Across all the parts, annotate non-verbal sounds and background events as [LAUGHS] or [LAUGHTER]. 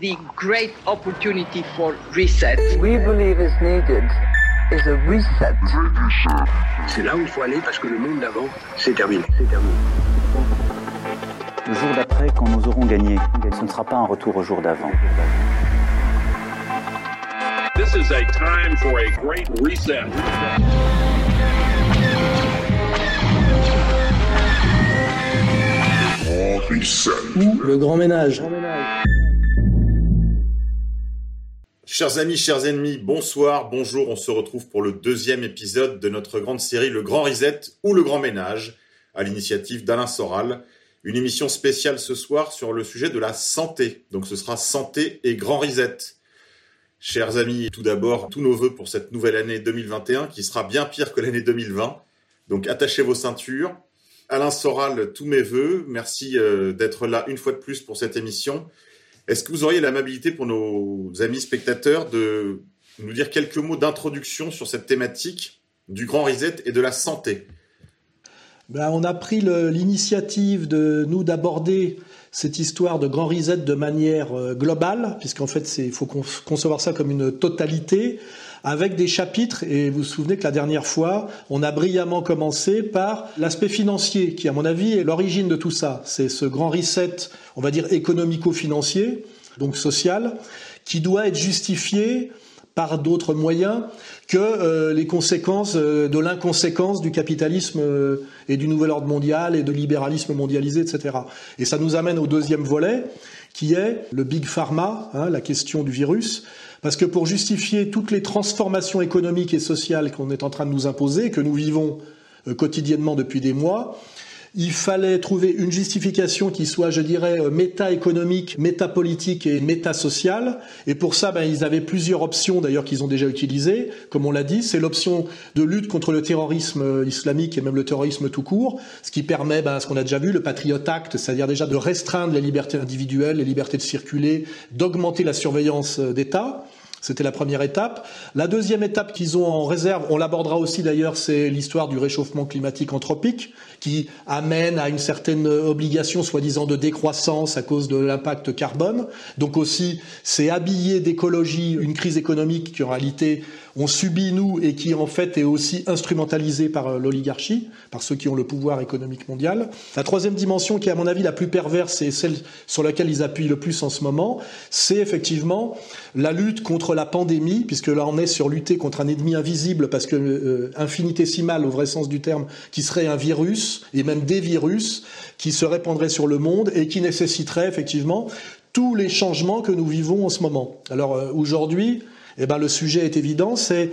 the great opportunity for reset. We believe is needed is a reset. C'est là où il faut aller parce que le monde d'avant, c'est terminé. C'est terminé. Le jour d'après, quand nous aurons gagné, ce ne sera pas un retour au jour d'avant. This is a time for a great reset. Le grand ménage. Chers amis, chers ennemis, bonsoir, bonjour. On se retrouve pour le deuxième épisode de notre grande série Le Grand Reset ou Le Grand Ménage, à l'initiative d'Alain Soral. Une émission spéciale ce soir sur le sujet de la santé. Donc ce sera santé et grand reset. Chers amis, tout d'abord, tous nos voeux pour cette nouvelle année 2021 qui sera bien pire que l'année 2020. Donc attachez vos ceintures. Alain Soral, tous mes voeux. Merci euh, d'être là une fois de plus pour cette émission. Est-ce que vous auriez l'amabilité pour nos amis spectateurs de nous dire quelques mots d'introduction sur cette thématique du grand reset et de la santé? Ben, On a pris l'initiative de nous d'aborder cette histoire de grand reset de manière euh, globale, puisqu'en fait il faut concevoir ça comme une totalité avec des chapitres, et vous vous souvenez que la dernière fois, on a brillamment commencé par l'aspect financier, qui à mon avis est l'origine de tout ça. C'est ce grand reset, on va dire économico-financier, donc social, qui doit être justifié par d'autres moyens que euh, les conséquences euh, de l'inconséquence du capitalisme euh, et du nouvel ordre mondial et de libéralisme mondialisé, etc. Et ça nous amène au deuxième volet, qui est le big pharma, hein, la question du virus. Parce que pour justifier toutes les transformations économiques et sociales qu'on est en train de nous imposer, que nous vivons euh, quotidiennement depuis des mois, il fallait trouver une justification qui soit, je dirais, euh, méta-économique, méta-politique et méta-sociale. Et pour ça, ben, ils avaient plusieurs options, d'ailleurs, qu'ils ont déjà utilisées. Comme on l'a dit, c'est l'option de lutte contre le terrorisme euh, islamique et même le terrorisme tout court, ce qui permet, ben, ce qu'on a déjà vu, le Patriot Act, c'est-à-dire déjà de restreindre les libertés individuelles, les libertés de circuler, d'augmenter la surveillance d'État. C'était la première étape. La deuxième étape qu'ils ont en réserve, on l'abordera aussi d'ailleurs, c'est l'histoire du réchauffement climatique anthropique, qui amène à une certaine obligation, soi-disant, de décroissance à cause de l'impact carbone. Donc aussi, c'est habiller d'écologie une crise économique qui en réalité on subit nous et qui en fait est aussi instrumentalisée par euh, l'oligarchie, par ceux qui ont le pouvoir économique mondial. La troisième dimension qui est à mon avis la plus perverse et celle sur laquelle ils appuient le plus en ce moment, c'est effectivement la lutte contre la pandémie, puisque là on est sur lutter contre un ennemi invisible parce que euh, infinitésimal au vrai sens du terme, qui serait un virus et même des virus qui se répandraient sur le monde et qui nécessiterait effectivement tous les changements que nous vivons en ce moment. Alors euh, aujourd'hui, eh ben, le sujet est évident, c'est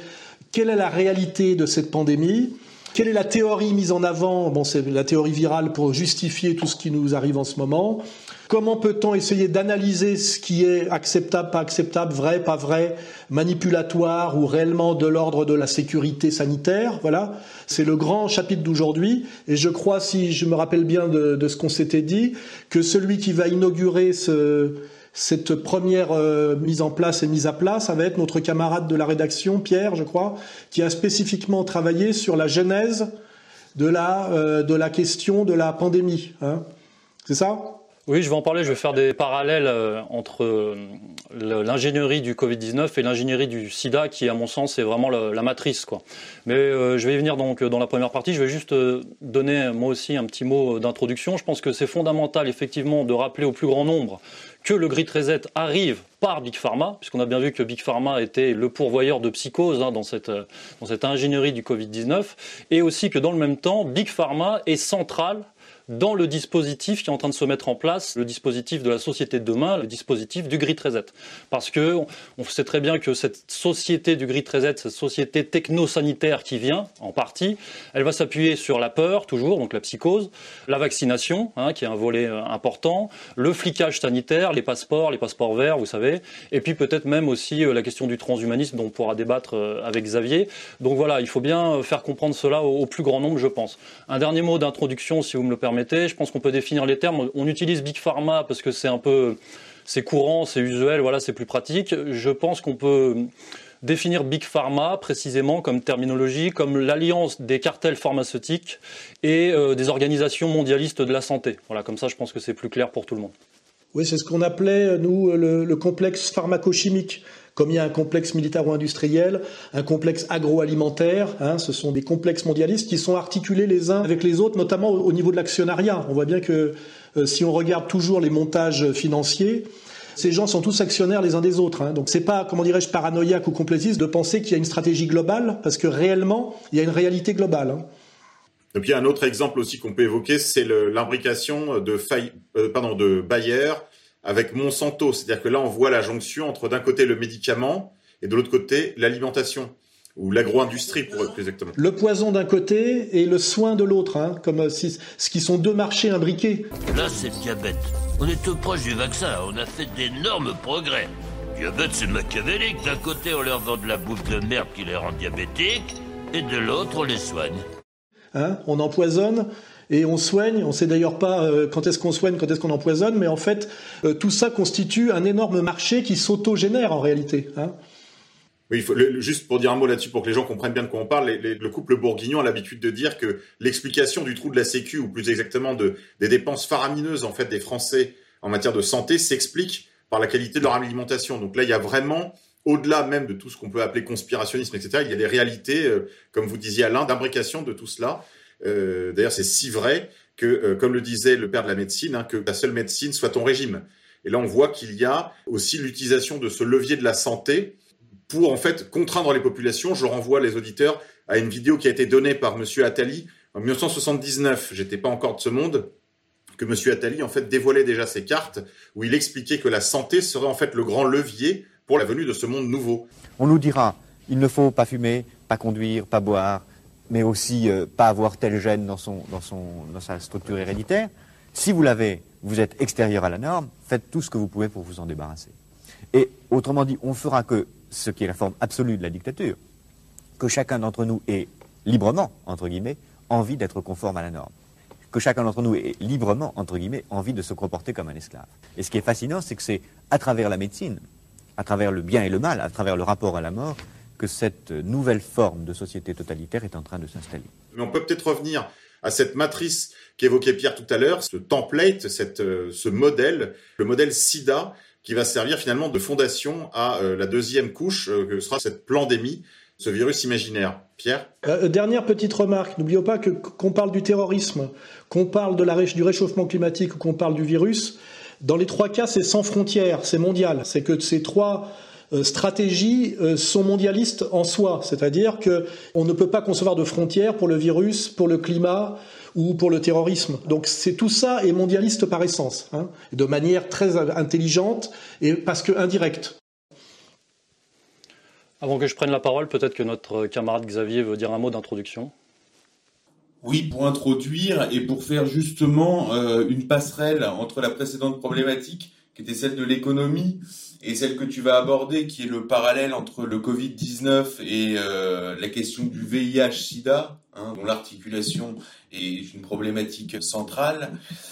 quelle est la réalité de cette pandémie? Quelle est la théorie mise en avant? C'est la théorie virale pour justifier tout ce qui nous arrive en ce moment. Comment peut-on essayer d'analyser ce qui est acceptable, pas acceptable, vrai, pas vrai, manipulatoire ou réellement de l'ordre de la sécurité sanitaire? Voilà, c'est le grand chapitre d'aujourd'hui. Et je crois, si je me rappelle bien de, de ce qu'on s'était dit, que celui qui va inaugurer ce, cette première euh, mise en place et mise à plat, ça va être notre camarade de la rédaction, Pierre, je crois, qui a spécifiquement travaillé sur la genèse de la, euh, question de la pandémie. Hein. C'est ça? Oui, je vais en parler. Je vais faire des parallèles euh, entre l'ingénierie du Covid-19 et l'ingénierie du SIDA, qui, à mon sens, est vraiment la, matrice. Mais je vais y venir donc dans la première partie. Je vais juste donner moi aussi un petit mot d'introduction. Je pense que c'est fondamental, effectivement, de rappeler au plus grand nombre que le Grid Reset arrive par Big Pharma, puisqu'on a bien vu que Big Pharma était le pourvoyeur de psychose hein, dans, cette, dans cette ingénierie du Covid-19, et aussi que dans le même temps, Big Pharma est central dans le dispositif qui est en train de se mettre en place, le dispositif de la société de demain, le dispositif du Grid Reset. Parce que on sait très bien que cette société du Grid Reset, cette société techno-sanitaire qui vient, en partie, elle va s'appuyer sur la peur, toujours, donc la psychose, la vaccination, hein, qui est un volet euh, important, le flicage sanitaire, les passeports, les passeports verts, vous savez, et puis peut-être même aussi euh, la question du transhumanisme dont on pourra débattre euh, avec Xavier. Donc voilà, il faut bien faire comprendre cela au, au plus grand nombre, je pense. Un dernier mot d'introduction, si vous me le permettez je pense qu'on peut définir les termes. On utilise Big Pharma parce que c'est un peu, c'est courant, c'est usuel, voilà, c'est plus pratique. Je pense qu'on peut définir Big Pharma précisément comme terminologie, comme l'alliance des cartels pharmaceutiques et euh, des organisations mondialistes de la santé. Voilà, comme ça, je pense que c'est plus clair pour tout le monde. Oui, c'est ce qu'on appelait, nous, le, le complexe pharmacochimique comme il y a un complexe militaro-industriel, un complexe agroalimentaire. Hein, ce sont des complexes mondialistes qui sont articulés les uns avec les autres, notamment au, niveau de l'actionnariat. On voit bien que euh, si on regarde toujours les montages financiers, ces gens sont tous actionnaires les uns des autres. Hein. Donc c'est pas, comment dirais-je, paranoïaque ou complétiste de penser qu'il y a une stratégie globale, parce que réellement, il y a une réalité globale. Hein. Et puis un autre exemple aussi qu'on peut évoquer, c'est l'imbrication de, euh, Bayer avec Monsanto. C'est-à-dire que là, on voit la jonction entre d'un côté le médicament et de l'autre côté l'alimentation ou l'agro-industrie pour être plus exactement. Le poison d'un côté et le soin de l'autre, hein, comme euh, si, ce qui sont deux marchés imbriqués. Là, c'est le diabète. On est tout proche du vaccin, on a fait d'énormes progrès. Diabète, c'est machiavélique. D'un côté, on leur vend de la bouffe de merde qui les rend diabétiques, et de l'autre, on les soigne. Hein, on empoisonne et on soigne. On sait d'ailleurs pas euh, quand est-ce qu'on soigne, quand est-ce qu'on empoisonne, mais en fait, euh, tout ça constitue un énorme marché qui s'auto-génère en réalité. Hein. Juste pour dire un mot là-dessus, pour que les gens comprennent bien de quoi on parle, le couple bourguignon a l'habitude de dire que l'explication du trou de la Sécu, ou plus exactement de, des dépenses faramineuses en fait des Français en matière de santé, s'explique par la qualité de leur alimentation. Donc là, il y a vraiment, au-delà même de tout ce qu'on peut appeler conspirationnisme, etc., il y a des réalités, euh, comme vous disiez Alain, d'imbrication de tout cela. Euh, d'ailleurs, c'est si vrai que, euh, comme le disait le père de la médecine, hein, que la seule médecine soit ton régime. Et là, on voit qu'il y a aussi l'utilisation de ce levier de la santé pour en fait contraindre les populations. Je renvoie les auditeurs à une vidéo qui a été donnée par Monsieur Attali en 1979. J'étais pas encore de ce monde que Monsieur Attali en fait dévoilait déjà ses cartes où il expliquait que la santé serait en fait le grand levier pour la venue de ce monde nouveau. On nous dira il ne faut pas fumer, pas conduire, pas boire, mais aussi euh, pas avoir tel gène dans, son, dans, son, dans sa structure héréditaire. Si vous l'avez, vous êtes extérieur à la norme, faites tout ce que vous pouvez pour vous en débarrasser. Et autrement dit, on fera que ce qui est la forme absolue de la dictature, que chacun d'entre nous ait librement, entre guillemets, envie d'être conforme à la norme. Que chacun d'entre nous ait librement, entre guillemets, envie de se comporter comme un esclave. Et ce qui est fascinant, c'est que c'est à travers la médecine, à travers le bien et le mal, à travers le rapport à la mort, que cette nouvelle forme de société totalitaire est en train de s'installer. Mais on peut peut-être revenir à cette matrice qu'évoquait Pierre tout à l'heure, ce template, cette, euh, ce modèle, le modèle SIDA, qui va servir finalement de fondation à euh, la deuxième couche, euh, que sera cette pandémie, ce virus imaginaire. Pierre? Dernière petite remarque, n'oublions pas que qu'on parle du terrorisme, qu'on parle de la, du réchauffement climatique ou qu'on parle du virus, dans les trois cas, c'est sans frontières, c'est mondial. C'est que ces trois stratégies euh, sont mondialistes en soi, c'est-à-dire qu'on ne peut pas concevoir de frontières pour le virus, pour le climat ou pour le terrorisme. Donc c'est tout ça est mondialiste par essence, hein, de manière très intelligente et parce que indirecte. Avant que je prenne la parole, peut-être que notre camarade Xavier veut dire un mot d'introduction. Oui, pour introduire et pour faire justement euh, une passerelle entre la précédente problématique, qui était celle de l'économie, et celle que tu vas aborder, qui est le parallèle entre le Covid-19 et euh, la question du VIH-Sida, hein, dont l'articulation est une problématique centrale.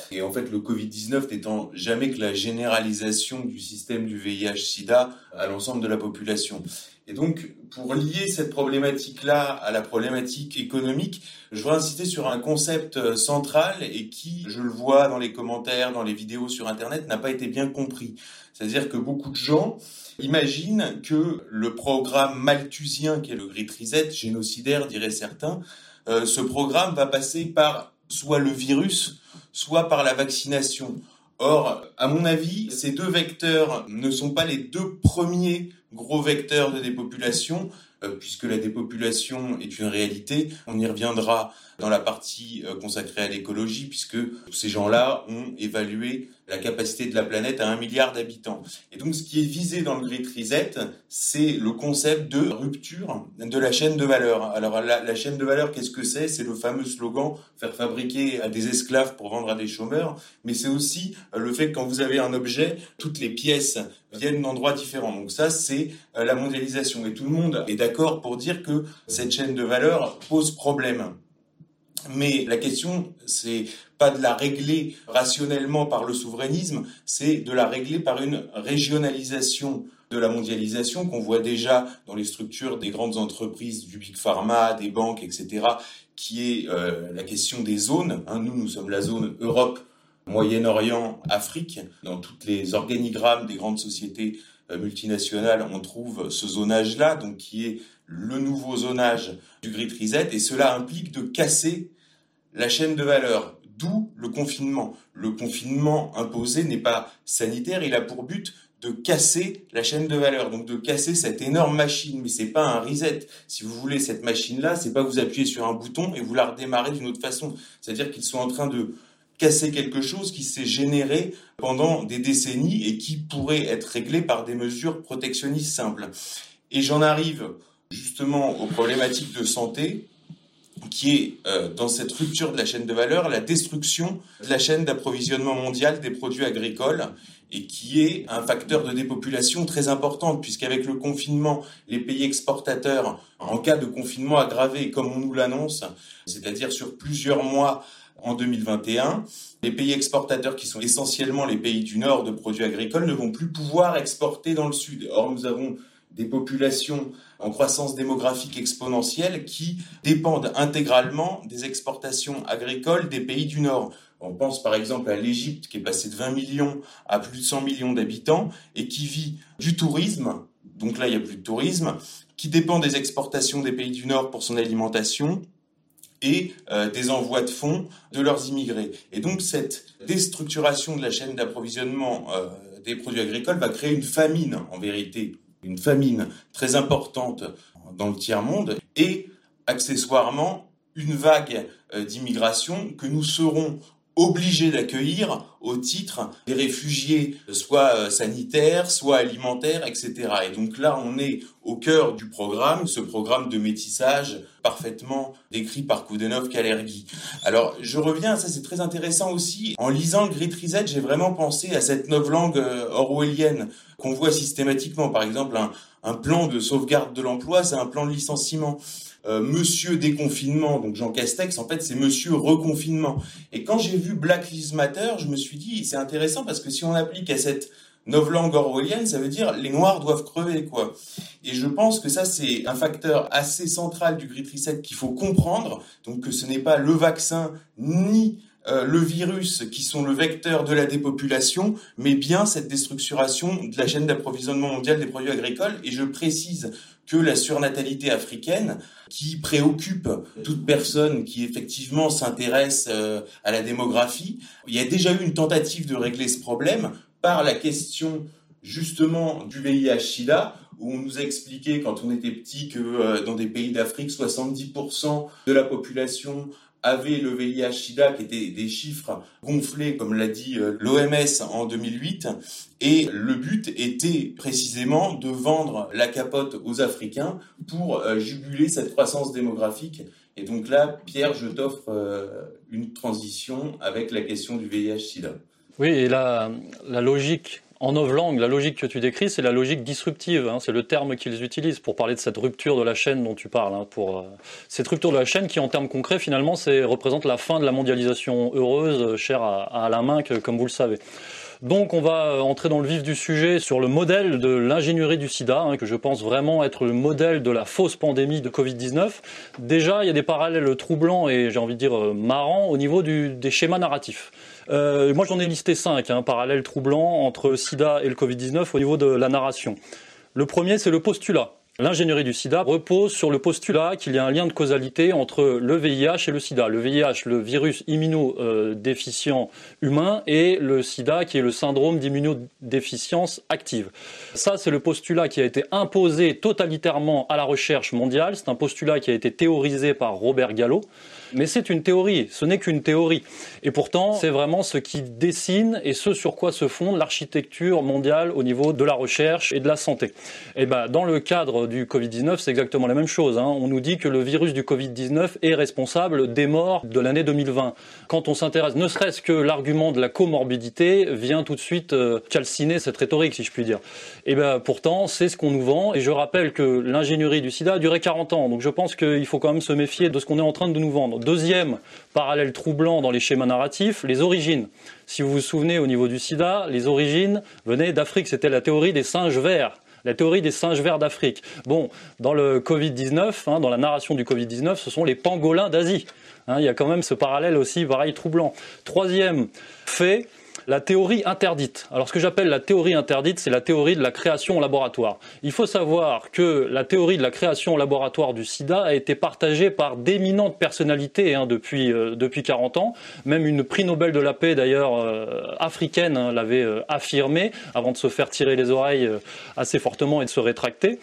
Et en fait, le Covid-19 n'étant jamais que la généralisation du système du VIH-Sida à l'ensemble de la population. Et donc, pour lier cette problématique-là à la problématique économique, je veux insister sur un concept central et qui, je le vois dans les commentaires, dans les vidéos sur Internet, n'a pas été bien compris. C'est-à-dire que beaucoup de gens imaginent que le programme malthusien, qui est le Great Reset, génocidaire, diraient certains, euh, ce programme va passer par soit le virus, soit par la vaccination. Or, à mon avis, ces deux vecteurs ne sont pas les deux premiers gros vecteurs de dépopulation, euh, puisque la dépopulation est une réalité. On y reviendra dans la partie euh, consacrée à l'écologie, puisque ces gens-là ont évalué la capacité de la planète à un milliard d'habitants. Et donc, ce qui est visé dans le Great Reset, c'est le concept de rupture de la chaîne de valeur. Alors, la, chaîne de valeur, qu'est-ce que c'est? C'est le fameux slogan faire fabriquer à des esclaves pour vendre à des chômeurs, mais c'est aussi euh, le fait que quand vous avez un objet, toutes les pièces viennent d'endroits différents. Donc ça, c'est euh, la mondialisation. Et tout le monde est d'accord pour dire que cette chaîne de valeur pose problème. Mais la question, c'est pas de la régler rationnellement par le souverainisme, c'est de la régler par une régionalisation de la mondialisation qu'on voit déjà dans les structures des grandes entreprises, du big pharma, des banques, etc., qui est euh, la question des zones. Hein, nous, nous sommes la zone Europe Moyen-Orient, Afrique. Dans toutes les organigrammes des grandes sociétés euh, multinationales, on trouve ce zonage-là, donc qui est le nouveau zonage du Great Reset, et cela implique de casser la chaîne de valeur, d'où le confinement. Le confinement imposé n'est pas sanitaire, il a pour but de casser la chaîne de valeur, donc de casser cette énorme machine. Mais c'est pas un reset. Si vous voulez cette machine-là, c'est pas vous appuyez sur un bouton et vous la redémarrez d'une autre façon. C'est-à-dire qu'ils sont en train de casser quelque chose qui s'est généré pendant des décennies et qui pourrait être réglé par des mesures protectionnistes simples. Et j'en arrive justement aux problématiques de santé qui est euh, dans cette rupture de la chaîne de valeur la destruction de la chaîne d'approvisionnement mondial des produits agricoles et qui est un facteur de dépopulation très important puisqu'avec le confinement, les pays exportateurs, en cas de confinement aggravé comme on nous l'annonce, c'est-à-dire sur plusieurs mois en 2021, les pays exportateurs qui sont essentiellement les pays du nord de produits agricoles ne vont plus pouvoir exporter dans le sud. Or, nous avons des populations en croissance démographique exponentielle qui dépendent intégralement des exportations agricoles des pays du Nord. On pense par exemple à l'Égypte qui est passée de 20 millions à plus de 100 millions d'habitants et qui vit du tourisme, donc là il n'y a plus de tourisme, qui dépend des exportations des pays du Nord pour son alimentation et euh, des envois de fonds de leurs immigrés. Et donc cette déstructuration de la chaîne d'approvisionnement euh, des produits agricoles va créer une famine en vérité une famine très importante dans le tiers-monde et accessoirement une vague euh, d'immigration que nous serons obligés d'accueillir au titre des réfugiés, soit euh, sanitaires, soit alimentaires, etc. Et donc là, on est au cœur du programme, ce programme de métissage parfaitement décrit par Koudenov Kalergi. Alors, je reviens, ça c'est très intéressant aussi. En lisant Great Reset, j'ai vraiment pensé à cette langue euh, orwellienne qu'on voit systématiquement. Par exemple, un plan de sauvegarde de l'emploi, c'est un plan de licenciement. Euh, Monsieur déconfinement, donc Jean Castex, en fait, c'est Monsieur reconfinement. Et quand j'ai vu Black Lives Matter, je me suis dit, c'est intéressant parce que si on applique à cette novlangue orwellienne, ça veut dire les Noirs doivent crever, quoi. Et je pense que ça, c'est un facteur assez central du Great Reset qu'il faut comprendre. Donc que ce n'est pas le vaccin ni euh, le virus qui sont le vecteur de la dépopulation, mais bien cette déstructuration de la chaîne d'approvisionnement mondial des produits agricoles. Et je précise que la surnatalité africaine, qui préoccupe toute personne qui effectivement s'intéresse euh, à la démographie, il y a déjà eu une tentative de régler ce problème par la question justement du VIH-Sida, où on nous a expliqué quand on était petit que euh, dans des pays d'Afrique, 70% de la population avait le VIH-Sida, qui étaient des chiffres gonflés, comme l'a dit euh, l'OMS en 2008. Et le but était précisément de vendre la capote aux Africains pour euh, juguler cette croissance démographique. Et donc là, Pierre, je t'offre euh, une transition avec la question du VIH-Sida. Oui, et la, la logique en novlangue, la logique que tu décris, c'est la logique disruptive. Hein. c'est le terme qu'ils utilisent pour parler de cette rupture de la chaîne dont tu parles. Hein. pour euh, cette rupture de la chaîne qui, en termes concrets, finalement, représente la fin de la mondialisation heureuse, euh, chère à, à Alain Minck, comme vous le savez. Donc on va euh, entrer dans le vif du sujet sur le modèle de l'ingénierie du sida, hein, que je pense vraiment être le modèle de la fausse pandémie de Covid-19. Déjà, il y a des parallèles troublants et j'ai envie de dire marrants au niveau des schémas narratifs. Euh, moi, j'en ai listé cinq, un hein, parallèle troublant entre sida et le Covid-19 au niveau de la narration. Le premier, c'est le postulat. L'ingénierie du sida repose sur le postulat qu'il y a un lien de causalité entre le VIH et le sida. Le VIH, le virus immunodéficient humain, et le sida, qui est le syndrome d'immunodéficience active. Ça, c'est le postulat qui a été imposé totalitairement à la recherche mondiale. C'est un postulat qui a été théorisé par Robert Gallo. Mais c'est une théorie, ce n'est qu'une théorie. Et pourtant, c'est vraiment ce qui dessine et ce sur quoi se fonde l'architecture mondiale au niveau de la recherche et de la santé. Et ben, dans le cadre du Covid-19, c'est exactement la même chose. Hein. On nous dit que le virus du Covid-19 est responsable des morts de l'année 2020. Quand on s'intéresse, ne serait-ce que l'argument de la comorbidité vient tout de suite euh, calciner cette rhétorique, si je puis dire. Et ben, pourtant, c'est ce qu'on nous vend. Et je rappelle que l'ingénierie du sida a duré 40 ans. Donc je pense qu'il faut quand même se méfier de ce qu'on est en train de nous vendre. Deuxième parallèle troublant dans les schémas narratifs, les origines. Si vous vous souvenez au niveau du sida, les origines venaient d'Afrique. C'était la théorie des singes verts La théorie des singes verts d'Afrique. Bon, dans le Covid-19, hein, dans la narration du Covid-19, ce sont les pangolins d'Asie. Hein, il y a quand même ce parallèle aussi, pareil, troublant. Troisième fait, la théorie interdite. Alors ce que j'appelle la théorie interdite, c'est la théorie de la création au laboratoire. Il faut savoir que la théorie de la création au laboratoire du sida a été partagée par d'éminentes personnalités hein, depuis, euh, depuis 40 ans. Même une prix Nobel de la paix d'ailleurs euh, africaine hein, l'avait euh, affirmé avant de se faire tirer les oreilles assez fortement et de se rétracter.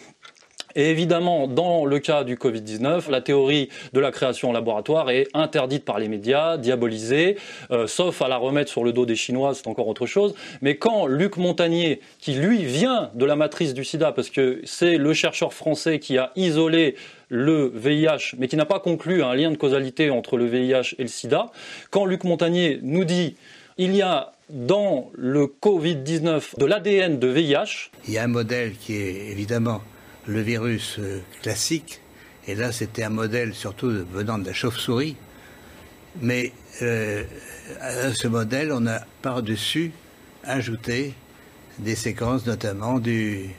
Et évidemment, dans le cas du Covid-19, la théorie de la création en laboratoire est interdite par les médias, diabolisée, euh, sauf à la remettre sur le dos des Chinois, c'est encore autre chose. Mais quand Luc Montagnier, qui lui vient de la matrice du sida, parce que c'est le chercheur français qui a isolé le VIH, mais qui n'a pas conclu un lien de causalité entre le VIH et le sida, quand Luc Montagnier nous dit il y a dans le Covid-19 de l'ADN de VIH. Il y a un modèle qui est évidemment le virus euh, classique. Et là, c'était un modèle surtout venant de la chauve-souris. Mais euh, à ce modèle, on a par-dessus ajouté des séquences notamment du,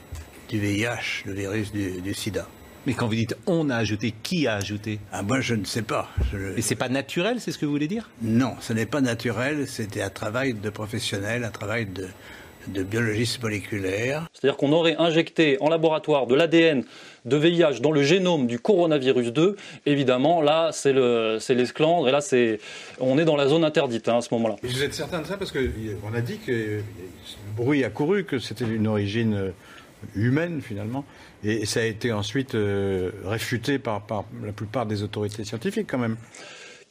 du VIH, le virus du, sida. Mais quand vous dites on a ajouté, qui a ajouté? Ah, Moi, je ne sais pas. Je... Et c'est pas naturel, c'est ce que vous voulez dire? Non, ce n'est pas naturel. C'était un travail de professionnel, un travail de, de biologistes moléculaires. C'est-à-dire qu'on aurait injecté en laboratoire de l'ADN de VIH dans le génome du coronavirus 2, évidemment, là, c'est l'esclandre, et là, c'est, on est dans la zone interdite hein, à ce moment-là. Vous êtes certain de ça? Parce qu'on a dit que le bruit a couru, que c'était une origine euh, humaine, finalement, et ça a été ensuite euh, réfuté par, par la plupart des autorités scientifiques, quand même.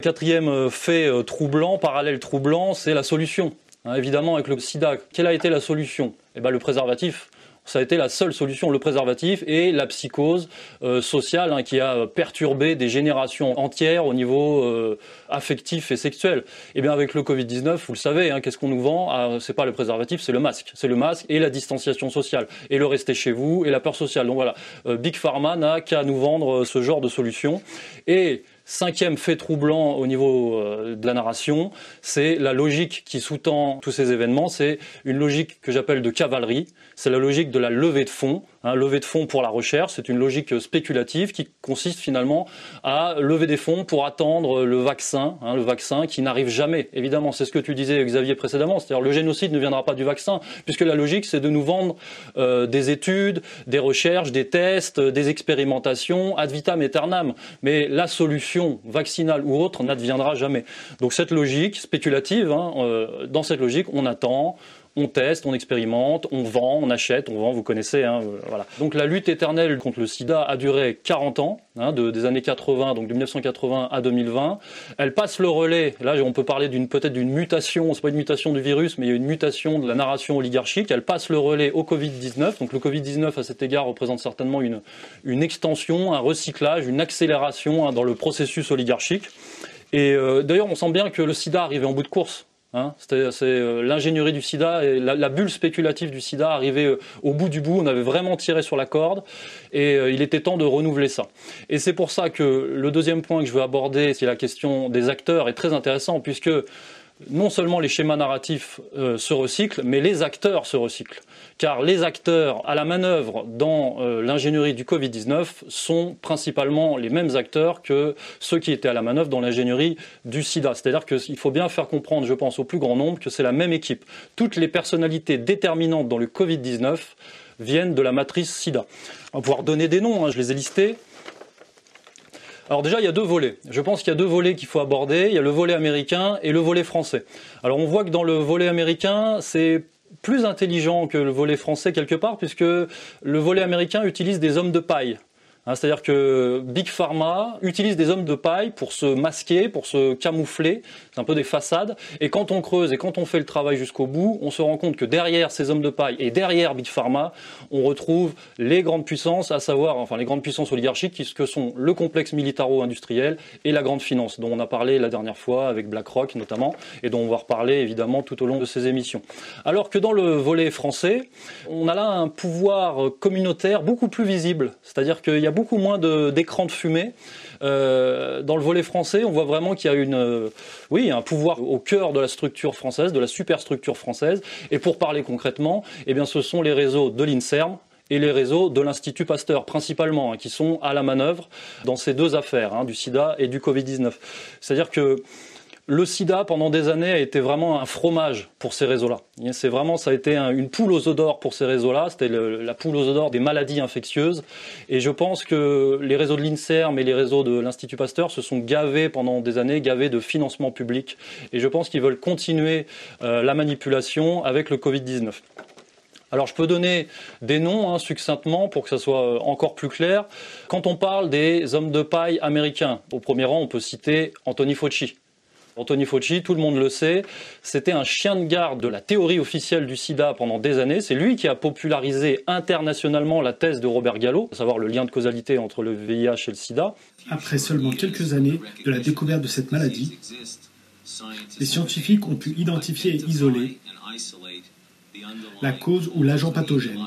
Quatrième euh, fait troublant, parallèle troublant, c'est la solution. Hein, évidemment, avec le sida, quelle a été la solution? Eh ben, Le préservatif. Ça a été la seule solution, le préservatif et la psychose euh, sociale hein, qui a perturbé des générations entières au niveau euh, affectif et sexuel. Et eh bien avec le Covid-19, vous le savez, hein, qu'est-ce qu'on nous vend? Ah, C'est pas le préservatif, c'est le masque. C'est le masque et la distanciation sociale et le rester chez vous et la peur sociale. Donc voilà, euh, Big Pharma n'a qu'à nous vendre ce genre de solution. Et Cinquième fait troublant au niveau euh, de la narration, c'est la logique qui sous-tend tous ces événements. C'est une logique que j'appelle de cavalerie. C'est la logique de la levée de fonds. Hein, levée de fonds pour la recherche, c'est une logique spéculative qui consiste finalement à lever des fonds pour attendre le vaccin, hein, le vaccin qui n'arrive jamais. Évidemment, c'est ce que tu disais Xavier précédemment, c'est-à-dire le génocide ne viendra pas du vaccin, puisque la logique c'est de nous vendre euh, des études, des recherches, des tests, des expérimentations ad vitam aeternam. Mais la solution vaccinale ou autre n'adviendra jamais. Donc cette logique spéculative, hein, euh, dans cette logique, on attend, on teste, on expérimente, on vend, on achète, on vend, vous connaissez. Hein, euh, voilà. Donc la lutte éternelle contre le sida a duré 40 ans, hein, de, des années 80, donc de 1980 à 2020. Elle passe le relais, là on peut parler d'une peut-être d'une mutation, c'est pas une mutation du virus, mais il y a une mutation de la narration oligarchique. Elle passe le relais au Covid-19. Donc le Covid-19 à cet égard représente certainement une, une extension, un recyclage, une accélération hein, dans le processus oligarchique. Et euh, d'ailleurs, on sent bien que le sida arrivait en bout de course. Hein, c'est euh, l'ingénierie du sida et la, bulle spéculative du sida arrivait euh, au bout du bout. On avait vraiment tiré sur la corde et euh, il était temps de renouveler ça. Et c'est pour ça que le deuxième point que je veux aborder, c'est la question des acteurs, est très intéressant puisque non seulement les schémas narratifs euh, se recyclent, mais les acteurs se recyclent. Car les acteurs à la manœuvre dans euh, l'ingénierie du Covid-19 sont principalement les mêmes acteurs que ceux qui étaient à la manœuvre dans l'ingénierie du sida. C'est-à-dire qu'il faut bien faire comprendre, je pense, au plus grand nombre que c'est la même équipe. Toutes les personnalités déterminantes dans le Covid-19 viennent de la matrice sida. On va pouvoir donner des noms, hein, je les ai listés. Alors déjà, il y a deux volets. Je pense qu'il y a deux volets qu'il faut aborder. Il y a le volet américain et le volet français. Alors on voit que dans le volet américain, c'est plus intelligent que le volet français quelque part, puisque le volet américain utilise des hommes de paille. Hein, c'est-à-dire que Big Pharma utilise des hommes de paille pour se masquer, pour se camoufler. C'est un peu des façades. Et quand on creuse et quand on fait le travail jusqu'au bout, on se rend compte que derrière ces hommes de paille et derrière Big Pharma, on retrouve les grandes puissances, à savoir, enfin les grandes puissances oligarchiques, que sont le complexe militaro-industriel et la grande finance, dont on a parlé la dernière fois avec BlackRock notamment, et dont on va reparler évidemment tout au long de ces émissions. Alors que dans le volet français, on a là un pouvoir communautaire beaucoup plus visible. C'est-à-dire qu'il y a beaucoup moins d'écrans de, fumée. Euh, dans le volet français, on voit vraiment qu'il y a une, euh, oui, un pouvoir au cœur de la structure française, de la superstructure française. Et pour parler concrètement, eh bien, ce sont les réseaux de l'INSERM et les réseaux de l'Institut Pasteur, principalement, hein, qui sont à la manœuvre dans ces deux affaires, hein, du sida et du Covid-19. C'est-à-dire que le sida, pendant des années, a été vraiment un fromage pour ces réseaux-là. C'est vraiment, ça a été une poule aux œufs d'or pour ces réseaux-là. C'était la poule aux œufs d'or des maladies infectieuses. Et je pense que les réseaux de l'INSERM et les réseaux de l'Institut Pasteur se sont gavés pendant des années, gavés de financement public. Et je pense qu'ils veulent continuer euh, la manipulation avec le Covid-19. Alors je peux donner des noms hein, succinctement pour que ça soit euh, encore plus clair. Quand on parle des hommes de paille américains, au premier rang on peut citer Anthony Fauci. Anthony Fauci, tout le monde le sait, c'était un chien de garde de la théorie officielle du sida pendant des années. C'est lui qui a popularisé internationalement la thèse de Robert Gallo, à savoir le lien de causalité entre le VIH et le sida. Après seulement quelques années de la découverte de cette maladie, les scientifiques ont pu identifier et isoler la cause ou l'agent pathogène.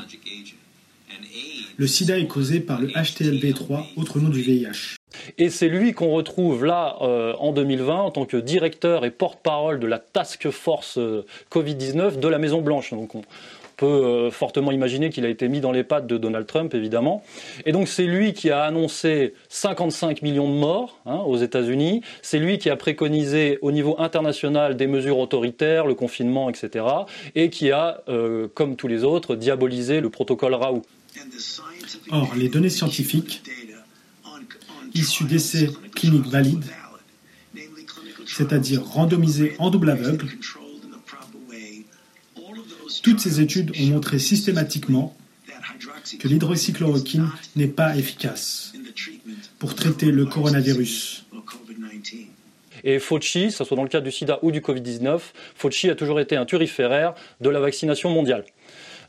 Le sida est causé par le HTLV3, autre nom du VIH. Et c'est lui qu'on retrouve là euh, en 2020 en tant que directeur et porte-parole de la task force euh, Covid-19 de la Maison Blanche. Donc on, peut euh, fortement imaginer qu'il a été mis dans les pattes de Donald Trump, évidemment. Et donc c'est lui qui a annoncé 55 millions de morts hein, aux États-Unis. C'est lui qui a préconisé au niveau international des mesures autoritaires, le confinement, etc. Et qui a, comme tous les autres, diabolisé le protocole Raoult. Or, les données scientifiques issus d'essais cliniques valides, c'est-à-dire randomisés en double aveugle. Toutes ces études ont montré systématiquement que l'hydroxychloroquine n'est pas efficace pour traiter le coronavirus. Et Fauci, que ce soit dans le cadre du sida ou du Covid-19, Fauci a toujours été un turiféraire de la vaccination mondiale.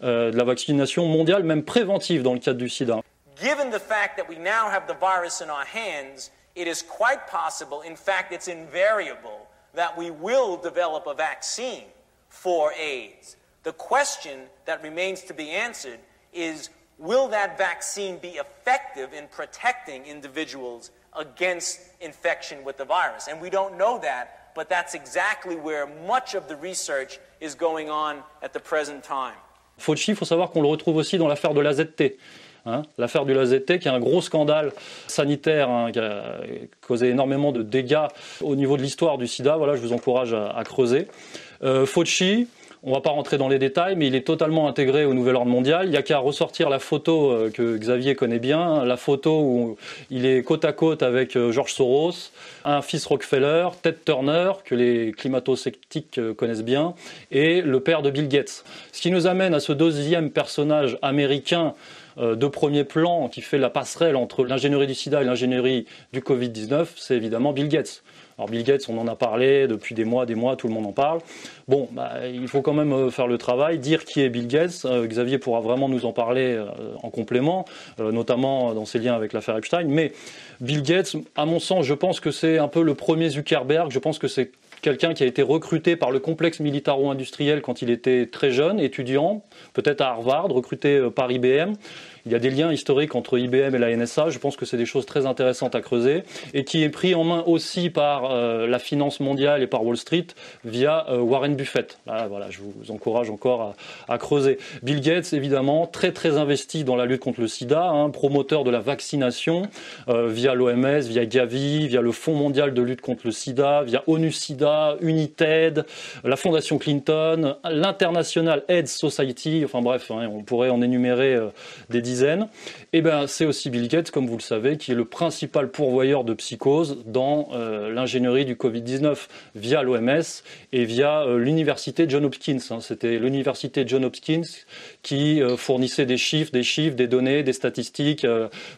Euh, de la vaccination mondiale, même préventive dans le cadre du sida. Given the fact that we now have the virus in our hands, it is quite possible, in fact, it's invariable, that we will develop a vaccine for AIDS. The question that remains to be answered is will that vaccine be effective in protecting individuals against infection with the virus? And we don't know that, but that's exactly where much of the research is going on at the present time. Fauci, il faut savoir qu'on le retrouve aussi dans l'affaire de l'AZT. Hein, l'affaire du LAZT, qui est un gros scandale sanitaire, hein, qui a causé énormément de dégâts au niveau de l'histoire du sida. Voilà, je vous encourage à, creuser. Euh, Fauci, on ne va pas rentrer dans les détails, mais il est totalement intégré au nouvel ordre mondial. Il n'y a qu'à ressortir la photo euh, que Xavier connaît bien, la photo où il est côte à côte avec euh, George Soros, un fils Rockefeller, Ted Turner, que les climato-sceptiques connaissent bien, et le père de Bill Gates. Ce qui nous amène à ce deuxième personnage américain euh, de premier plan qui fait la passerelle entre l'ingénierie du sida et l'ingénierie du Covid-19, c'est évidemment Bill Gates. Alors Bill Gates, on en a parlé depuis des mois, des mois, tout le monde en parle. Bon, bah, il faut quand même euh, faire le travail, dire qui est Bill Gates. Euh, Xavier pourra vraiment nous en parler en complément, notamment dans ses liens avec l'affaire Epstein. Mais Bill Gates, à mon sens, je pense que c'est un peu le premier Zuckerberg. Je pense que c'est quelqu'un qui a été recruté par le complexe militaro-industriel quand il était très jeune, étudiant, peut-être à Harvard, recruté euh, par IBM. Il y a des liens historiques entre IBM et la NSA. Je pense que c'est des choses très intéressantes à creuser et qui est pris en main aussi par euh, la finance mondiale et par Wall Street via euh, Warren Buffett. voilà, je vous encourage encore à, creuser. Bill Gates, évidemment, très très investi dans la lutte contre le SIDA, hein, promoteur de la vaccination via l'OMS, via Gavi, via le Fonds mondial de lutte contre le SIDA, via ONU SIDA United, la Fondation Clinton, l'International AIDS Society, enfin bref, hein, on pourrait en énumérer euh, des dizaines. Et eh ben c'est aussi Bill Gates, comme vous le savez, qui est le principal pourvoyeur de psychose dans euh, l'ingénierie du Covid-19 via l'OMS et via euh, l'université John Hopkins. Hein. C'était l'université John Hopkins qui fournissait des chiffres, des chiffres, des données, des statistiques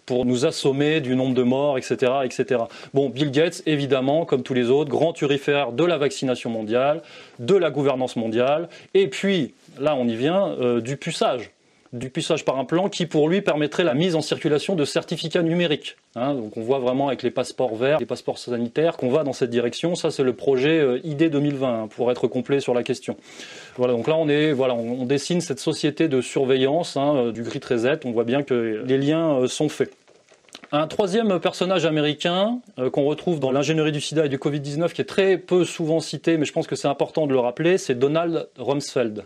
pour nous assommer du nombre de morts, etc., etc. Bon, Bill Gates, évidemment, comme tous les autres, grand turifère de la vaccination mondiale, de la gouvernance mondiale, et puis, là on y vient, euh, du puçage du puçage par un plan qui pour lui permettrait la mise en circulation de certificats numériques. Hein. donc on voit vraiment avec les passeports verts, les passeports sanitaires qu'on va dans cette direction. Ça c'est le projet euh, ID 2020 hein, pour être complet sur la question. Voilà donc là on est voilà on, dessine cette société de surveillance hein, euh, du Grid Reset. On voit bien que les liens sont faits. Un troisième personnage américain euh, qu'on retrouve dans l'ingénierie du sida et du Covid-19 qui est très peu souvent cité, mais je pense que c'est important de le rappeler, c'est Donald Rumsfeld.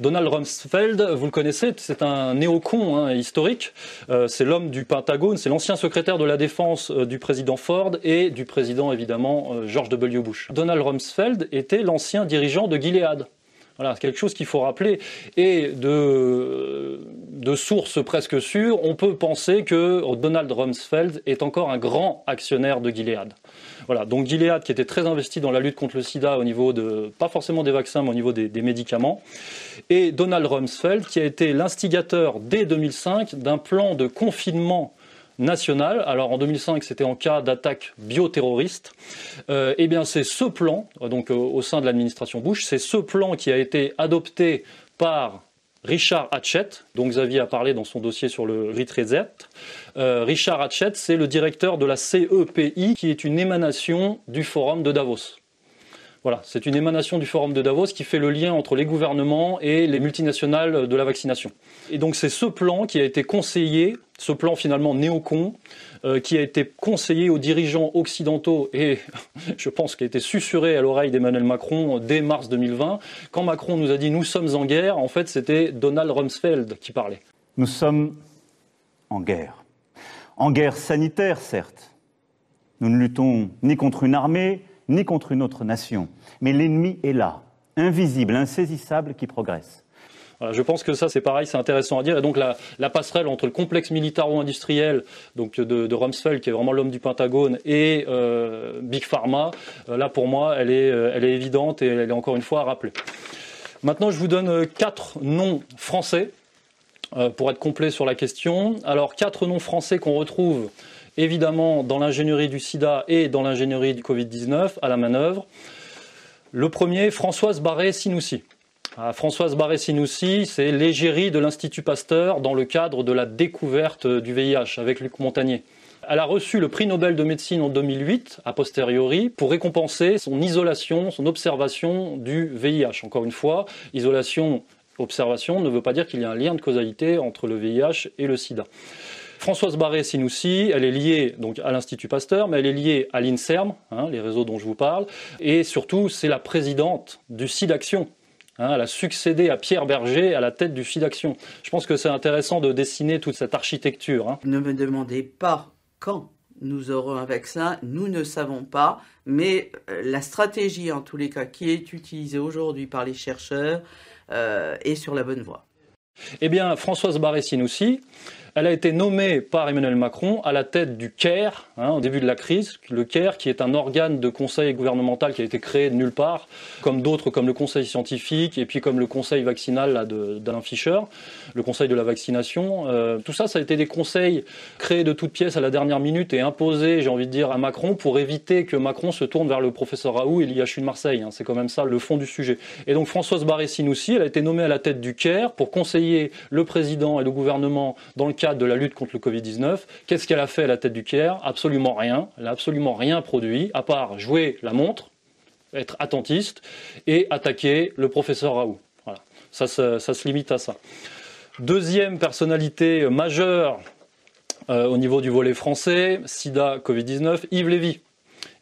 Donald Rumsfeld, vous le connaissez, c'est un néocon hein, historique. Euh, c'est l'homme du Pentagone, c'est l'ancien secrétaire de la défense euh, du président Ford et du président évidemment euh, George W. Bush. Donald Rumsfeld était l'ancien dirigeant de Gilead. Voilà, quelque chose qu'il faut rappeler. Et de, de sources presque sûres, on peut penser que Donald Rumsfeld est encore un grand actionnaire de Gilead. Voilà, donc Gilead qui était très investi dans la lutte contre le sida au niveau de, pas forcément des vaccins, mais au niveau des, médicaments. Et Donald Rumsfeld qui a été l'instigateur dès 2005 d'un plan de confinement national. Alors en 2005, c'était en cas d'attaque bioterroriste. Euh, eh bien, c'est ce plan, donc euh, au sein de l'administration Bush, c'est ce plan qui a été adopté par Richard Hatchett, dont Xavier a parlé dans son dossier sur le Reset. Euh, Richard Hatchett, c'est le directeur de la CEPI, qui est une émanation du Forum de Davos. Voilà, c'est une émanation du Forum de Davos qui fait le lien entre les gouvernements et les multinationales de la vaccination. Et donc c'est ce plan qui a été conseillé, ce plan finalement néocon, euh, qui a été conseillé aux dirigeants occidentaux et [LAUGHS] je pense qu'il a été susurré à l'oreille d'Emmanuel Macron dès mars 2020. Quand Macron nous a dit nous sommes en guerre, en fait c'était Donald Rumsfeld qui parlait. Nous sommes en guerre. En guerre sanitaire, certes. Nous ne luttons ni contre une armée, ni contre une autre nation. Mais l'ennemi est là, invisible, insaisissable, qui progresse. Je pense que ça, c'est pareil, c'est intéressant à dire. Et donc, la, passerelle entre le complexe militaro-industriel donc de, Rumsfeld, qui est vraiment l'homme du Pentagone, et euh, Big Pharma, euh, là, pour moi, elle est, euh, elle est évidente et elle est encore une fois à rappeler. Maintenant, je vous donne quatre noms français pour être complet sur la question. Alors, quatre noms français qu'on retrouve évidemment dans l'ingénierie du sida et dans l'ingénierie du Covid-19 à la manœuvre. Le premier, Françoise Barré-Sinoussi. Ah, Françoise Barré-Sinoussi, c'est l'égérie de l'Institut Pasteur dans le cadre de la découverte du VIH avec Luc Montagnier. Elle a reçu le prix Nobel de médecine en 2008, a posteriori, pour récompenser son isolation, son observation du VIH. Encore une fois, isolation, observation ne veut pas dire qu'il y a un lien de causalité entre le VIH et le sida. Françoise Barré-Sinoussi, elle est liée donc à l'Institut Pasteur, mais elle est liée à l'INSERM, hein, les réseaux dont je vous parle, et surtout c'est la présidente du SIDAction. Hein, elle a succédé à Pierre Berger à la tête du SIDAction. Je pense que c'est intéressant de dessiner toute cette architecture. Hein. Ne me demandez pas quand nous aurons un vaccin, nous ne savons pas, mais euh, la stratégie en tous les cas qui est utilisée aujourd'hui par les chercheurs est sur la bonne voie. Eh bien, Françoise Barré-Sinoussi, elle a été nommée par Emmanuel Macron à la tête du CARE, hein, au début de la crise. Le CARE, qui est un organe de conseil gouvernemental qui a été créé de nulle part, comme d'autres, comme le conseil scientifique et puis comme le conseil vaccinal d'Alain Fischer, le conseil de la vaccination. Euh, tout ça, ça a été des conseils créés de toutes pièces à la dernière minute et imposés, j'ai envie de dire, à Macron pour éviter que Macron se tourne vers le professeur Raoult et l'IHU de Marseille. Hein. C'est quand même ça le fond du sujet. Et donc Françoise Barré-Sinoussi, elle a été nommée à la tête du CARE pour conseiller le président et le gouvernement dans le cadre de la lutte contre le Covid-19. Qu'est-ce qu'elle a fait à la tête du CARE Absolument rien. Elle n'a absolument rien produit, à part jouer la montre, être attentiste et attaquer le professeur Raoult. Voilà. Ça se limite à ça. Deuxième personnalité majeure euh, au niveau du volet français, SIDA, Covid-19, Yves Lévy.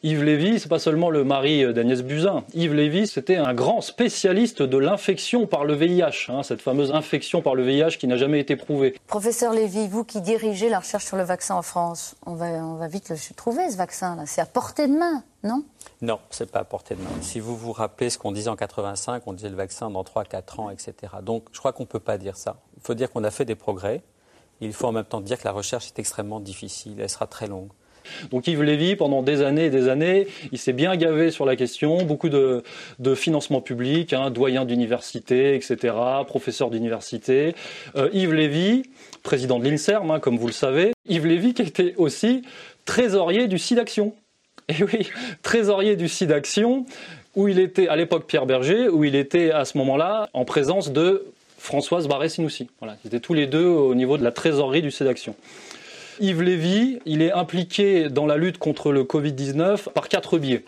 Yves Lévy, c'est pas seulement le mari d'Agnès Buzyn. Yves Lévy, c'était un grand spécialiste de l'infection par le VIH, hein, cette fameuse infection par le VIH qui n'a jamais été prouvée. Professeur Lévy, vous qui dirigez la recherche sur le vaccin en France, on va, on va vite le trouver ce vaccin-là. C'est à portée de main, non? Non, c'est pas à portée de main. Si vous vous rappelez ce qu'on disait en 85, on disait le vaccin dans 3-4 ans, etc. Donc je crois qu'on ne peut pas dire ça. Il faut dire qu'on a fait des progrès. Il faut en même temps dire que la recherche est extrêmement difficile, elle sera très longue. Donc Yves Lévy, pendant des années et des années, il s'est bien gavé sur la question, beaucoup de, financement public, hein, doyen d'université, etc., professeur d'université. Euh, Yves Lévy, président de l'INSERM, hein, comme vous le savez, Yves Lévy qui était aussi trésorier du SIDAction. [LAUGHS] Et oui, trésorier du SIDAction, où il était, à l'époque Pierre Berger, où il était à ce moment-là en présence de Françoise Barré-Sinoussi. Voilà, ils étaient tous les deux au niveau de la trésorerie du SIDAction. Yves Lévy, il est impliqué dans la lutte contre le Covid-19 par quatre biais.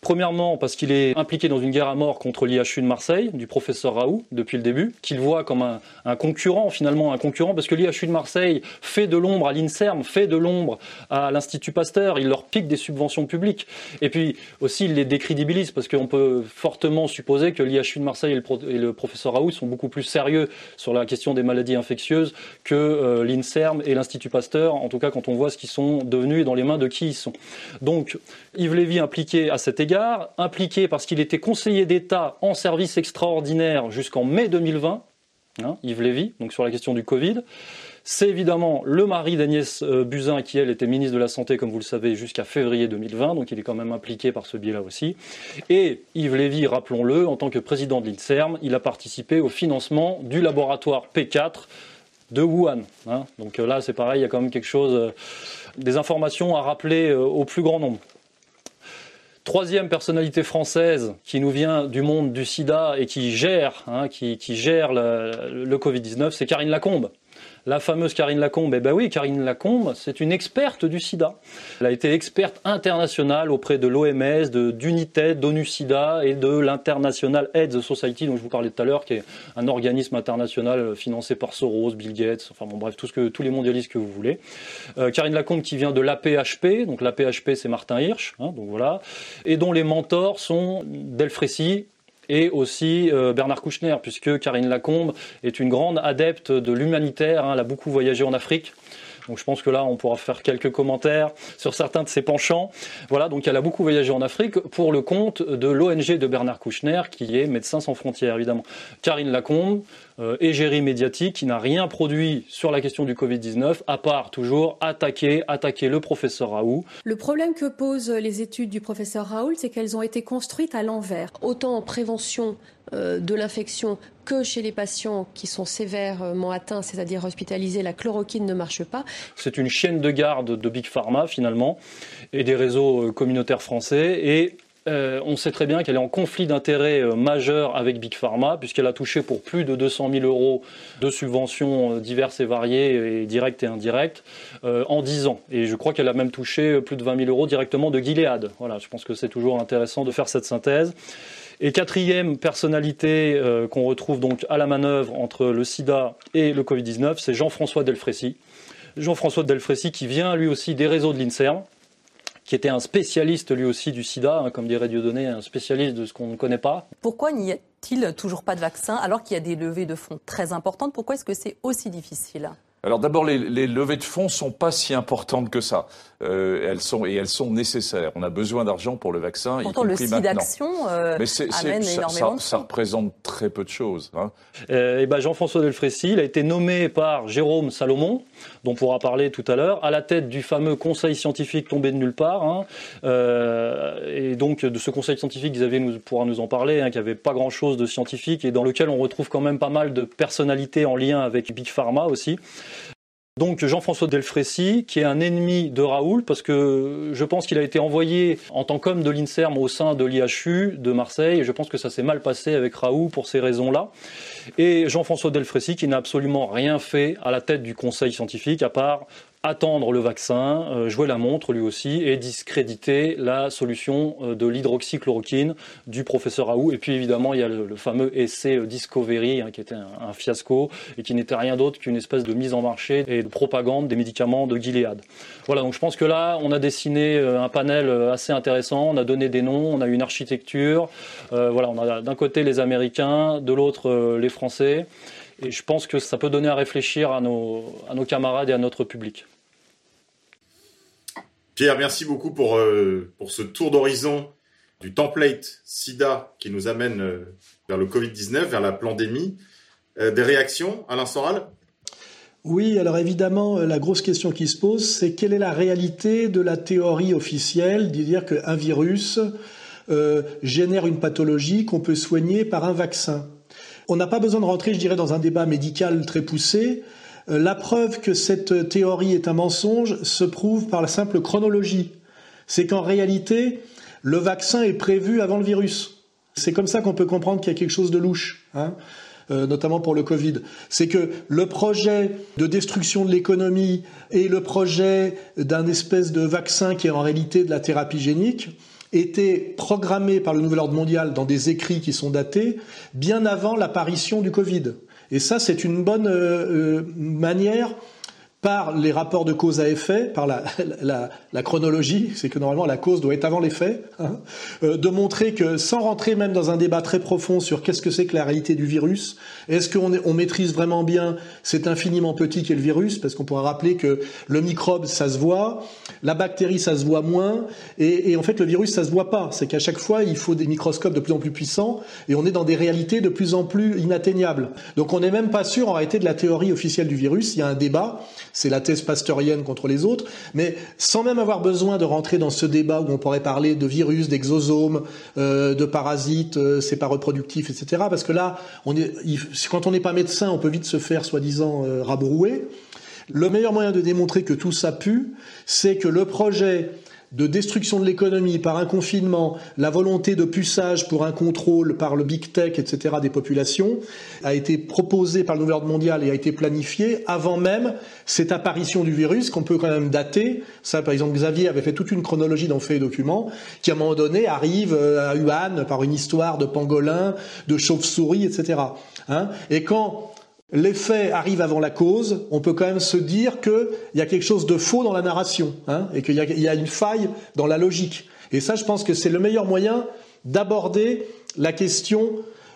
Premièrement, parce qu'il est impliqué dans une guerre à mort contre l'IHU de Marseille, du professeur Raoult, depuis le début, qu'il voit comme un, concurrent, finalement un concurrent, parce que l'IHU de Marseille fait de l'ombre à l'INSERM, fait de l'ombre à l'Institut Pasteur, il leur pique des subventions publiques. Et puis aussi, il les décrédibilise, parce qu'on peut fortement supposer que l'IHU de Marseille et le, pro et le, professeur Raoult sont beaucoup plus sérieux sur la question des maladies infectieuses que euh, l'INSERM et l'Institut Pasteur, en tout cas quand on voit ce qu'ils sont devenus et dans les mains de qui ils sont. Donc, Yves Lévy impliqué à cet égard, impliqué parce qu'il était conseiller d'État en service extraordinaire jusqu'en mai 2020, hein, Yves Lévy, donc sur la question du Covid. C'est évidemment le mari d'Agnès euh, Buzyn, qui elle était ministre de la Santé, comme vous le savez, jusqu'à février 2020, donc il est quand même impliqué par ce biais-là aussi. Et Yves Lévy, rappelons-le, en tant que président de l'INSERM, il a participé au financement du laboratoire P4 de Wuhan. Hein. Donc euh, là, c'est pareil, il y a quand même quelque chose, euh, des informations à rappeler au plus grand nombre. Troisième personnalité française qui nous vient du monde du sida et qui gère, hein, qui, qui, gère le, le Covid-19, c'est Karine Lacombe la fameuse Karine Lacombe. Eh ben oui, Karine Lacombe, c'est une experte du sida. Elle a été experte internationale auprès de l'OMS, d'UNITED, d'ONU-SIDA et de l'International AIDS Society, dont je vous parlais tout à l'heure, qui est un organisme international financé par Soros, Bill Gates, enfin bon bref, tout ce que, tous les mondialistes que vous voulez. Euh, Karine Lacombe qui vient de l'APHP, donc l'APHP c'est Martin Hirsch, hein, donc voilà, et dont les mentors sont Delfrécy, et aussi euh, Bernard Kouchner, puisque Karine Lacombe est une grande adepte de l'humanitaire, hein, elle a beaucoup voyagé en Afrique. Donc je pense que là, on pourra faire quelques commentaires sur certains de ses penchants. Voilà, donc elle a beaucoup voyagé en Afrique pour le compte de l'ONG de Bernard Kouchner, qui est Médecins sans frontières, évidemment. Karine Lacombe, euh, égérie médiatique, qui n'a rien produit sur la question du Covid-19, à part toujours attaquer, attaquer le professeur Raoult. Le problème que posent les études du professeur Raoult, c'est qu'elles ont été construites à l'envers. Autant en prévention euh, de l'infection que chez les patients qui sont sévèrement atteints, c'est-à-dire hospitalisés, la chloroquine ne marche pas. C'est une chaîne de garde de Big Pharma finalement et des réseaux euh, communautaires français et euh, on sait très bien qu'elle est en conflit d'intérêts euh, majeur avec Big Pharma, puisqu'elle a touché pour plus de 200 000 euros de subventions euh, diverses et variées, et directes et indirectes, en 10 ans. Et je crois qu'elle a même touché plus de 20 000 euros directement de Gilead. Voilà, je pense que c'est toujours intéressant de faire cette synthèse. Et quatrième personnalité qu'on retrouve donc à la manœuvre entre le sida et le Covid-19, c'est Jean-François Delfrécy. Jean-François Delfrécy qui vient lui aussi des réseaux de l'INSERM, qui était un spécialiste lui aussi du sida, hein, comme dirait Dieudonné, un spécialiste de ce qu'on ne connaît pas. Pourquoi n'y a-t-il toujours pas de vaccin alors qu'il y a des levées de fonds très importantes? Pourquoi est-ce que c'est aussi difficile? Alors d'abord, les, les, levées de fonds sont pas si importantes que ça. Euh, elles sont et elles sont nécessaires. On a besoin d'argent pour le vaccin. Pourtant, le site d'action euh, amène ça, énormément ça, ça, représente très peu de choses. Hein. Euh, et ben Jean-François Delfrécy, il a été nommé par Jérôme Salomon, on pourra parler tout à l'heure, à la tête du fameux conseil scientifique tombé de nulle part. Hein. Euh, et donc de ce conseil scientifique, Xavier nous, pourra nous en parler, hein, qui avait pas grand-chose de scientifique et dans lequel on retrouve quand même pas mal de personnalités en lien avec Big Pharma aussi. Donc Jean-François Delfrécy, qui est un ennemi de Raoul, parce que je pense qu'il a été envoyé en tant qu'homme de l'INSERM au sein de l'IHU de Marseille, et je pense que ça s'est mal passé avec Raoul pour ces raisons-là. Et Jean-François Delfrécy, qui n'a absolument rien fait à la tête du conseil scientifique, à part attendre le vaccin, euh, jouer la montre lui aussi et discréditer la solution euh, de l'hydroxychloroquine du professeur Raoult. Et puis évidemment, il y a le, fameux essai euh, Discovery hein, qui était un, fiasco et qui n'était rien d'autre qu'une espèce de mise en marché et de propagande des médicaments de Gilead. Voilà, donc je pense que là, on a dessiné un panel assez intéressant, on a donné des noms, on a une architecture. Voilà, on a d'un côté les Américains, de l'autre les Français. Et je pense que ça peut donner à réfléchir à nos, à nos camarades et à notre public. Pierre, merci beaucoup pour, euh, pour ce tour d'horizon du template SIDA qui nous amène euh, vers le Covid-19, vers la pandémie. Euh, des réactions, Alain Soral? Oui, alors évidemment, la grosse question qui se pose, c'est quelle est la réalité de la théorie officielle de dire qu'un virus euh, génère une pathologie qu'on peut soigner par un vaccin? On n'a pas besoin de rentrer, je dirais, dans un débat médical très poussé. Euh, la preuve que cette théorie est un mensonge se prouve par la simple chronologie. C'est qu'en réalité, le vaccin est prévu avant le virus. C'est comme ça qu'on peut comprendre qu'il y a quelque chose de louche. Hein euh, notamment pour le Covid, c'est que le projet de destruction de l'économie et le projet d'un espèce de vaccin qui est en réalité de la thérapie génique était programmé par le nouvel ordre mondial dans des écrits qui sont datés bien avant l'apparition du Covid. Et ça, c'est une bonne euh, euh, manière par les rapports de cause à effet, par la, [LAUGHS] la, la chronologie, c'est que normalement la cause doit être avant les faits, hein, euh, de montrer que sans rentrer même dans un débat très profond sur qu'est-ce que c'est que la réalité du virus, est-ce qu'on on maîtrise vraiment bien cet infiniment petit qu'est le virus, parce qu'on pourra rappeler que le microbe ça se voit, la bactérie ça se voit moins, et, et en fait le virus ça se voit pas, c'est qu'à chaque fois il faut des microscopes de plus en plus puissants, et on est dans des réalités de plus en plus inatteignables. Donc on n'est même pas sûr en réalité de la théorie officielle du virus, il y a un débat, c'est la thèse pasteurienne contre les autres, mais sans même avoir besoin de rentrer dans ce débat où on pourrait parler de virus, d'exosomes, euh, de parasites, euh, c'est pas reproductif, etc. Parce que là, on est, quand on n'est pas médecin, on peut vite se faire soi-disant euh, rabrouer. Le meilleur moyen de démontrer que tout ça pue, c'est que le projet de destruction de l'économie par un confinement, la volonté de puçage pour un contrôle par le big tech, etc., des populations, a été proposé par le nouvel ordre mondial et a été planifié avant même cette apparition du virus qu'on peut quand même dater. Ça, par exemple, Xavier avait fait toute une chronologie dans Fait et Documents, qui à un moment donné arrive euh, à Wuhan par une histoire de pangolin, de chauve-souris, etc. Hein et quand l'effet arrive avant la cause, on peut quand même se dire qu'il y a quelque chose de faux dans la narration, hein, et qu'il y, y, a une faille dans la logique. Et ça, je pense que c'est le meilleur moyen d'aborder la question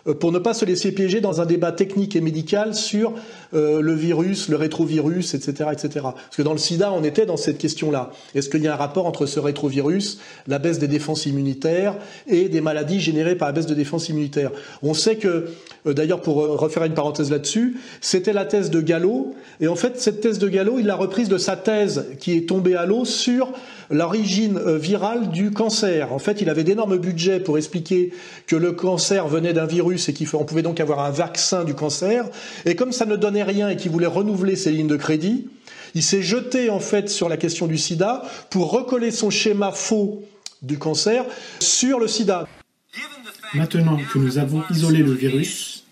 euh, pour ne pas se laisser piéger dans un débat technique et médical sur euh, le virus, le rétrovirus, etc., etc. Parce que dans le SIDA, on était dans cette question-là. Est-ce qu'il y a un rapport entre ce rétrovirus, la baisse des défenses immunitaires et des maladies générées par la baisse de défense immunitaire On sait que, euh, d'ailleurs, pour refaire une parenthèse là-dessus, c'était la thèse de Gallo, et en fait, cette thèse de Gallo, il l'a reprise de sa thèse qui est tombée à l'eau sur l'origine virale du cancer. En fait, il avait d'énormes budgets pour expliquer que le cancer venait d'un virus et qu'on pouvait donc avoir un vaccin du cancer. Et comme ça ne donnait rien et qu'il voulait renouveler ses lignes de crédit, il s'est jeté en fait sur la question du sida pour recoller son schéma faux du cancer sur le sida. Maintenant que nous avons isolé le virus,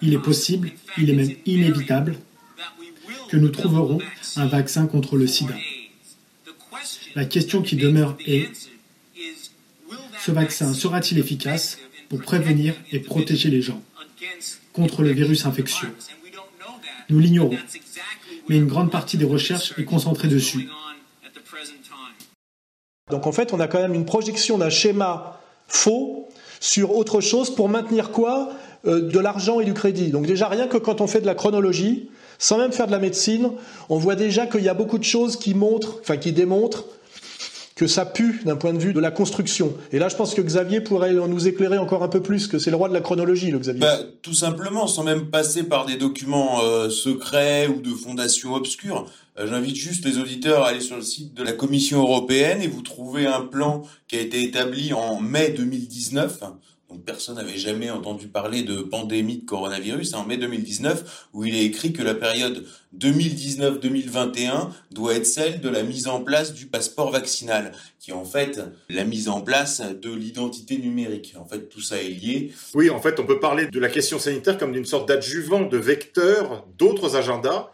il est possible, il est même inévitable, que nous trouverons un vaccin contre le sida. La question qui demeure est, ce vaccin sera-t-il efficace pour prévenir et protéger les gens contre le virus infectieux? Nous l'ignorons, mais une grande partie des recherches est concentrée dessus. Donc en fait, on a quand même une projection d'un schéma faux sur autre chose pour maintenir quoi? Euh, De l'argent et du crédit. Donc déjà, rien que quand on fait de la chronologie, sans même faire de la médecine, on voit déjà qu'il y a beaucoup de choses qui montrent, enfin qui démontrent que ça pue d'un point de vue de la construction. Et là, je pense que Xavier pourrait nous éclairer encore un peu plus, que c'est le roi de la chronologie, le Xavier. Bah, tout simplement, sans même passer par des documents euh, secrets ou de fondations obscures. Euh, j'invite juste les auditeurs à aller sur le site de la Commission européenne et vous trouvez un plan qui a été établi en mai 2019 personne n'avait jamais entendu parler de pandémie de coronavirus, en mai 2019, où il est écrit que la période 2019-2021 doit être celle de la mise en place du passeport vaccinal, qui est en fait la mise en place de l'identité numérique. En fait, tout ça est lié. Oui, en fait, on peut parler de la question sanitaire comme d'une sorte d'adjuvant, de vecteur d'autres agendas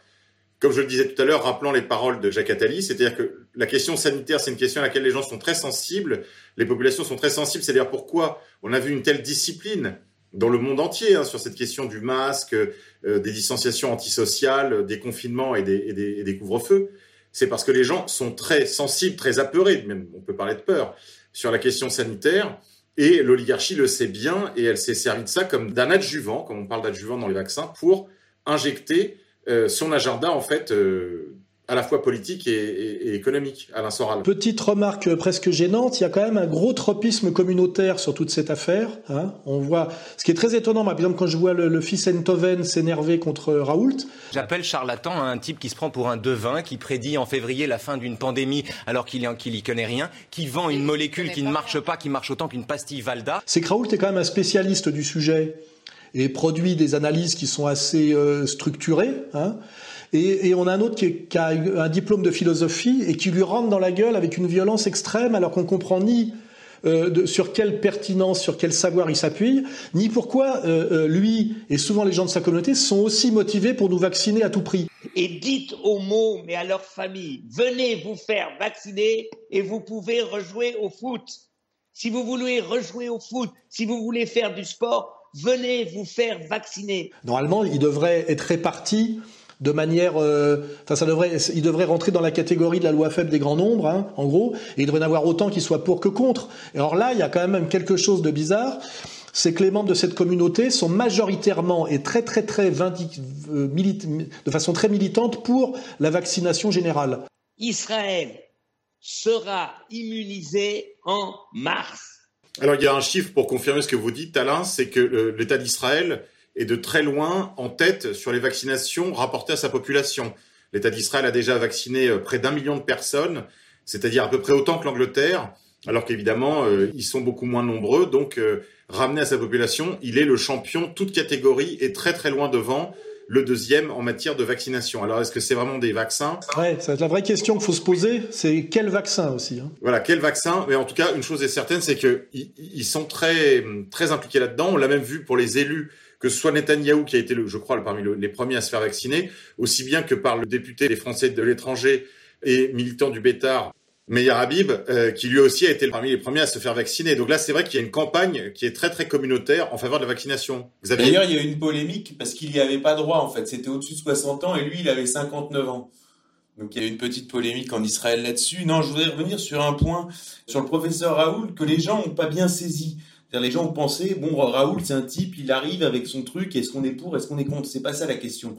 comme je le disais tout à l'heure, rappelant les paroles de Jacques Attali, c'est-à-dire que la question sanitaire, c'est une question à laquelle les gens sont très sensibles, les populations sont très sensibles, c'est-à-dire pourquoi on a vu une telle discipline dans le monde entier hein, sur cette question du masque, euh, des distanciations antisociales, des confinements et des, couvre-feux. C'est parce que les gens sont très sensibles, très apeurés, même on peut parler de peur, sur la question sanitaire. Et l'oligarchie le sait bien et elle s'est servie de ça comme d'un adjuvant, comme on parle d'adjuvant dans les vaccins, pour injecter euh, son agenda en fait euh, à la fois politique et, et, et, économique, Alain Soral. Petite remarque presque gênante, il y a quand même un gros tropisme communautaire sur toute cette affaire. Hein. On voit, ce qui est très étonnant, par exemple, quand je vois le, le fils Enthoven s'énerver contre Raoult. J'appelle charlatan un type qui se prend pour un devin, qui prédit en février la fin d'une pandémie alors qu'il qu y connaît rien, qui vend une molécule qui ne marche pas, qui marche autant qu'une pastille Valda. C'est que Raoult est quand même un spécialiste du sujet et produit des analyses qui sont assez euh, structurées. Hein. Et, et, on a un autre qui, qui, a un diplôme de philosophie et qui lui rentre dans la gueule avec une violence extrême alors qu'on comprend ni euh, de, sur quelle pertinence, sur quel savoir il s'appuie, ni pourquoi euh, euh, lui et souvent les gens de sa communauté sont aussi motivés pour nous vacciner à tout prix. Et dites aux mots, mais à leur famille, venez vous faire vacciner et vous pouvez rejouer au foot. si vous voulez rejouer au foot, si vous voulez faire du sport, venez vous faire vacciner. Normalement, il devrait être réparti de manière, euh, enfin ça devrait, il devrait rentrer dans la catégorie de la loi faible des grands nombres, hein, en gros, et il devrait y en avoir autant qui soient pour que contre. Et alors là, il y a quand même quelque chose de bizarre, c'est que les membres de cette communauté sont majoritairement et très très très euh, de façon très militante pour la vaccination générale. Israël sera immunisé en mars. Alors il y a un chiffre pour confirmer ce que vous dites, Alain, c'est que euh, l'État d'Israël est de très loin en tête sur les vaccinations rapportées à sa population. L'État d'Israël a déjà vacciné euh, près d'un million de personnes, c'est-à-dire à peu près autant que l'Angleterre, alors qu'évidemment, euh, ils sont beaucoup moins nombreux. Donc, euh, ramené à sa population, il est le champion, toute catégorie, et très très loin devant le deuxième en matière de vaccination. Alors, est-ce que c'est vraiment des vaccins? Ouais, c'est la vraie question qu'il faut se poser, c'est quel vaccin aussi. Hein. Voilà, quel vaccin? Mais en tout cas, une chose est certaine, c'est qu'ils ils sont très très impliqués là-dedans. On l'a même vu pour les élus que ce soit Netanyahou qui a été, je crois, parmi les premiers à se faire vacciner, aussi bien que par le député des Français de l'étranger et militant du Bétard, Meir Habib, euh, qui lui aussi a été parmi les premiers à se faire vacciner. Donc là, c'est vrai qu'il y a une campagne qui est très très communautaire en faveur de la vaccination. D'ailleurs, il y a eu une polémique parce qu'il n'y avait pas droit en fait. C'était au-dessus de 60 ans et lui, il avait 59 ans. Donc il y a eu une petite polémique en Israël là-dessus. Non, je voudrais revenir sur un point sur le professeur Raoul que les gens n'ont pas bien saisi les gens ont pensé, bon, Raoul, c'est un type, il arrive avec son truc, est-ce qu'on est pour, est-ce qu'on est contre? C'est pas ça la question.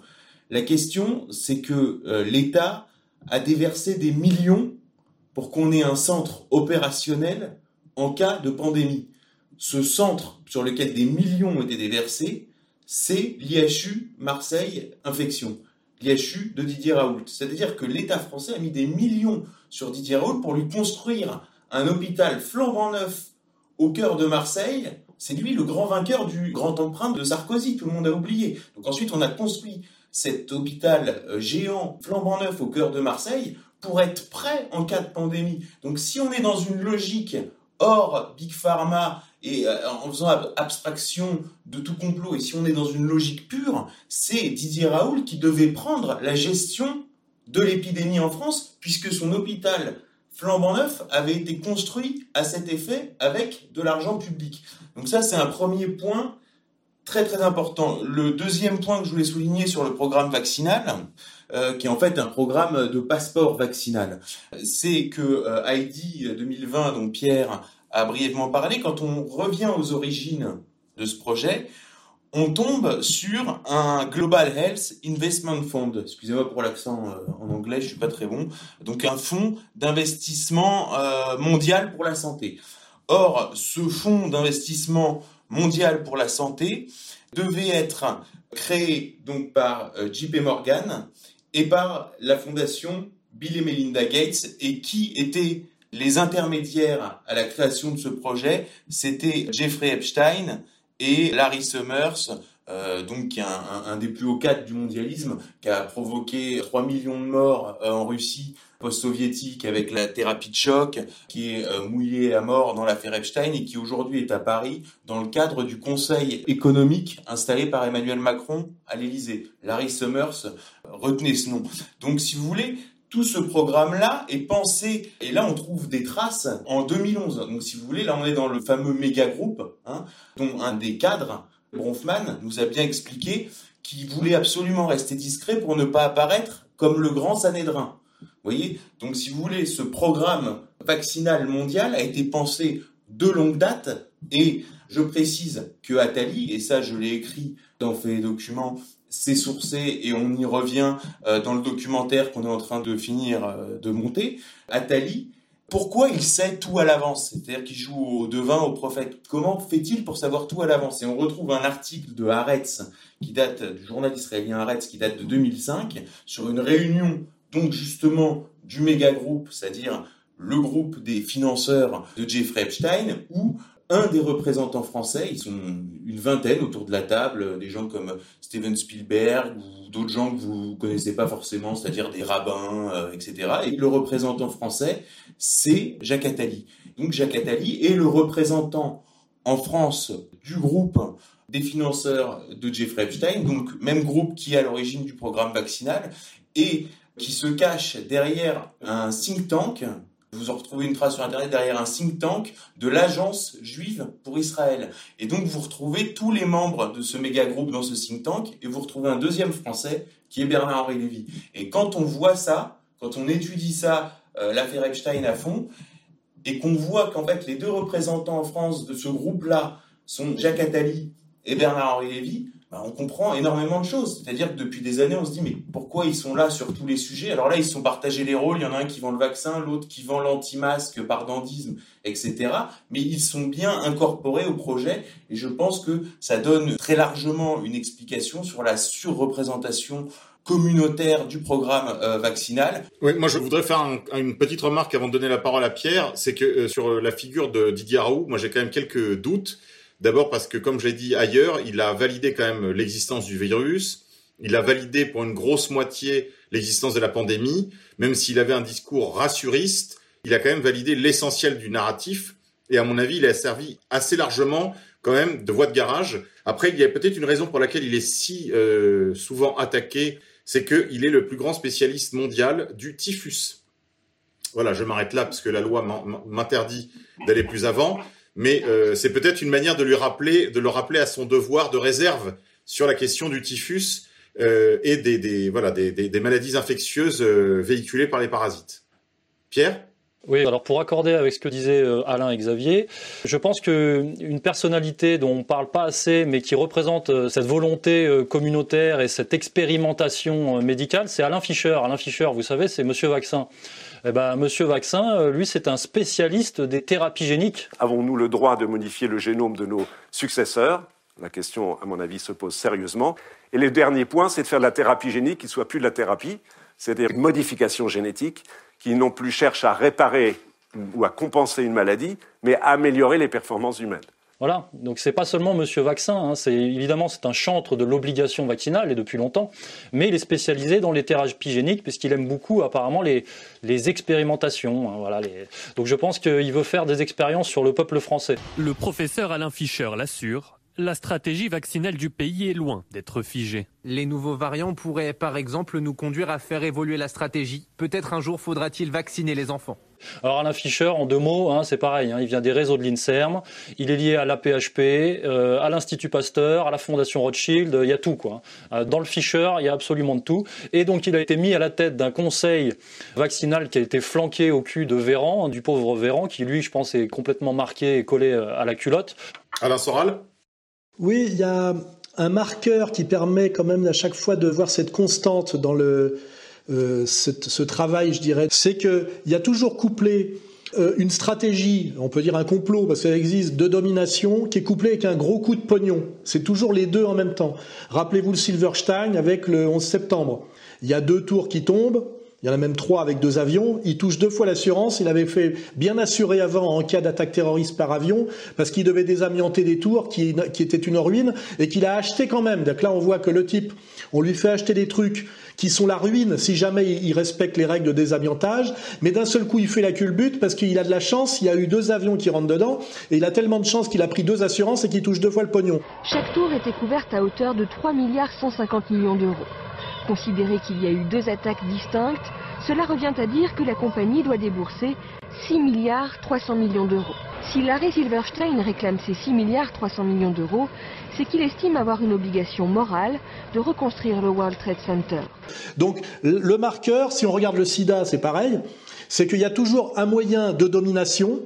La question, c'est que euh, l'État a déversé des millions pour qu'on ait un centre opérationnel en cas de pandémie. Ce centre sur lequel des millions ont été déversés, c'est l'IHU Marseille Infection, l'IHU de Didier Raoult. C'est-à-dire que l'État français a mis des millions sur Didier Raoult pour lui construire un hôpital flambant neuf au cœur de Marseille, c'est lui le grand vainqueur du grand emprunt de Sarkozy, tout le monde a oublié. Donc ensuite, on a construit cet hôpital euh, géant, flambant neuf au cœur de Marseille, pour être prêt en cas de pandémie. Donc si on est dans une logique hors Big Pharma et euh, en faisant abstraction de tout complot, et si on est dans une logique pure, c'est Didier Raoul qui devait prendre la gestion de l'épidémie en France, puisque son hôpital flambant neuf avait été construit à cet effet avec de l'argent public. Donc ça, c'est un premier point très très important. Le deuxième point que je voulais souligner sur le programme vaccinal, euh, qui est en fait un programme de passeport vaccinal, c'est que euh, Heidi 2020, dont Pierre a brièvement parlé, quand on revient aux origines de ce projet, on tombe sur un Global Health Investment Fund. Excusez-moi pour l'accent euh, en anglais, je suis pas très bon. Donc un fonds d'investissement euh, mondial pour la santé. Or, ce fonds d'investissement mondial pour la santé devait être créé donc par euh, JP Morgan et par la fondation Bill et Melinda Gates et qui étaient les intermédiaires à la création de ce projet, c'était Jeffrey Epstein, et Larry Summers, euh, donc qui est un, des plus hauts cadres du mondialisme, qui a provoqué 3 millions de morts euh, en Russie post-soviétique avec la thérapie de choc, qui est euh, mouillé à mort dans l'affaire Epstein et qui aujourd'hui est à Paris dans le cadre du Conseil économique installé par Emmanuel Macron à l'Élysée. Larry Summers, retenez ce nom. Donc si vous voulez, tout ce programme-là est pensé, et là on trouve des traces en 2011. Donc si vous voulez, là on est dans le fameux méga groupe, hein, dont un des cadres, Bronfman, nous a bien expliqué qu'il voulait absolument rester discret pour ne pas apparaître comme le grand Sanhédrin. Vous voyez? Donc si vous voulez, ce programme vaccinal mondial a été pensé de longue date et je précise que Attali, et ça je l'ai écrit dans Fait documents, c'est sourcé et on y revient euh, dans le documentaire qu'on est en train de finir euh, de monter. Attali, pourquoi il sait tout à l'avance? C'est-à-dire qu'il joue au devin, au prophète. Comment fait-il pour savoir tout à l'avance? Et on retrouve un article de Haaretz, qui date du journal israélien Haaretz, qui date de 2005, sur une réunion, donc justement, du méga groupe, c'est-à-dire le groupe des financeurs de Jeffrey Epstein, où un des représentants français, ils sont une vingtaine autour de la table, des gens comme Steven Spielberg ou d'autres gens que vous connaissez pas forcément, c'est-à-dire des rabbins, euh, etc. Et le représentant français, c'est Jacques Attali. Donc Jacques Attali est le représentant en France du groupe des financeurs de Jeffrey Epstein, donc même groupe qui est à l'origine du programme vaccinal et qui se cache derrière un think tank vous en retrouvez une trace sur Internet derrière un think tank de l'agence juive pour Israël. Et donc vous retrouvez tous les membres de ce méga groupe dans ce think tank et vous retrouvez un deuxième français qui est Bernard-Henri Lévy. Et quand on voit ça, quand on étudie ça, euh, l'affaire Epstein à fond, et qu'on voit qu'en fait les deux représentants en France de ce groupe-là sont Jacques Attali et Bernard-Henri Lévy, bah, on comprend énormément de choses. C'est-à-dire que depuis des années, on se dit, mais pourquoi ils sont là sur tous les sujets? Alors là, ils se sont partagés les rôles. Il y en a un qui vend le vaccin, l'autre qui vend l'anti-masque par dandisme, etc. Mais ils sont bien incorporés au projet. Et je pense que ça donne très largement une explication sur la surreprésentation communautaire du programme euh, vaccinal. Oui, moi je voudrais faire une petite remarque avant de donner la parole à Pierre, c'est que euh, sur la figure de Didier Raoult, moi j'ai quand même quelques doutes. D'abord parce que, comme j'ai dit ailleurs, il a validé quand même l'existence du virus. Il a validé pour une grosse moitié l'existence de la pandémie, même s'il avait un discours rassuriste. Il a quand même validé l'essentiel du narratif. Et à mon avis, il a servi assez largement quand même de voie de garage. Après, il y a peut-être une raison pour laquelle il est si euh, souvent attaqué, c'est qu'il est le plus grand spécialiste mondial du typhus. Voilà, je m'arrête là parce que la loi m'interdit d'aller plus avant mais euh, c'est peut-être une manière de lui rappeler, de le rappeler à son devoir de réserve sur la question du typhus euh, et des, des voilà des, des, des, maladies infectieuses euh, véhiculées par les parasites. Pierre? Oui, alors pour accorder avec ce que disaient euh, Alain et Xavier, je pense qu'une personnalité dont on ne parle pas assez, mais qui représente euh, cette volonté communautaire et cette expérimentation médicale, c'est Alain Fischer. Alain Fischer, vous savez, c'est Monsieur Vaccin. Eh ben, Monsieur Vaccin, euh, lui, c'est un spécialiste des thérapies géniques. Avons-nous le droit de modifier le génome de nos successeurs? La question, à mon avis, se pose sérieusement. Et le dernier point, c'est de faire de la thérapie génique qui soit plus de la thérapie, c'est-à-dire une modification génétique qui non plus cherche à réparer ou à compenser une maladie, mais à améliorer les performances humaines. Voilà, donc c'est pas seulement Monsieur Vaccin, hein. c'est évidemment c'est un chantre de l'obligation vaccinale et depuis longtemps, mais il est spécialisé dans les thérapies géniques puisqu'il aime beaucoup apparemment les, les expérimentations. Hein, voilà, Donc je pense qu'il veut faire des expériences sur le peuple français. Le professeur Alain Fischer l'assure, la stratégie vaccinale du pays est loin d'être figée. Les nouveaux variants pourraient par exemple nous conduire à faire évoluer la stratégie. Peut-être un jour faudra-t-il vacciner les enfants. Alors Alain Fischer, en deux mots, hein, c'est pareil, hein, il vient des réseaux de l'INSERM, il est lié à l'APHP, euh, à l'Institut Pasteur, à la Fondation Rothschild, il y a tout quoi. Euh, dans le Fischer, il y a absolument de tout. Et donc il a été mis à la tête d'un conseil vaccinal qui a été flanqué au cul de Véran, du pauvre Véran, qui lui, je pense, est complètement marqué et collé euh, à la culotte. Alain Soral Oui, il y a un marqueur qui permet quand même à chaque fois de voir cette constante dans le euh, ce, travail, je dirais, c'est qu'il y a toujours couplé euh, une stratégie, on peut dire un complot, parce qu'il existe, de domination, qui est couplé avec un gros coup de pognon. C'est toujours les deux en même temps. Rappelez-vous le Silverstein avec le 11 septembre. Il y a deux tours qui tombent, il y en a même trois avec deux avions. Il touche deux fois l'assurance. Il avait fait bien assuré avant en cas d'attaque terroriste par avion parce qu'il devait désamianter des tours qui, qui étaient une ruine et qu'il a acheté quand même. Donc là, on voit que le type, on lui fait acheter des trucs qui sont la ruine si jamais il respecte les règles de désamiantage. Mais d'un seul coup, il fait la culbute parce qu'il a de la chance. Il y a eu deux avions qui rentrent dedans et il a tellement de chance qu'il a pris deux assurances et qu'il touche deux fois le pognon. Chaque tour était couverte à hauteur de 3 milliards 150 millions d'euros. Considérer qu'il y a eu deux attaques distinctes, cela revient à dire que la compagnie doit débourser 6 milliards 300 millions d'euros. Si Larry Silverstein réclame ces 6 milliards 300 millions d'euros, c'est qu'il estime avoir une obligation morale de reconstruire le World Trade Center. Donc le marqueur, si on regarde le sida, c'est pareil, c'est qu'il y a toujours un moyen de domination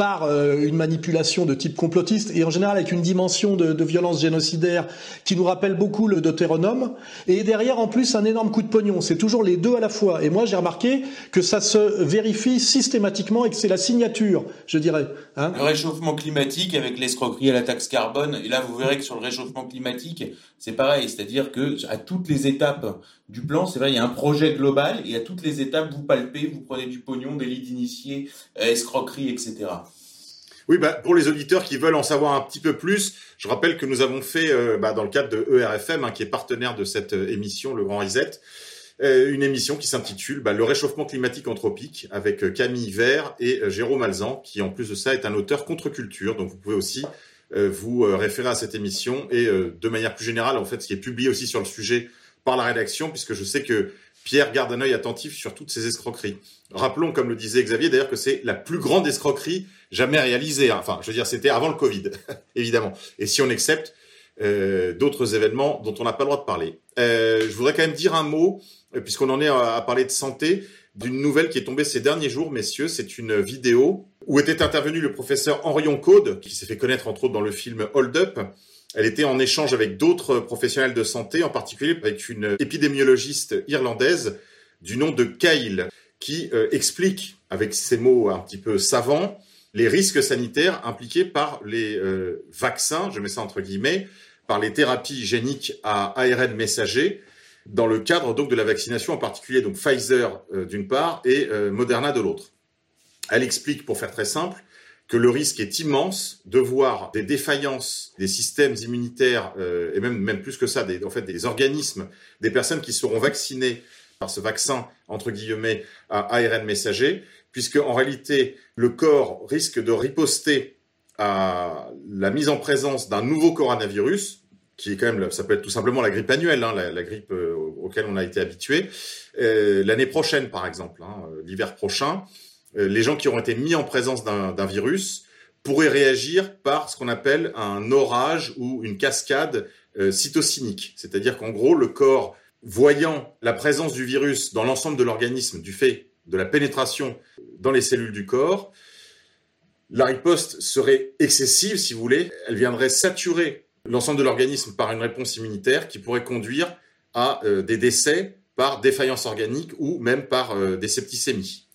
par euh, une manipulation de type complotiste et en général avec une dimension de, violence génocidaire qui nous rappelle beaucoup le Deutéronome et derrière en plus un énorme coup de pognon. C'est toujours les deux à la fois. Et moi j'ai remarqué que ça se vérifie systématiquement et que c'est la signature, je dirais. Hein. le réchauffement climatique avec l'escroquerie à la taxe carbone et là vous verrez que sur le réchauffement climatique c'est pareil, c'est-à-dire que à toutes les étapes du plan, c'est vrai, il y a un projet global et à toutes les étapes, vous palpez, vous prenez du pognon, des lits d'initiés, euh, escroquerie, etc. Oui, bah, pour les auditeurs qui veulent en savoir un petit peu plus, je rappelle que nous avons fait, euh, bah, dans le cadre de ERFM, hein, qui est partenaire de cette euh, émission, Le Grand Reset, une émission qui s'intitule bah, Le réchauffement climatique anthropique avec Camille Vert et Jérôme Alzan, qui en plus de ça est un auteur contre-culture. Donc vous pouvez aussi vous référer à cette émission et de manière plus générale, en fait, ce qui est publié aussi sur le sujet par la rédaction, puisque je sais que Pierre garde un œil attentif sur toutes ces escroqueries. Rappelons, comme le disait Xavier, d'ailleurs que c'est la plus grande escroquerie jamais réalisée. hein. Enfin, je veux dire, c'était avant le Covid, [LAUGHS] évidemment. Et si on accepte euh, d'autres événements dont on n'a pas le droit de parler. Euh, je voudrais quand même dire un mot, euh, puisqu'on en est à, à parler de santé, d'une nouvelle qui est tombée ces derniers jours, messieurs. C'est une vidéo où était intervenu le professeur Henrion Code, qui s'est fait connaître entre autres dans le film Hold Up. Elle était en échange avec d'autres professionnels de santé, en particulier avec une épidémiologiste irlandaise du nom de Kyle, qui euh, explique, avec ces mots un petit peu savants, les risques sanitaires impliqués par les euh, vaccins, je mets ça entre guillemets, par les thérapies géniques à ARN messager, dans le cadre donc de la vaccination en particulier donc Pfizer euh, d'une part et Moderna de l'autre. Elle explique, pour faire très simple, que le risque est immense de voir des défaillances des systèmes immunitaires euh, et même même plus que ça, des, en fait des organismes, des personnes qui seront vaccinées par ce vaccin entre guillemets à ARN messager, puisque en réalité le corps risque de riposter à la mise en présence d'un nouveau coronavirus, qui est quand même, ça peut être tout simplement la grippe annuelle, hein, la, grippe euh, auquel on a été habitué, euh, l'année prochaine par exemple, hein, l'hiver prochain, euh, les gens qui auront été mis en présence d'un virus pourraient réagir par ce qu'on appelle un orage ou une cascade euh, c'est-à-dire qu'en gros le corps voyant la présence du virus dans l'ensemble de l'organisme du fait de la pénétration dans les cellules du corps, la riposte serait excessive, si vous voulez. Elle viendrait saturer l'ensemble de l'organisme par une réponse immunitaire qui pourrait conduire à euh, des décès par défaillance organique ou même par euh, des septicémies.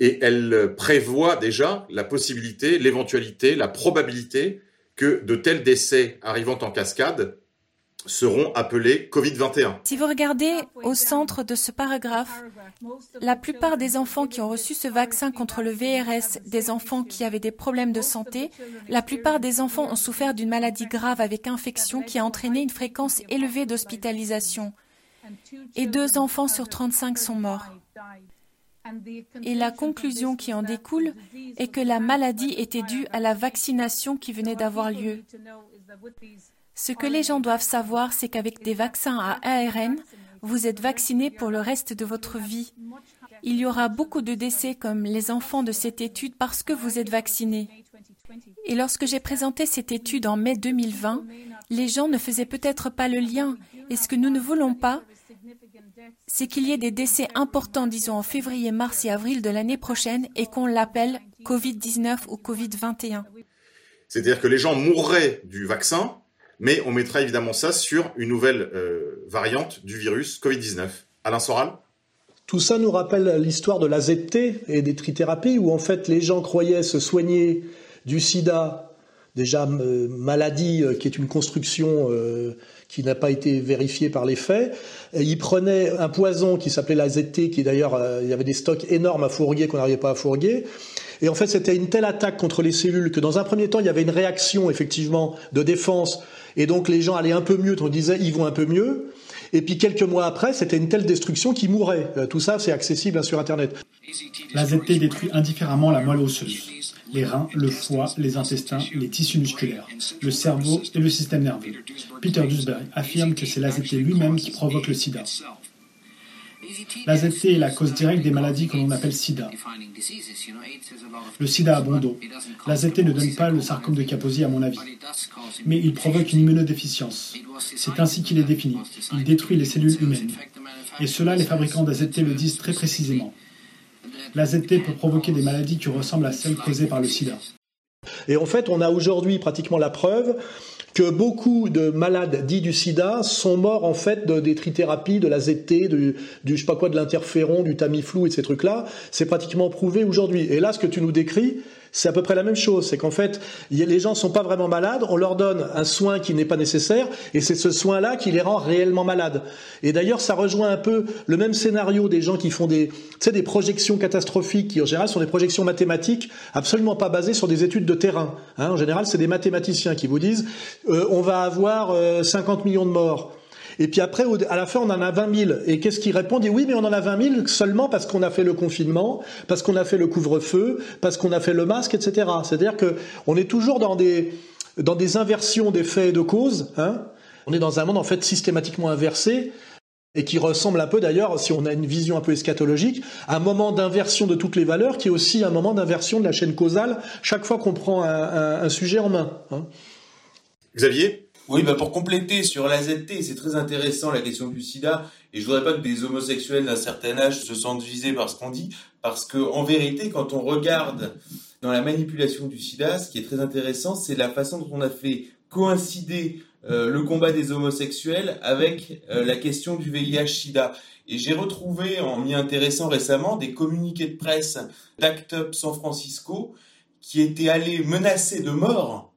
Et elle prévoit déjà la possibilité, l'éventualité, la probabilité que de tels décès arrivant en cascade seront appelés Covid-21. Si vous regardez au centre de ce paragraphe, la plupart des enfants qui ont reçu ce vaccin contre le VRS, des enfants qui avaient des problèmes de santé, la plupart des enfants ont souffert d'une maladie grave avec infection qui a entraîné une fréquence élevée d'hospitalisation. Et deux enfants sur 35 sont morts. Et la conclusion qui en découle est que la maladie était due à la vaccination qui venait d'avoir lieu. Ce que les gens doivent savoir, c'est qu'avec des vaccins à ARN, vous êtes vacciné pour le reste de votre vie. Il y aura beaucoup de décès comme les enfants de cette étude parce que vous êtes vaccinés. Et lorsque j'ai présenté cette étude en mai 2020, les gens ne faisaient peut-être pas le lien. Et ce que nous ne voulons pas, c'est qu'il y ait des décès importants, disons en février, mars et avril de l'année prochaine et qu'on l'appelle Covid-19 ou Covid-21. C'est-à-dire que les gens mourraient du vaccin, mais on mettra évidemment ça sur une nouvelle euh, variante du virus Covid-19. Alain Soral? Tout ça nous rappelle l'histoire de l'AZT et des trithérapies, où en fait les gens croyaient se soigner du sida, déjà euh, maladie euh, qui est une construction euh, qui n'a pas été vérifiée par les faits. Et ils prenaient un poison qui s'appelait l'AZT, qui d'ailleurs, euh, il y avait des stocks énormes à fourguer qu'on n'arrivait pas à fourguer. Et en fait, c'était une telle attaque contre les cellules que dans un premier temps, il y avait une réaction effectivement de défense, et donc les gens allaient un peu mieux, on disait ils vont un peu mieux. Et puis quelques mois après, c'était une telle destruction qu'ils mouraient. Euh, Tout ça, c'est accessible hein, sur Internet. L'AZT détruit indifféremment la moelle osseuse, les reins, le foie, les intestins, les tissus musculaires, le cerveau et le système nerveux. Peter Dewsbury affirme que c'est l'AZT lui-même qui provoque le sida. L'AZT est la cause directe des maladies que l'on appelle sida. Le sida a bon dos. L'AZT ne donne pas le sarcome de Kaposi à mon avis. Mais il provoque une immunodéficience. C'est ainsi qu'il est défini. Il détruit les cellules humaines. Et cela, les fabricants d'AZT le disent très précisément. L'AZT peut provoquer des maladies qui ressemblent à celles causées par le sida. Et en fait, on a aujourd'hui pratiquement la preuve que beaucoup de malades dits du sida sont morts en fait de, des trithérapies, de la ZT, du, du je sais pas quoi, de l'interféron, du Tamiflu et de ces trucs-là. C'est pratiquement prouvé aujourd'hui. Et là, ce que tu nous décris, c'est à peu près la même chose. C'est qu'en fait, les gens sont pas vraiment malades, on leur donne un soin qui n'est pas nécessaire, et c'est ce soin-là qui les rend réellement malades. Et d'ailleurs, ça rejoint un peu le même scénario des gens qui font des, des projections catastrophiques, qui en général sont des projections mathématiques, absolument pas basées sur des études de terrain. Hein, en général, c'est des mathématiciens qui vous disent, euh, on va avoir euh, 50 millions de morts. Et puis après, à la fin, on en a 20 000. Et qu'est-ce qu'ils répondent? Oui, mais on en a 20 000 seulement parce qu'on a fait le confinement, parce qu'on a fait le couvre-feu, parce qu'on a fait le masque, etc. C'est-à-dire que on est toujours dans des dans des inversions des faits et de causes. Hein on est dans un monde en fait systématiquement inversé. et qui ressemble un peu d'ailleurs, si on a une vision un peu eschatologique, à un moment d'inversion de toutes les valeurs, qui est aussi un moment d'inversion de la chaîne causale chaque fois qu'on prend un, sujet en main. Hein. Xavier? Oui, bah pour compléter sur l'AZT, c'est très intéressant la question du sida, et je voudrais pas que des homosexuels d'un certain âge se sentent visés par ce qu'on dit, parce que en vérité, quand on regarde dans la manipulation du sida, ce qui est très intéressant, c'est la façon dont on a fait coïncider euh, le combat des homosexuels avec euh, la question du VIH-Sida. Et j'ai retrouvé, en m'y intéressant récemment, des communiqués de presse d'Act Up San Francisco qui étaient allés menacer de mort,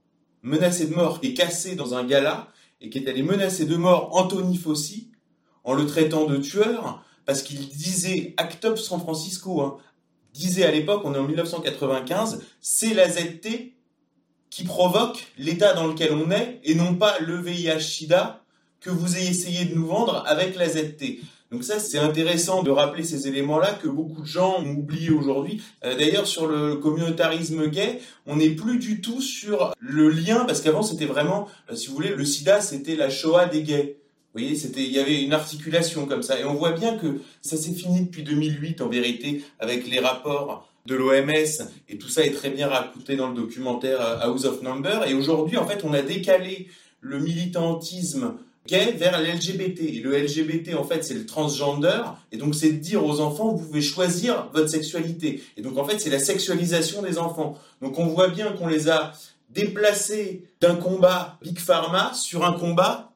menacer de mort et casser dans un gala, et qui étaient allés menacer de mort Anthony Fossi en le traitant de tueur, parce qu'il disait Act Up San Francisco, hein, disait à l'époque, on est en 1995, c'est la ZT qui provoque l'état dans lequel on est et non pas le VIH-Sida que vous ayez essayé de nous vendre avec la ZT. Donc ça, c'est intéressant de rappeler ces éléments-là que beaucoup de gens ont oublié aujourd'hui. Euh, d'ailleurs, sur le communautarisme gay, on n'est plus du tout sur le lien, parce qu'avant, c'était vraiment, euh, si vous voulez, le sida, c'était la Shoah des gays. Vous voyez, il y avait une articulation comme ça. Et on voit bien que ça s'est fini depuis 2008, en vérité, avec les rapports de l'OMS, et tout ça est très bien raconté dans le documentaire euh, House of Number. Et aujourd'hui, en fait, on a décalé le militantisme gay vers l'LGBT. Et le LGBT, en fait, c'est le transgender. Et donc, c'est de dire aux enfants, vous pouvez choisir votre sexualité. Et donc, en fait, c'est la sexualisation des enfants. Donc, on voit bien qu'on les a déplacés d'un combat Big Pharma sur un combat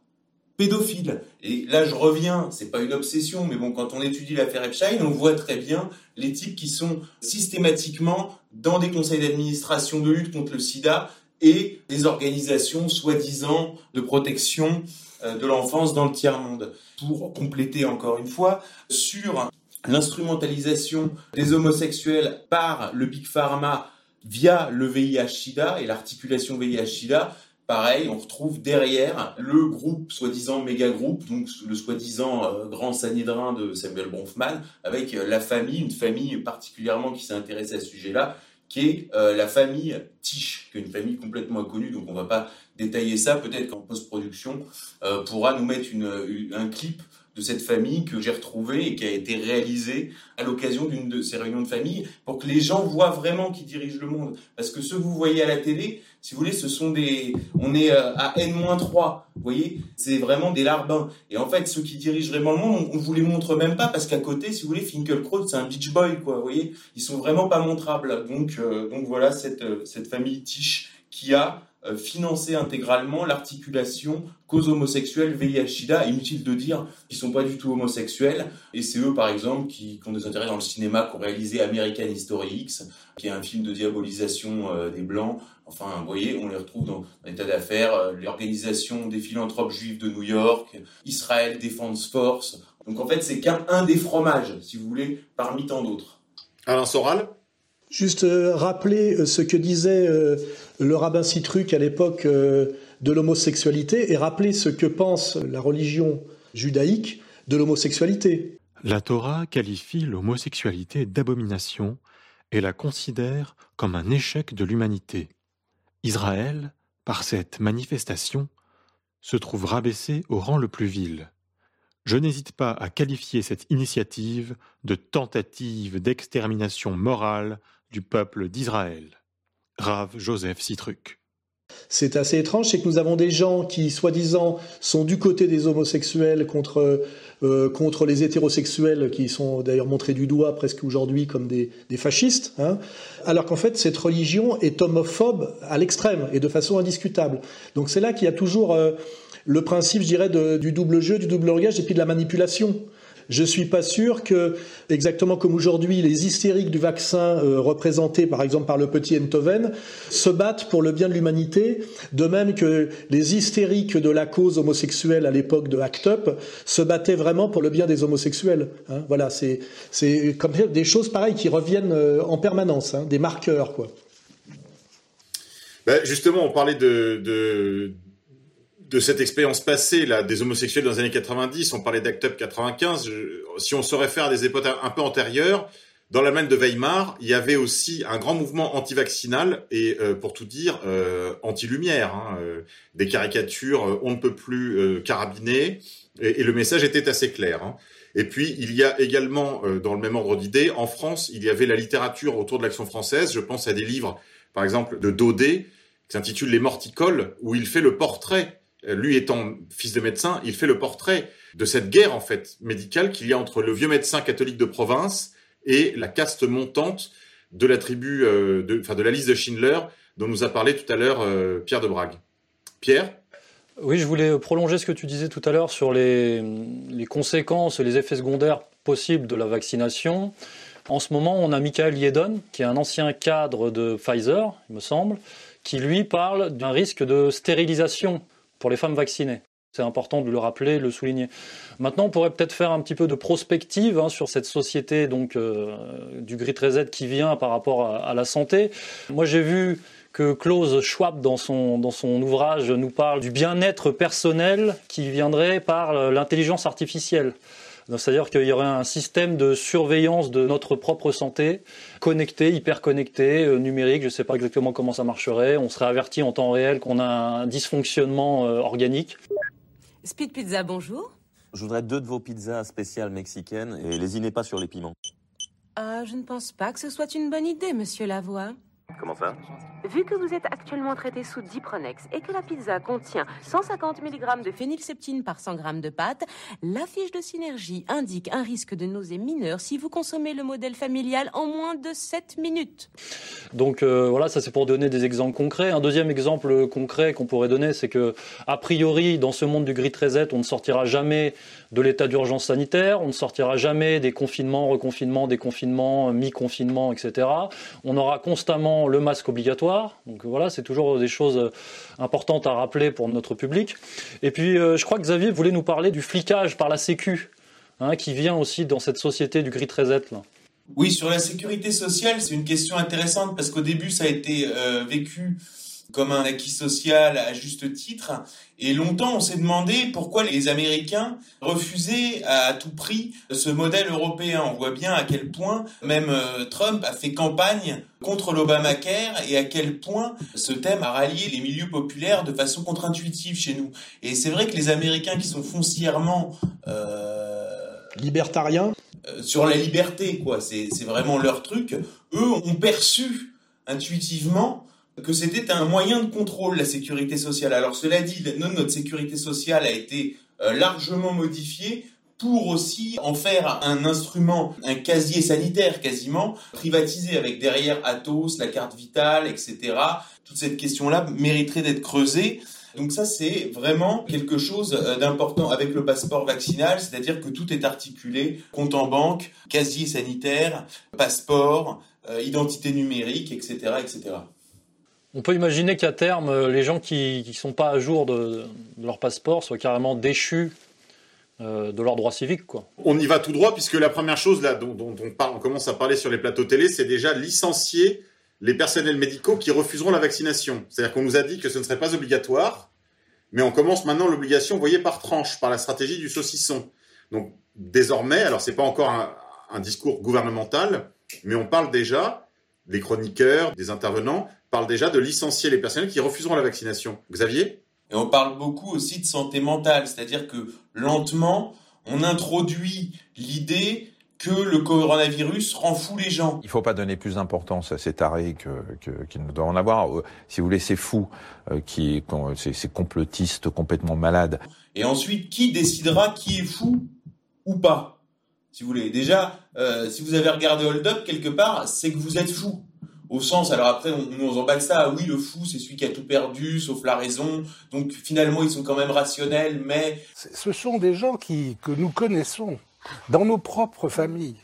pédophile. Et là, je reviens, c'est pas une obsession, mais bon, quand on étudie l'affaire Epstein, on voit très bien les types qui sont systématiquement dans des conseils d'administration de lutte contre le sida et des organisations soi-disant de protection de l'enfance dans le tiers-monde. Pour compléter encore une fois, sur l'instrumentalisation des homosexuels par le Big Pharma via le VIH-Sida et l'articulation VIH-Sida, pareil, on retrouve derrière le groupe soi-disant méga groupe, donc le soi-disant euh, grand sanhedrin de Samuel Bronfman, avec euh, la famille, une famille particulièrement qui s'est intéressée à ce sujet-là, qui est euh, la famille Tiche, qui est une famille complètement inconnue, donc on va pas détailler ça, peut-être qu'en post-production, pourra nous mettre un clip de cette famille que j'ai retrouvée et qui a été réalisée à l'occasion d'une de ces réunions de famille pour que les gens voient vraiment qui dirige le monde. Parce que ceux que vous voyez à la télé, si vous voulez, ce sont des, on est euh, à N-3, vous voyez, c'est vraiment des larbins. Et en fait, ceux qui dirigent vraiment le monde, on, vous les montre même pas parce qu'à côté, si vous voulez, Finkelkraut, c'est un beach boy, quoi, vous voyez, ils sont vraiment pas montrables. Donc, euh, donc voilà cette, euh, cette famille Tiche qui a euh, financer intégralement l'articulation cause homosexuelle VIH-Sida. Inutile de dire qu'ils sont pas du tout homosexuels. Et c'est eux, par exemple, qui, ont des intérêts dans le cinéma, qui ont réalisé American History X, qui est un film de diabolisation euh, des Blancs. Enfin, vous voyez, on les retrouve dans l'état d'affaires, euh, l'organisation des philanthropes juifs de New York, Israel Defense Force. Donc en fait, c'est qu'un des fromages, si vous voulez, parmi tant d'autres. Alain Soral? Juste rappeler ce que disait le rabbin Citruc à l'époque euh, de l'homosexualité et rappeler ce que pense la religion judaïque de l'homosexualité. La Torah qualifie l'homosexualité d'abomination et la considère comme un échec de l'humanité. Israël, par cette manifestation, se trouve rabaissé au rang le plus vil. Je n'hésite pas à qualifier cette initiative de tentative d'extermination morale du peuple d'Israël. Rave Joseph Citruc. C'est assez étrange, c'est que nous avons des gens qui, soi-disant, sont du côté des homosexuels contre, euh, contre les hétérosexuels, qui sont d'ailleurs montrés du doigt presque aujourd'hui comme des, fascistes, hein, alors qu'en fait, cette religion est homophobe à l'extrême et de façon indiscutable. Donc c'est là qu'il y a toujours euh, le principe, je dirais, du double jeu, du double langage et puis de la manipulation. Je suis pas sûr que, exactement comme aujourd'hui, les hystériques du vaccin euh, représentés par exemple par le petit Enthoven se battent pour le bien de l'humanité, de même que les hystériques de la cause homosexuelle à l'époque de Act Up se battaient vraiment pour le bien des homosexuels. Hein. voilà, c'est comme des choses pareilles qui reviennent euh, en permanence, hein, des marqueurs quoi. Ben justement, on parlait de de cette expérience passée là des homosexuels dans les années 90, on parlait d'Act Up 95. si on se réfère à des époques un peu antérieures, dans l'Allemagne de Weimar, il y avait aussi un grand mouvement anti-vaccinal et, euh, pour tout dire, euh, anti-lumière. Hein, euh, des caricatures, euh, on ne peut plus euh, carabiner, et, le message était assez clair. Hein. Et puis, il y a également, euh, dans le même ordre d'idées, en France, il y avait la littérature autour de l'action française. Je pense à des livres, par exemple, de Daudet, qui s'intitule Les Morticoles, où il fait le portrait, lui étant fils de médecin, il fait le portrait de cette guerre, en fait, médicale qu'il y a entre le vieux médecin catholique de province et la caste montante de la tribu, euh, de, enfin de la liste de Schindler, dont nous a parlé tout à l'heure euh, Pierre de Brague. Pierre? Oui, je voulais prolonger ce que tu disais tout à l'heure sur les, les conséquences et les effets secondaires possibles de la vaccination. En ce moment, on a Michael Yedon, qui est un ancien cadre de Pfizer, il me semble, qui lui parle d'un risque de stérilisation pour les femmes vaccinées. C'est important de le rappeler, de le souligner. Maintenant, on pourrait peut-être faire un petit peu de prospective hein, sur cette société donc euh, du Grit Reset qui vient par rapport à, à la santé. Moi, j'ai vu que Klaus Schwab, dans son, dans son ouvrage, nous parle du bien-être personnel qui viendrait par l'intelligence artificielle. C'est-à-dire qu'il y aurait un système de surveillance de notre propre santé, connecté, hyper connecté, euh, numérique, je ne sais pas exactement comment ça marcherait. On serait averti en temps réel qu'on a un dysfonctionnement euh, organique. Speed Pizza, bonjour. Je voudrais deux de vos pizzas spéciales mexicaines et lésinez pas sur les piments. Euh, je ne pense pas que ce soit une bonne idée, monsieur Lavoie. Comment ça Vu que vous êtes actuellement traité sous Dipronex et que la pizza contient 150 mg de phénylseptine par 100 g de pâte, la fiche de synergie indique un risque de nausée mineure si vous consommez le modèle familial en moins de 7 minutes. Donc euh, voilà, ça c'est pour donner des exemples concrets. Un deuxième exemple concret qu'on pourrait donner, c'est que a priori, dans ce monde du Grid Reset, on ne sortira jamais de l'état d'urgence sanitaire, on ne sortira jamais des confinements, reconfinements, déconfinements, mi-confinements, etc. On aura constamment le masque obligatoire. Donc voilà, c'est toujours des choses importantes à rappeler pour notre public. Et puis, euh, je crois que Xavier voulait nous parler du flicage par la Sécu, hein, qui vient aussi dans cette société du Grid Reset. Là. Oui, sur la sécurité sociale, c'est une question intéressante parce qu'au début, ça a été euh, vécu comme un acquis social à juste titre. Et longtemps, on s'est demandé pourquoi les Américains refusaient à tout prix ce modèle européen. On voit bien à quel point même euh, Trump a fait campagne contre l'Obamacare et à quel point ce thème a rallié les milieux populaires de façon contre-intuitive chez nous. Et c'est vrai que les Américains qui sont foncièrement... Euh, Libertariens? euh, sur la liberté, quoi. C'est vraiment leur truc. Eux ont perçu intuitivement que c'était un moyen de contrôle, la sécurité sociale. Alors cela dit, notre sécurité sociale a été euh, largement modifiée pour aussi en faire un instrument, un casier sanitaire quasiment, privatisé avec derrière Atos, la carte vitale, etc. Toute cette question-là mériterait d'être creusée. Donc ça, c'est vraiment quelque chose euh, d'important avec le passeport vaccinal, c'est-à-dire que tout est articulé, compte en banque, casier sanitaire, passeport, euh, identité numérique, etc., etc. On peut imaginer qu'à terme, euh, les gens qui ne sont pas à jour de, leur passeport soient carrément déchus euh, de leurs droits civiques. On y va tout droit, puisque la première chose là, dont, dont on, parle, on commence à parler sur les plateaux télé, c'est déjà licencier les personnels médicaux qui refuseront la vaccination. C'est-à-dire qu'on nous a dit que ce ne serait pas obligatoire, mais on commence maintenant l'obligation, vous voyez, par tranche, par la stratégie du saucisson. Donc désormais, alors c'est pas encore un, un discours gouvernemental, mais on parle déjà, des chroniqueurs, des intervenants, parlent déjà de licencier les personnels qui refuseront la vaccination. Xavier? Et on parle beaucoup aussi de santé mentale, c'est-à-dire que lentement, on introduit l'idée que le coronavirus rend fou les gens. Il ne faut pas donner plus d'importance à ces tarés qu'il que, qu ne doit en avoir. Si vous voulez, ces fous, euh, qui, ces, ces complotistes complètement malades. Et ensuite, qui décidera qui est fou ou pas? Si vous voulez, déjà, euh, si vous avez regardé Hold Up quelque part, c'est que vous êtes fou. Au sens, alors après, on, on emballe ça. Oui, le fou, c'est celui qui a tout perdu, sauf la raison. Donc finalement, ils sont quand même rationnels, mais ce sont des gens qui que nous connaissons dans nos propres familles.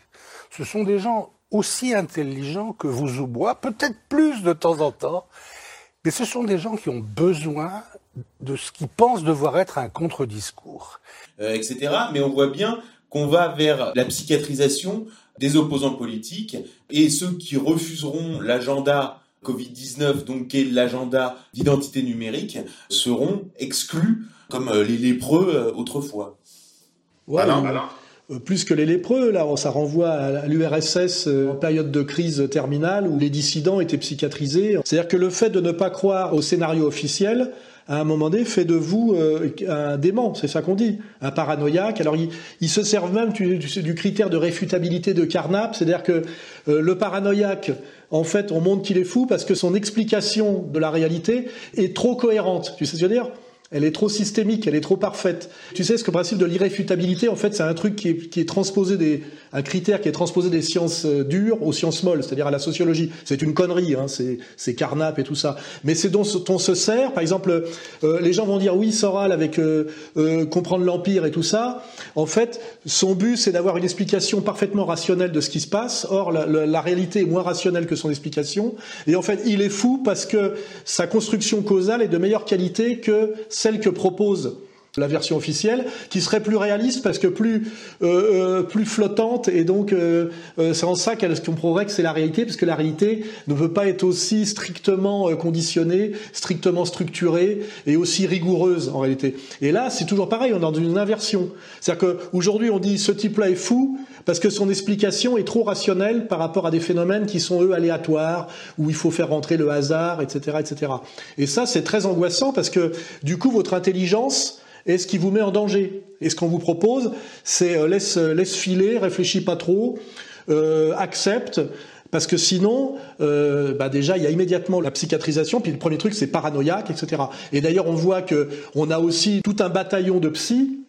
Ce sont des gens aussi intelligents que vous ou moi, peut-être plus de temps en temps, mais ce sont des gens qui ont besoin de ce qu'ils pensent devoir être un contre-discours. Euh, etc. Mais on voit bien qu'on va vers la psychiatrisation des opposants politiques et ceux qui refuseront l'agenda Covid-19, donc qui est l'agenda d'identité numérique, seront exclus comme les lépreux autrefois. Ouais, Alain, Alain. euh, plus que les lépreux. Là, ça renvoie à l'URSS euh, en période de crise terminale où les dissidents étaient psychiatrisés. C'est-à-dire que le fait de ne pas croire au scénario officiel, à un moment donné, fait de vous euh, un dément, c'est ça qu'on dit, un paranoïaque. Alors, ils, se servent même du, du, critère de réfutabilité de Carnap, c'est-à-dire que le paranoïaque, en fait, on montre qu'il est fou parce que son explication de la réalité est trop cohérente. Tu sais ce que je veux dire? Elle est trop systémique, elle est trop parfaite. Tu sais, ce que principe de l'irréfutabilité, en fait, c'est un truc qui est, qui est, transposé des, un critère qui est transposé des sciences euh, dures aux sciences molles, c'est-à-dire à la sociologie. C'est une connerie, hein, c'est Carnap et tout ça. Mais c'est dont on se sert. Par exemple, euh, les gens vont dire oui, Soral avec euh, euh, comprendre l'empire et tout ça. En fait, son but, c'est d'avoir une explication parfaitement rationnelle de ce qui se passe. Or, la, la, la réalité est moins rationnelle que son explication. Et en fait, il est fou parce que sa construction causale est de meilleure qualité que celle que propose la version officielle, qui serait plus réaliste parce que plus euh, euh plus flottante et donc euh, euh c'est en ça qu'elle comprendrait que c'est la réalité parce que la réalité ne peut pas être aussi strictement euh, conditionnée, strictement structurée et aussi rigoureuse en réalité. Et là, c'est toujours pareil, on est dans une inversion. C'est-à-dire qu'aujourd'hui, on dit ce type-là est fou parce que son explication est trop rationnelle par rapport à des phénomènes qui sont eux aléatoires où il faut faire rentrer le hasard, etc., etc. Et ça, c'est très angoissant parce que du coup, votre intelligence est ce qui vous met en danger. Et ce qu'on vous propose, c'est euh, laisse, euh, laisse filer, réfléchis pas trop, euh, accepte. Parce que sinon, bah déjà, il y a immédiatement la psychiatrisation. Puis le premier truc, c'est paranoïaque, etc. Et d'ailleurs, on voit que on a aussi tout un bataillon de psy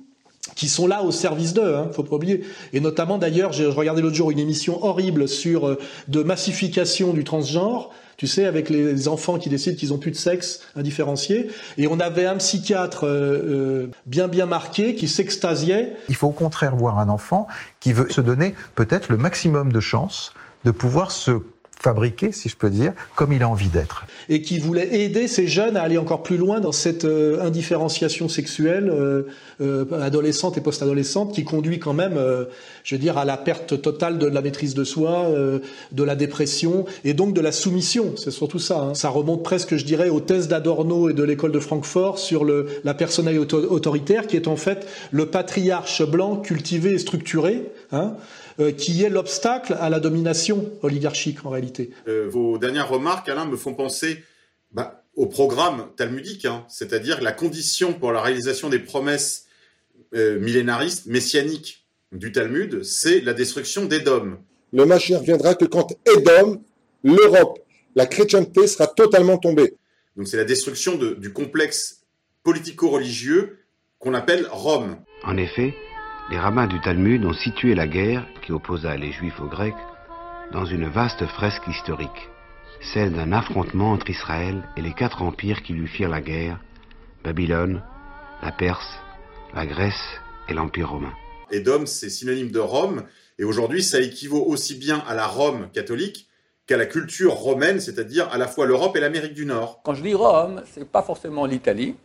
qui sont là au service d'eux, hein, faut pas oublier. Et notamment, d'ailleurs, j'ai regardé l'autre jour une émission horrible sur euh, de massification du transgenre tu sais, avec les enfants qui décident qu'ils ont plus de sexe indifférencié. Et on avait un psychiatre euh, euh, bien bien marqué qui s'extasiait. Il faut au contraire voir un enfant qui veut se donner peut-être le maximum de chances de pouvoir se fabriqué, si je peux dire, comme il a envie d'être. Et qui voulait aider ces jeunes à aller encore plus loin dans cette euh, indifférenciation sexuelle euh, euh, adolescente et post-adolescente qui conduit quand même, euh, je veux dire, à la perte totale de la maîtrise de soi, euh, de la dépression et donc de la soumission. C'est surtout ça. Hein. Ça remonte presque, je dirais, aux thèses d'Adorno et de l'école de Francfort sur le, la personnalité autoritaire qui est en fait le patriarche blanc cultivé et structuré. Hein, qui est l'obstacle à la domination oligarchique en réalité. Euh, vos dernières remarques, Alain, me font penser bah, au programme talmudique, hein, c'est-à-dire la condition pour la réalisation des promesses euh, millénaristes, messianiques du Talmud, c'est la destruction d'Édom. Le Mashiach viendra que quand Édom, l'Europe, la chrétienté sera totalement tombée. Donc c'est la destruction de, du complexe politico-religieux qu'on appelle Rome. En effet, les rabbins du Talmud ont situé la guerre, qui opposa les Juifs aux Grecs, dans une vaste fresque historique, celle d'un affrontement entre Israël et les quatre empires qui lui firent la guerre, Babylone, la Perse, la Grèce et l'Empire romain. Édom, c'est synonyme de Rome, et aujourd'hui ça équivaut aussi bien à la Rome catholique qu'à la culture romaine, c'est-à-dire à la fois l'Europe et l'Amérique du Nord. Quand je dis Rome, c'est pas forcément l'Italie,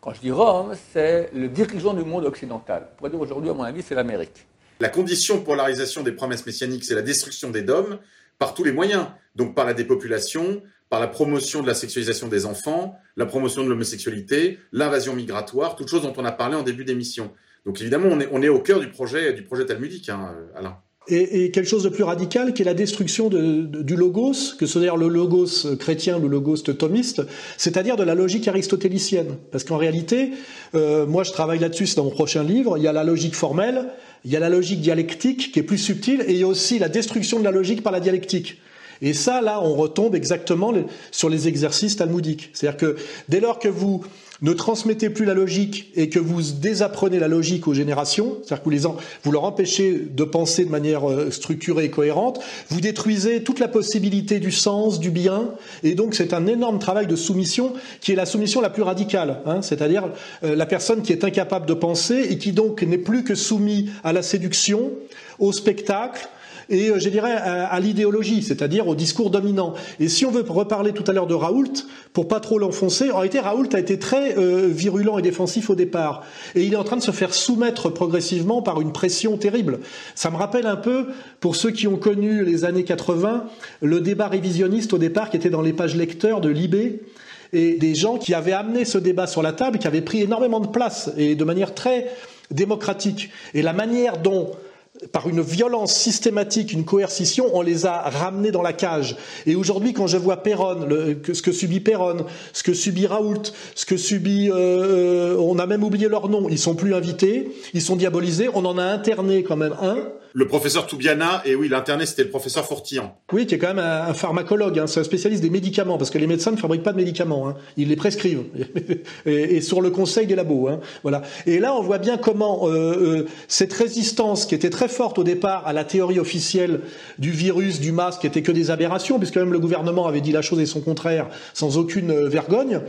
quand je dis Rome, c'est le dirigeant du monde occidental. On pourrait dire aujourd'hui, à mon avis, c'est l'Amérique. La condition pour la réalisation des promesses messianiques, c'est la destruction des dômes par tous les moyens. Donc par la dépopulation, par la promotion de la sexualisation des enfants, la promotion de l'homosexualité, l'invasion migratoire, toutes choses dont on a parlé en début d'émission. Donc évidemment, on est, on est au cœur du projet, du projet talmudique, hein, Alain. Et, quelque chose de plus radical qui est la destruction de, de, du logos, que ce soit le logos chrétien, le logos thomiste, c'est-à-dire de la logique aristotélicienne. Parce qu'en réalité, euh, moi je travaille là-dessus, c'est dans mon prochain livre, il y a la logique formelle, il y a la logique dialectique qui est plus subtile, et il y a aussi la destruction de la logique par la dialectique. Et ça, là, on retombe exactement sur les exercices talmudiques. C'est-à-dire que dès lors que vous ne transmettez plus la logique et que vous désapprenez la logique aux générations, c'est-à-dire que vous, les vous leur empêchez de penser de manière euh, structurée et cohérente, vous détruisez toute la possibilité du sens, du bien, et donc c'est un énorme travail de soumission qui est la soumission la plus radicale, hein, c'est-à-dire euh, la personne qui est incapable de penser et qui donc n'est plus que soumis à la séduction, au spectacle, et euh, je dirais à, l'idéologie, c'est-à-dire au discours dominant. Et si on veut reparler tout à l'heure de Raoult, pour pas trop l'enfoncer, en réalité Raoult a été très euh, virulent et défensif au départ, et il est en train de se faire soumettre progressivement par une pression terrible. Ça me rappelle un peu, pour ceux qui ont connu les années 80, le débat révisionniste au départ qui était dans les pages lecteurs de Libé et des gens qui avaient amené ce débat sur la table, qui avaient pris énormément de place et de manière très démocratique. Et la manière dont par une violence systématique, une coercition, on les a ramenés dans la cage. Et aujourd'hui, quand je vois Perron, le, ce que subit Perron, ce que subit Raoult, ce que subit, euh, on a même oublié leur nom, ils sont plus invités, ils sont diabolisés. On en a interné quand même un le professeur Toubiana, et oui, l'internet, c'était le professeur Fortillan. Oui, qui est quand même un, pharmacologue, hein, c'est un spécialiste des médicaments, parce que les médecins ne fabriquent pas de médicaments, hein, ils les prescrivent, [LAUGHS] et, sur le conseil des labos. Hein, voilà. Et là, on voit bien comment euh, euh, cette résistance, qui était très forte au départ à la théorie officielle du virus, du masque, qui était que des aberrations, puisque même le gouvernement avait dit la chose et son contraire, sans aucune euh, vergogne,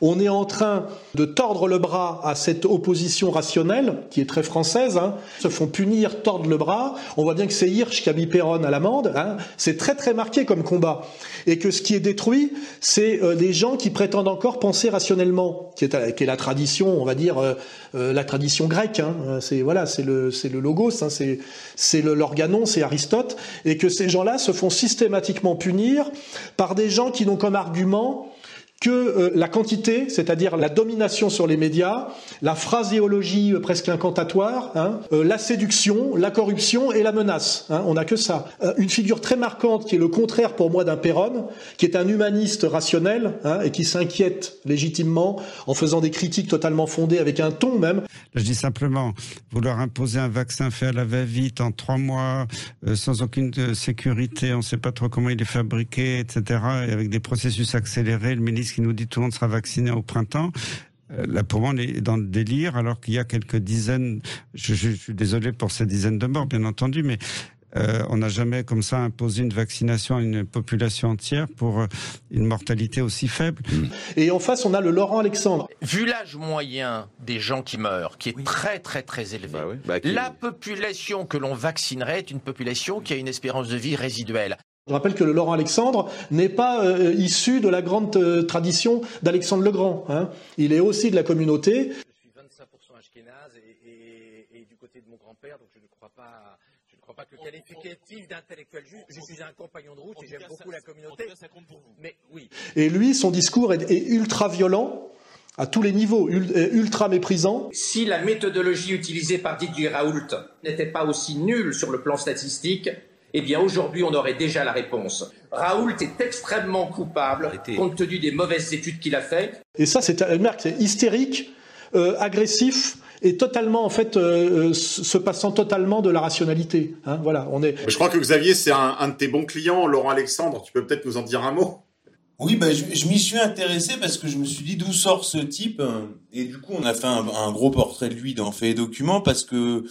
on est en train de tordre le bras à cette opposition rationnelle, qui est très française, hein, se font punir, tordre le bras. On voit bien que c'est Hirsch qui a mis Perron à l'amende. Hein. C'est très très marqué comme combat. Et que ce qui est détruit, c'est euh, des gens qui prétendent encore penser rationnellement, qui est, qui est la tradition, on va dire, euh, euh, la tradition grecque. Hein. C'est voilà, c'est le, le logos, hein. c'est l'organon, c'est Aristote. Et que ces gens-là se font systématiquement punir par des gens qui n'ont comme argument que euh, la quantité, c'est-à-dire la domination sur les médias, la phraséologie euh, presque incantatoire, hein, euh, la séduction, la corruption et la menace. Hein, on n'a que ça. une figure très marquante qui est le contraire pour moi d'un Perron, qui est un humaniste rationnel hein, et qui s'inquiète légitimement en faisant des critiques totalement fondées avec un ton même. Je dis simplement, vouloir imposer un vaccin fait à la va-vite en trois mois, sans aucune sécurité, on ne sait pas trop comment il est fabriqué, etc., et avec des processus accélérés, le ministre qui nous dit tout le monde sera vacciné au printemps. Euh, là, pour moi, on est dans le délire, alors qu'il y a quelques dizaines, je, suis désolé pour ces dizaines de morts, bien entendu, mais euh, on n'a jamais comme ça imposé une vaccination à une population entière pour euh, une mortalité aussi faible. Et en face, on a le Laurent Alexandre. Vu l'âge moyen des gens qui meurent, qui est très très très élevé, bah bah, la population que l'on vaccinerait est une population qui a une espérance de vie résiduelle. Je rappelle que le Laurent Alexandre n'est pas euh, issu de la grande euh, tradition d'Alexandre le Grand. Hein. Il est aussi de la communauté. Je suis 25% ashkénaze et, et, du côté de mon grand-père, donc je ne crois pas, je ne crois pas que le qualificatif d'intellectuel juste. Je suis un compagnon de route et j'aime beaucoup la communauté. Ça compte pour vous. Mais oui. Et lui, son discours est, est ultra violent à tous les niveaux, ultra méprisant. Si la méthodologie utilisée par Didier Raoult n'était pas aussi nulle sur le plan statistique, eh bien aujourd'hui on aurait déjà la réponse. Raoult est extrêmement coupable compte tenu des mauvaises études qu'il a faites. Et ça, c'est c'est hystérique, euh, agressif et totalement en fait euh, euh, se passant totalement de la rationalité. Hein, voilà, on est. Je crois que Xavier, c'est un, de tes bons clients, Laurent Alexandre. Tu peux peut-être nous en dire un mot? Oui, bah, je, m'y suis intéressé parce que je me suis dit d'où sort ce type? Et du coup, on a fait un, un gros portrait de lui dans Fait et Documents parce que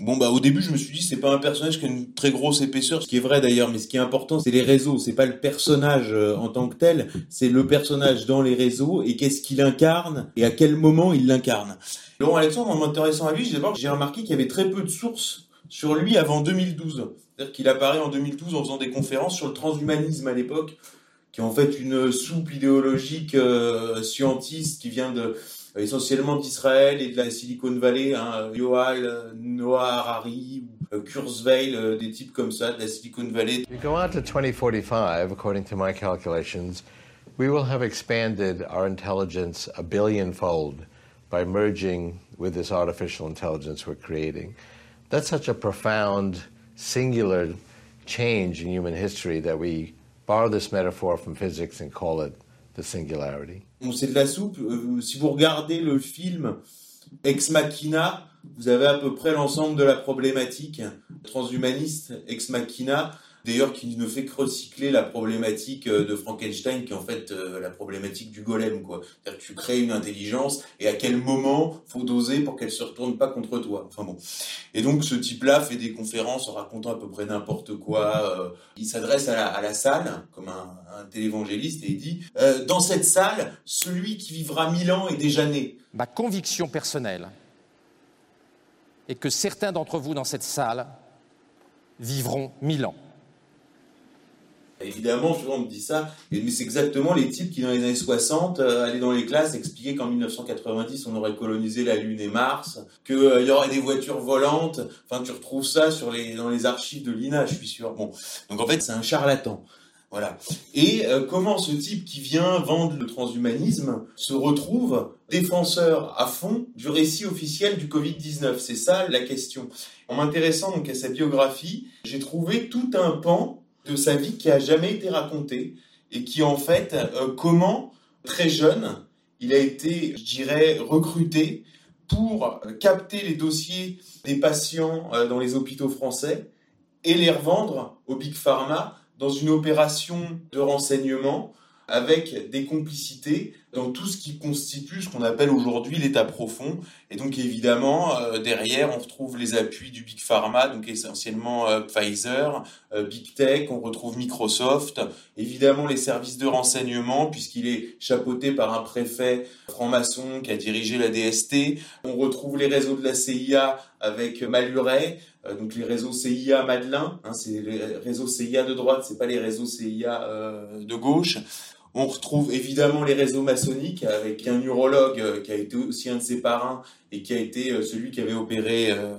Bon bah au début je me suis dit c'est pas un personnage qui a une très grosse épaisseur, ce qui est vrai d'ailleurs, mais ce qui est important c'est les réseaux, c'est pas le personnage euh, en tant que tel, c'est le personnage dans les réseaux et qu'est-ce qu'il incarne et à quel moment il l'incarne. Laurent Alexandre, en m'intéressant à lui, j'ai remarqué qu'il y avait très peu de sources sur lui avant 2012. C'est-à-dire qu'il apparaît en 2012 en faisant des conférences sur le transhumanisme à l'époque, qui est en fait une soupe idéologique euh, scientiste qui vient de Euh, essentiellement d'Israël et de la Silicon Valley, hein, Yoal, Noah Harari, euh, Kurzweil, euh, des types comme ça de la Silicon Valley. We go out to 2045, according to my calculations, we will have expanded our intelligence a billion fold by merging with this artificial intelligence we're creating. That's such a profound, singular change in human history that we borrow this metaphor from physics and call it the c'est de la soupe. Euh, si vous regardez le film Ex Machina, vous avez à peu près l'ensemble de la problématique transhumaniste Ex Machina D'ailleurs, qui ne fait que recycler la problématique euh, de Frankenstein, qui est en fait euh, la problématique du golem, quoi. C'est-à-dire que tu crées une intelligence, et à quel moment faut doser pour qu'elle se retourne pas contre toi. Enfin bon. Et donc, ce type-là fait des conférences en racontant à peu près n'importe quoi. Euh, il s'adresse à, la, salle, comme un, un télévangéliste, et il dit, dans cette salle, celui qui vivra mille ans est déjà né. Ma conviction personnelle est que certains d'entre vous dans cette salle vivront mille ans. Évidemment, souvent on me dit ça, mais c'est exactement les types qui, dans les années 60, euh, allaient dans les classes expliquer qu'en 1990, on aurait colonisé la Lune et Mars, qu'il euh, y aurait des voitures volantes. Enfin, tu retrouves ça dans les archives de l'INA, je suis sûr. Bon, donc en fait, c'est un charlatan. Voilà. Et euh, comment ce type qui vient vendre le transhumanisme se retrouve défenseur à fond du récit officiel du Covid-19 C'est ça la question. En m'intéressant donc à sa biographie, j'ai trouvé tout un pan de sa vie qui a jamais été raconté et qui en fait euh, comment très jeune il a été, je dirais, recruté pour capter les dossiers des patients euh, dans les hôpitaux français et les revendre au Big Pharma dans une opération de renseignement avec des complicités dans tout ce qui constitue ce qu'on appelle aujourd'hui l'état profond. Et donc évidemment, euh, derrière, on retrouve les appuis du Big Pharma, donc essentiellement euh, Pfizer, euh, Big Tech, on retrouve Microsoft, évidemment les services de renseignement, puisqu'il est chapeauté par un préfet franc-maçon qui a dirigé la DST. On retrouve les réseaux de la CIA avec Maluret, donc les réseaux CIA Madelin, hein, c'est les réseaux CIA de droite, c'est pas les réseaux CIA de gauche. On retrouve évidemment les réseaux maçonniques avec un urologue euh, qui a été aussi un de ses parrains et qui a été euh, celui qui avait opéré euh,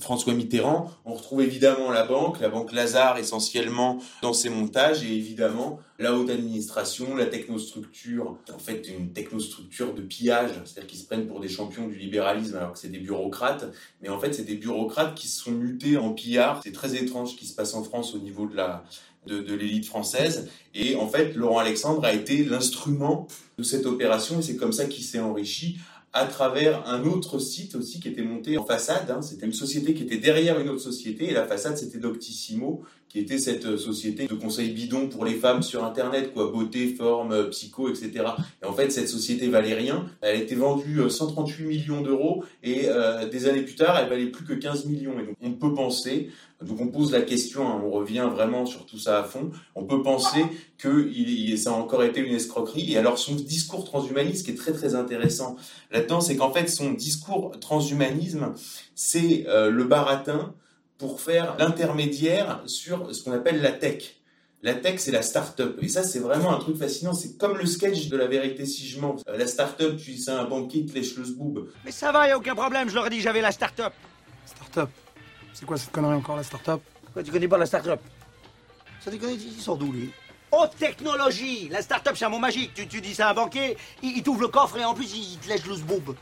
François Mitterrand. On retrouve évidemment la banque, la banque Lazare essentiellement dans ses montages et évidemment la haute administration, la technostructure, en fait une technostructure de pillage, c'est-à-dire qu'ils se prennent pour des champions du libéralisme alors que c'est des bureaucrates, mais en fait c'est des bureaucrates qui se sont mutés en pillards. C'est très étrange ce qui se passe en France au niveau de la de, l'élite française. Et en fait, Laurent Alexandre a été l'instrument de cette opération et c'est comme ça qu'il s'est enrichi à travers un autre site aussi qui était monté en façade. Hein. C'était une société qui était derrière une autre société et la façade c'était Doctissimo qui était cette société de conseil bidon pour les femmes sur Internet, quoi, beauté, forme, psycho, etc. Et en fait, cette société valait rien. Elle a été vendue 138 euh, millions d'euros et euh, des années plus tard, elle valait plus que 15 millions. Et donc, on peut penser donc on pose la question, hein, on revient vraiment sur tout ça à fond. On peut penser que ça a encore été une escroquerie. Et alors son discours transhumaniste, qui est très très intéressant là-dedans, c'est qu'en fait son discours transhumanisme, c'est euh, le baratin pour faire l'intermédiaire sur ce qu'on appelle la tech. La tech, c'est la start-up. Et ça, c'est vraiment un truc fascinant. C'est comme le sketch de la vérité si je mens. Euh, la start-up, tu dis c'est un banquier qui te lèche le zboob. Mais ça va, y a aucun problème. Je leur ai dit j'avais la start-up. Start-up c'est quoi cette connerie encore, la start-up? Quoi, tu connais pas la start-up? Ça déconne, il sort d'où, lui? Haute technologie La start-up, c'est un mot magique. Tu, tu dis ça à un banquier, il, t'ouvre le coffre et en plus, il te lèche le zboob.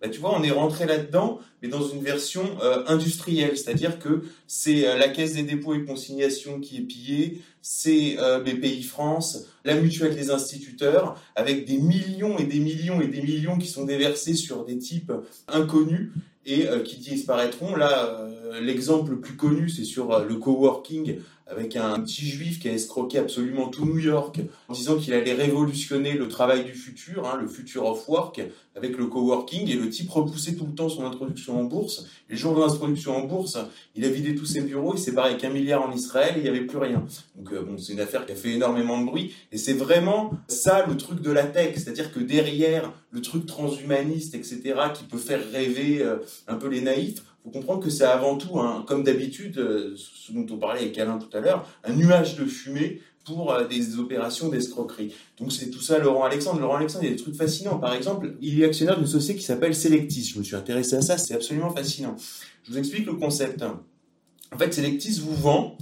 Bah, tu vois, on est rentré là-dedans, mais dans une version euh, industrielle, c'est-à-dire que c'est euh, la Caisse des dépôts et consignations qui est pillée, c'est euh, BPI France, la mutuelle des instituteurs, avec des millions et des millions et des millions qui sont déversés sur des types inconnus et qui disparaîtront. Là, l'exemple le plus connu, c'est sur le coworking avec un petit juif qui a escroqué absolument tout New York en disant qu'il allait révolutionner le travail du futur, hein, le future of work, avec le coworking, et le type repoussait tout le temps son introduction en bourse. Et le jour de l'introduction en bourse, il a vidé tous ses bureaux, il s'est barré avec un milliard en Israël et il n'y avait plus rien. Donc euh, bon, c'est une affaire qui a fait énormément de bruit, et c'est vraiment ça le truc de la tech, c'est-à-dire que derrière le truc transhumaniste, etc., qui peut faire rêver euh, un peu les naïfs, faut comprendre que c'est avant tout, comme d'habitude, euh, ce dont on parlait avec Alain tout à l'heure, un nuage de fumée pour euh, des opérations d'escroquerie. Donc c'est tout ça Laurent Alexandre. Laurent Alexandre, il y a des trucs fascinants. Par exemple, il est actionnaire d'une société qui s'appelle Selectis. Je me suis intéressé à ça, c'est absolument fascinant. Je vous explique le concept. En fait, Selectis vous vend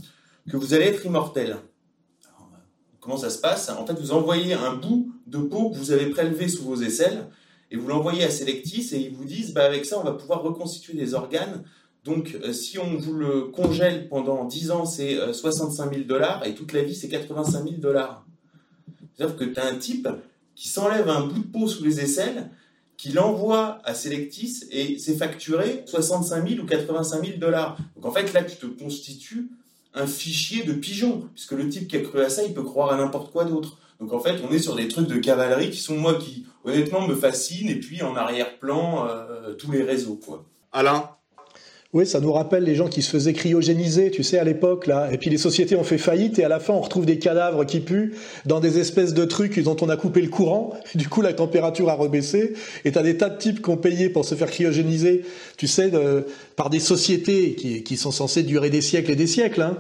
que vous allez être immortel. comment ça se passe? En fait, vous envoyez un bout de peau que vous avez prélevé sous vos aisselles et vous l'envoyez à Selectis et ils vous disent bah avec ça on va pouvoir reconstituer des organes. Donc euh, si on vous le congèle pendant 10 ans c'est 65 000 dollars et toute la vie c'est 85 000 dollars. C'est-à-dire que tu as un type qui s'enlève un bout de peau sous les aisselles, qui l'envoie à Selectis et c'est facturé 65 000 ou 85 000 dollars. Donc en fait là tu te constitues un fichier de pigeon, puisque le type qui a cru à ça, il peut croire à n'importe quoi d'autre. Donc en fait, on est sur des trucs de cavalerie qui sont moi qui honnêtement me fascinent et puis en arrière-plan euh, tous les réseaux quoi. Alain? Oui, ça nous rappelle les gens qui se faisaient cryogéniser, tu sais, à l'époque, là. Et puis les sociétés ont fait faillite et à la fin, on retrouve des cadavres qui puent dans des espèces de trucs dont on a coupé le courant. [LAUGHS] du coup, la température a rebaissé. Et t'as des tas de types qui ont payé pour se faire cryogéniser, tu sais, par des sociétés qui, qui, sont censées durer des siècles et des siècles, hein.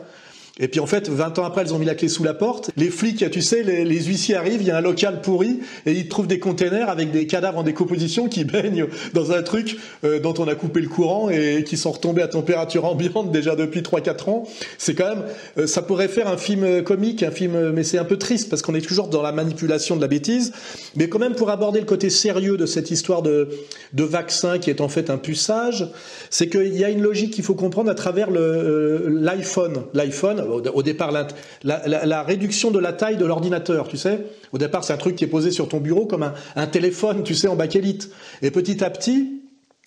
Et puis en fait, 20 ans après, elles ont mis la clé sous la porte. Les flics, tu sais, les, huissiers arrivent, il y a un local pourri et ils trouvent des containers avec des cadavres en décomposition qui [LAUGHS] baignent dans un truc euh, dont on a coupé le courant et qui sont retombés à température ambiante déjà depuis 3-4 ans. C'est quand même, euh, ça pourrait faire un film comique, un film, mais c'est un peu triste parce qu'on est toujours dans la manipulation de la bêtise. Mais quand même, pour aborder le côté sérieux de cette histoire de, de vaccin qui est en fait un puçage, c'est qu'il y a une logique qu'il faut comprendre à travers euh, l'iPhone. L'iPhone, au, départ, la, réduction de la taille de l'ordinateur, tu sais. Au départ, c'est un truc qui est posé sur ton bureau comme un, téléphone, tu sais, en bakélite. Et petit à petit,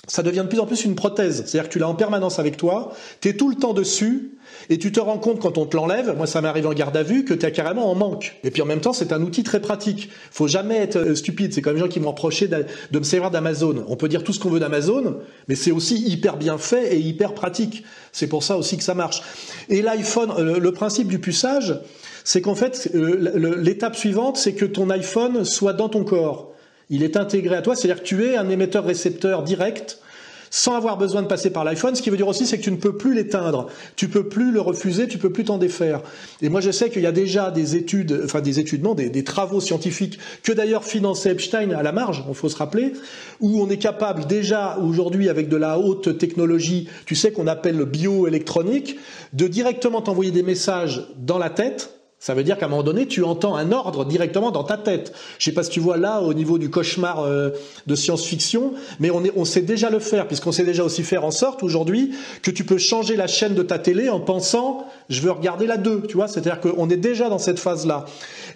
ça devient de plus en plus une prothèse. C'est-à-dire que tu l'as en permanence avec toi, tu es tout le temps dessus, et tu te rends compte quand on te l'enlève, moi ça m'arrive en garde à vue, que tu carrément en manque. Et puis en même temps, c'est un outil très pratique. faut jamais être euh, stupide. C'est comme les gens qui m'ont reproché de, me servir d'Amazon. On peut dire tout ce qu'on veut d'Amazon, mais c'est aussi hyper bien fait et hyper pratique. C'est pour ça aussi que ça marche. Et l'iPhone, euh, le principe du puçage, c'est qu'en fait, euh, l'étape suivante, c'est que ton iPhone soit dans ton corps. Il est intégré à toi, c'est-à-dire que tu es un émetteur-récepteur direct sans avoir besoin de passer par l'iPhone. Ce qui veut dire aussi, c'est que tu ne peux plus l'éteindre, tu peux plus le refuser, tu peux plus t'en défaire. Et moi, je sais qu'il y a déjà des études, enfin des études, non, des, travaux scientifiques que d'ailleurs finançait Epstein à la marge, il faut se rappeler, où on est capable déjà aujourd'hui avec de la haute technologie, tu sais qu'on appelle le bioélectronique, de directement t'envoyer des messages dans la tête ça veut dire qu'à un moment donné, tu entends un ordre directement dans ta tête. Je sais pas si tu vois là au niveau du cauchemar euh, de science-fiction, mais on, est, on sait déjà le faire, puisqu'on sait déjà aussi faire en sorte aujourd'hui que tu peux changer la chaîne de ta télé en pensant je veux regarder la 2, tu vois. C'est-à-dire qu'on est déjà dans cette phase-là.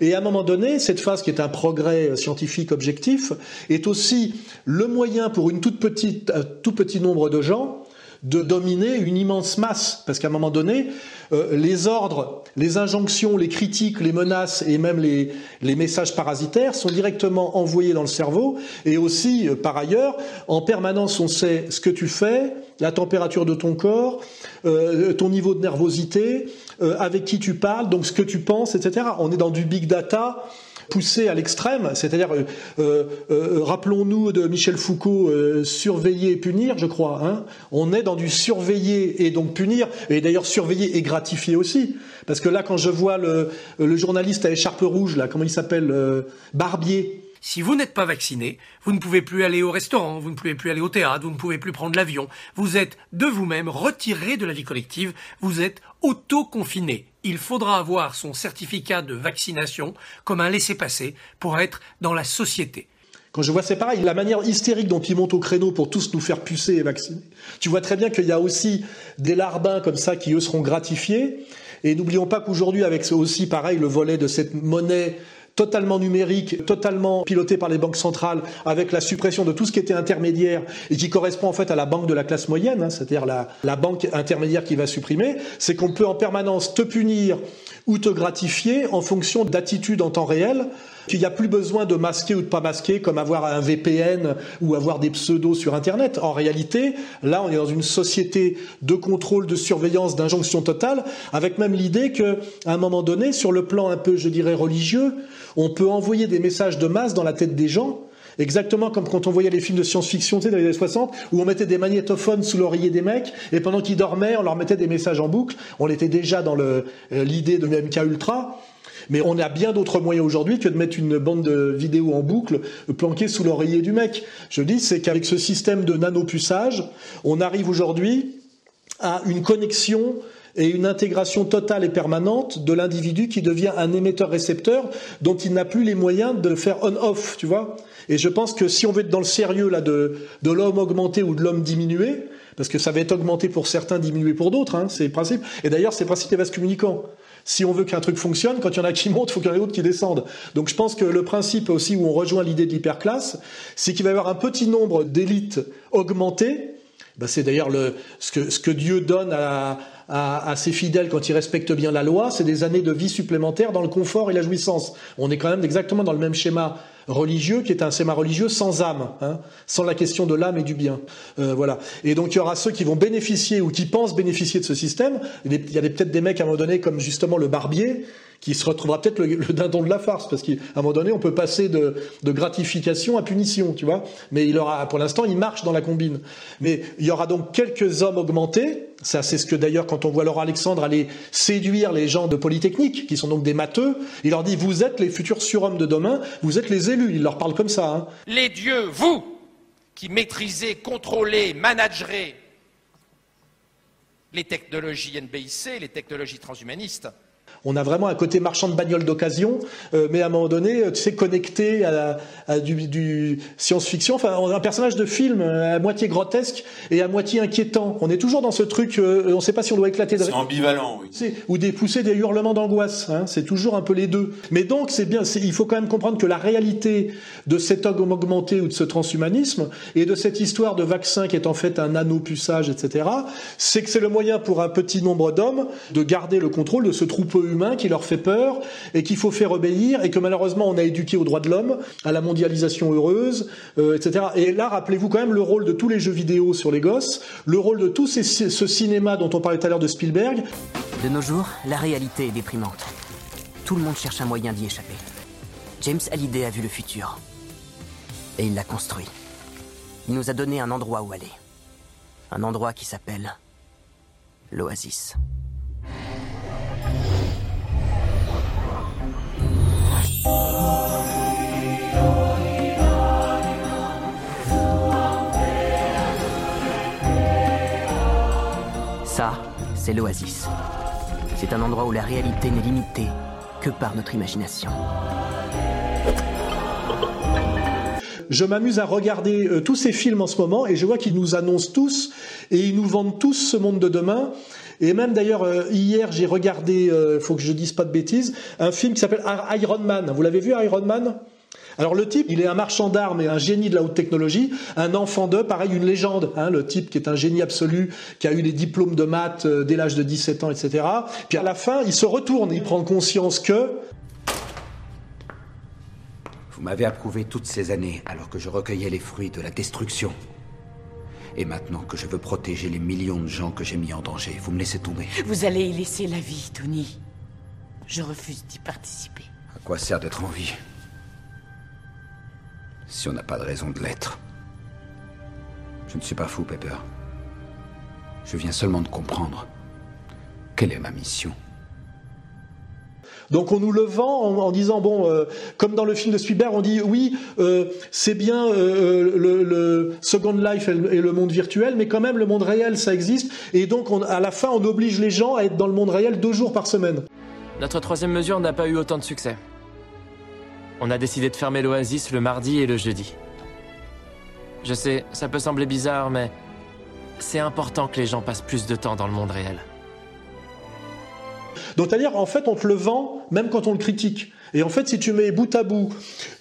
Et à un moment donné, cette phase qui est un progrès scientifique objectif est aussi le moyen pour une toute petite, un tout petit nombre de gens de dominer une immense masse. Parce qu'à un moment donné, euh, les ordres, les injonctions, les critiques, les menaces et même les, les messages parasitaires sont directement envoyés dans le cerveau. Et aussi, euh, par ailleurs, en permanence, on sait ce que tu fais, la température de ton corps, euh, ton niveau de nervosité, avec qui tu parles, donc ce que tu penses, etc. On est dans du big data poussé à l'extrême, c'est-à-dire, euh, euh, euh, rappelons-nous de Michel Foucault, surveiller et punir, je crois. Hein. On est dans du surveiller et donc punir, et d'ailleurs surveiller et gratifier aussi. Parce que là, quand je vois le, journaliste à écharpe rouge, là, comment il s'appelle, Barbier, si vous n'êtes pas vacciné, vous ne pouvez plus aller au restaurant, vous ne pouvez plus aller au théâtre, vous ne pouvez plus prendre l'avion. Vous êtes de vous-même retiré de la vie collective, vous êtes auto-confiné. Il faudra avoir son certificat de vaccination comme un laissez-passer pour être dans la société. Quand je vois, c'est pareil, la manière hystérique dont ils montent au créneau pour tous nous faire pucer et vacciner. Tu vois très bien qu'il y a aussi des larbins comme ça qui, eux, seront gratifiés. Et n'oublions pas qu'aujourd'hui, avec aussi, pareil, le volet de cette monnaie totalement numérique, totalement piloté par les banques centrales, avec la suppression de tout ce qui était intermédiaire et qui correspond en fait à la banque de la classe moyenne, hein, c'est-à-dire la, la banque intermédiaire qui va supprimer, c'est qu'on peut en permanence te punir ou te gratifier en fonction d'attitudes en temps réel qu'il n'y a plus besoin de masquer ou de pas masquer, comme avoir un VPN ou avoir des pseudos sur Internet. En réalité, là, on est dans une société de contrôle, de surveillance, d'injonction totale, avec même l'idée qu'à un moment donné, sur le plan un peu, je dirais, religieux, on peut envoyer des messages de masse dans la tête des gens Exactement comme quand on voyait les films de science-fiction tu sais, dans les années 60, où on mettait des magnétophones sous l'oreiller des mecs, et pendant qu'ils dormaient, on leur mettait des messages en boucle. On était déjà dans euh, l'idée de MK Ultra. Mais on a bien d'autres moyens aujourd'hui que de mettre une bande de vidéo en boucle planquée sous l'oreiller du mec. Je dis, c'est qu'avec ce système de nanopuçage, on arrive aujourd'hui à une connexion et une intégration totale et permanente de l'individu qui devient un émetteur-récepteur dont il n'a plus les moyens de faire on-off, tu vois. Et je pense que si on veut être dans le sérieux là de, de l'homme augmenté ou de l'homme diminué, parce que ça va être augmenté pour certains, diminué pour d'autres, hein, c'est le principe. Et d'ailleurs, c'est le principe des vases communicants. Si on veut qu'un truc fonctionne, quand il y en a qui montent, il faut qu'il y en ait d'autres qui descendent. Donc je pense que le principe aussi où on rejoint l'idée de l'hyperclasse, c'est qu'il va y avoir un petit nombre d'élites augmentées. Ben, c'est d'ailleurs ce que, ce que Dieu donne à, à, ses fidèles quand ils respectent bien la loi, c'est des années de vie supplémentaires dans le confort et la jouissance. On est quand même exactement dans le même schéma religieux qui est un schéma religieux sans âme, hein, sans la question de l'âme et du bien. Euh, voilà. Et donc il y aura ceux qui vont bénéficier ou qui pensent bénéficier de ce système. Il y a peut-être des mecs à un moment donné comme justement le barbier qui se retrouvera peut-être le, le, dindon de la farce, parce qu'à un moment donné, on peut passer de, de, gratification à punition, tu vois. Mais il aura, pour l'instant, il marche dans la combine. Mais il y aura donc quelques hommes augmentés. Ça, c'est ce que d'ailleurs, quand on voit Laurent Alexandre aller séduire les gens de Polytechnique, qui sont donc des matheux, il leur dit vous êtes les futurs surhommes de demain, vous êtes les élus. Il leur parle comme ça. Hein. Les dieux, vous, qui maîtrisez, contrôlez, managerez les technologies NBIC, les technologies transhumanistes, on a vraiment un côté marchand de bagnoles d'occasion, euh, mais à un moment donné, tu sais, connecté à, à du, du science-fiction. Enfin, on a un personnage de film à moitié grotesque et à moitié inquiétant. On est toujours dans ce truc, euh, on ne sait pas si on doit éclater. De... C'est ambivalent, oui. Ou des poussées, des hurlements d'angoisse. Hein, c'est toujours un peu les deux. Mais donc, c'est bien. Il faut quand même comprendre que la réalité de cet homme augmenté ou de ce transhumanisme et de cette histoire de vaccin qui est en fait un nanopuçage, etc., c'est que c'est le moyen pour un petit nombre d'hommes de garder le contrôle de ce troupeau humain qui leur fait peur et qu'il faut faire obéir et que malheureusement on a éduqué aux droits de l'homme, à la mondialisation heureuse, euh, etc. Et là, rappelez-vous quand même le rôle de tous les jeux vidéo sur les gosses, le rôle de tout ce cinéma dont on parlait tout à l'heure de Spielberg. De nos jours, la réalité est déprimante. Tout le monde cherche un moyen d'y échapper. James Hallyday a vu le futur. Et il l'a construit. Il nous a donné un endroit où aller. Un endroit qui s'appelle l'Oasis. C'est l'oasis. C'est un endroit où la réalité n'est limitée que par notre imagination. Je m'amuse à regarder euh, tous ces films en ce moment et je vois qu'ils nous annoncent tous et ils nous vendent tous ce monde de demain. Et même d'ailleurs, euh, hier, j'ai regardé, il euh, faut que je dise pas de bêtises, un film qui s'appelle Iron Man. Vous l'avez vu, Iron Man? Alors le type, il est un marchand d'armes et un génie de la haute technologie, un enfant d'eux, pareil, une légende. Hein, le type qui est un génie absolu, qui a eu des diplômes de maths euh, dès l'âge de 17 ans, etc. Puis à la fin, il se retourne, il prend conscience que... Vous m'avez approuvé toutes ces années alors que je recueillais les fruits de la destruction. Et maintenant que je veux protéger les millions de gens que j'ai mis en danger, vous me laissez tomber. Vous allez y laisser la vie, Tony. Je refuse d'y participer. À quoi sert d'être en vie? Si on n'a pas de raison de l'être. Je ne suis pas fou, Pepper. Je viens seulement de comprendre quelle est ma mission. Donc on nous le vend en, disant bon, euh, comme dans le film de Spielberg, on dit oui, euh, c'est bien euh, le, le, Second Life et le, monde virtuel, mais quand même le monde réel ça existe. Et donc on, à la fin, on oblige les gens à être dans le monde réel deux jours par semaine. Notre troisième mesure n'a pas eu autant de succès. On a décidé de fermer l'Oasis le mardi et le jeudi. Je sais, ça peut sembler bizarre, mais c'est important que les gens passent plus de temps dans le monde réel. Donc, c'est-à-dire, en fait, on te le vend même quand on le critique. Et en fait, si tu mets bout à bout,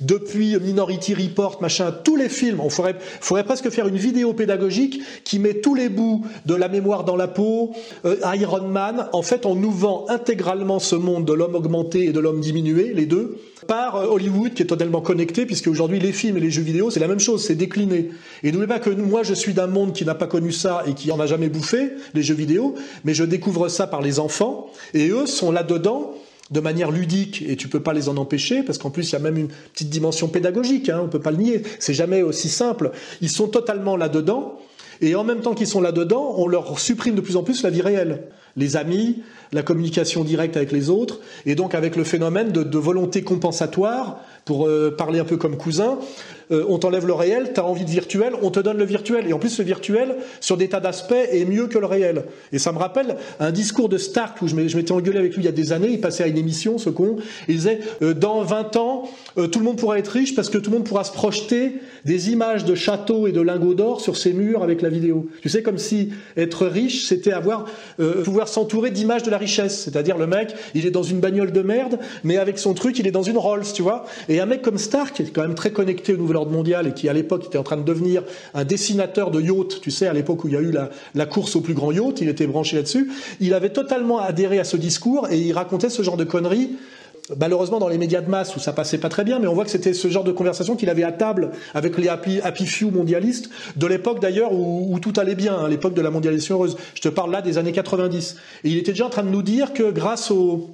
depuis Minority Report, machin, tous les films, on ferait, faudrait presque faire une vidéo pédagogique qui met tous les bouts de la mémoire dans la peau, euh, Iron Man. En fait, on nous vend intégralement ce monde de l'homme augmenté et de l'homme diminué, les deux, par euh, Hollywood qui est totalement connecté, puisque aujourd'hui les films et les jeux vidéo, c'est la même chose, c'est décliné. Et n'oubliez pas que moi, je suis d'un monde qui n'a pas connu ça et qui en a jamais bouffé, les jeux vidéo, mais je découvre ça par les enfants, et eux sont là-dedans de manière ludique et tu peux pas les en empêcher parce qu'en plus il y a même une petite dimension pédagogique, hein, on peut pas le nier, c'est jamais aussi simple. Ils sont totalement là-dedans et en même temps qu'ils sont là-dedans, on leur supprime de plus en plus la vie réelle, les amis, la communication directe avec les autres et donc avec le phénomène de, volonté compensatoire pour euh, parler un peu comme cousin. Euh, on t'enlève le réel, tu as envie de virtuel, on te donne le virtuel. Et en plus, le virtuel, sur des tas d'aspects, est mieux que le réel. Et ça me rappelle un discours de Stark où je m'étais engueulé avec lui il y a des années. Il passait à une émission, ce con. il disait euh, Dans 20 ans, euh, tout le monde pourra être riche parce que tout le monde pourra se projeter des images de châteaux et de lingots d'or sur ses murs avec la vidéo. Tu sais, comme si être riche, c'était avoir pouvoir s'entourer d'images de la richesse. C'est-à-dire, le mec, il est dans une bagnole de merde, mais avec son truc, il est dans une Rolls, tu vois. Et un mec comme Stark, qui est quand même très connecté au nouvel mondial et qui à l'époque était en train de devenir un dessinateur de yachts, tu sais, à l'époque où il y a eu la, course au plus grand yacht, il était branché là-dessus, il avait totalement adhéré à ce discours et il racontait ce genre de conneries malheureusement dans les médias de masse où ça passait pas très bien, mais on voit que c'était ce genre de conversation qu'il avait à table avec les happy, few mondialistes de l'époque d'ailleurs où, tout allait bien, hein, l'époque de la mondialisation heureuse. Je te parle là des années 90. Et il était déjà en train de nous dire que grâce au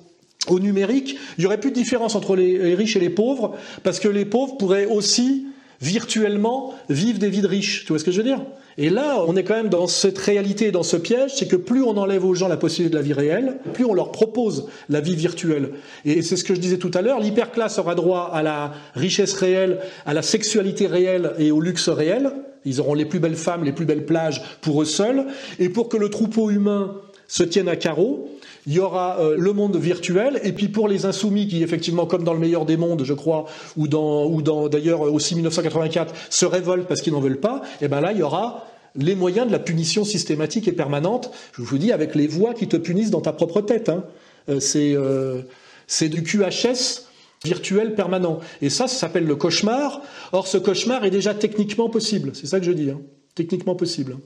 numérique, il y aurait plus de différence entre les, riches et les pauvres, parce que les pauvres pourraient aussi virtuellement vivre des vies de riches. Tu vois ce que je veux dire? Et là, on est quand même dans cette réalité, dans ce piège, c'est que plus on enlève aux gens la possibilité de la vie réelle, plus on leur propose la vie virtuelle. Et c'est ce que je disais tout à l'heure, l'hyperclasse aura droit à la richesse réelle, à la sexualité réelle et au luxe réel. Ils auront les plus belles femmes, les plus belles plages pour eux seuls. Et pour que le troupeau humain se tienne à carreau, il y aura euh, le monde virtuel, et puis pour les insoumis qui, effectivement, comme dans le meilleur des mondes, je crois, ou dans, ou dans d'ailleurs aussi 1984, se révoltent parce qu'ils n'en veulent pas, et ben là, il y aura les moyens de la punition systématique et permanente. Je vous dis avec les voix qui te punissent dans ta propre tête. Hein. Euh, c'est euh, c'est du QHS virtuel permanent. Et ça, ça s'appelle le cauchemar. Or, ce cauchemar est déjà techniquement possible. C'est ça que je dis. Hein. Techniquement possible.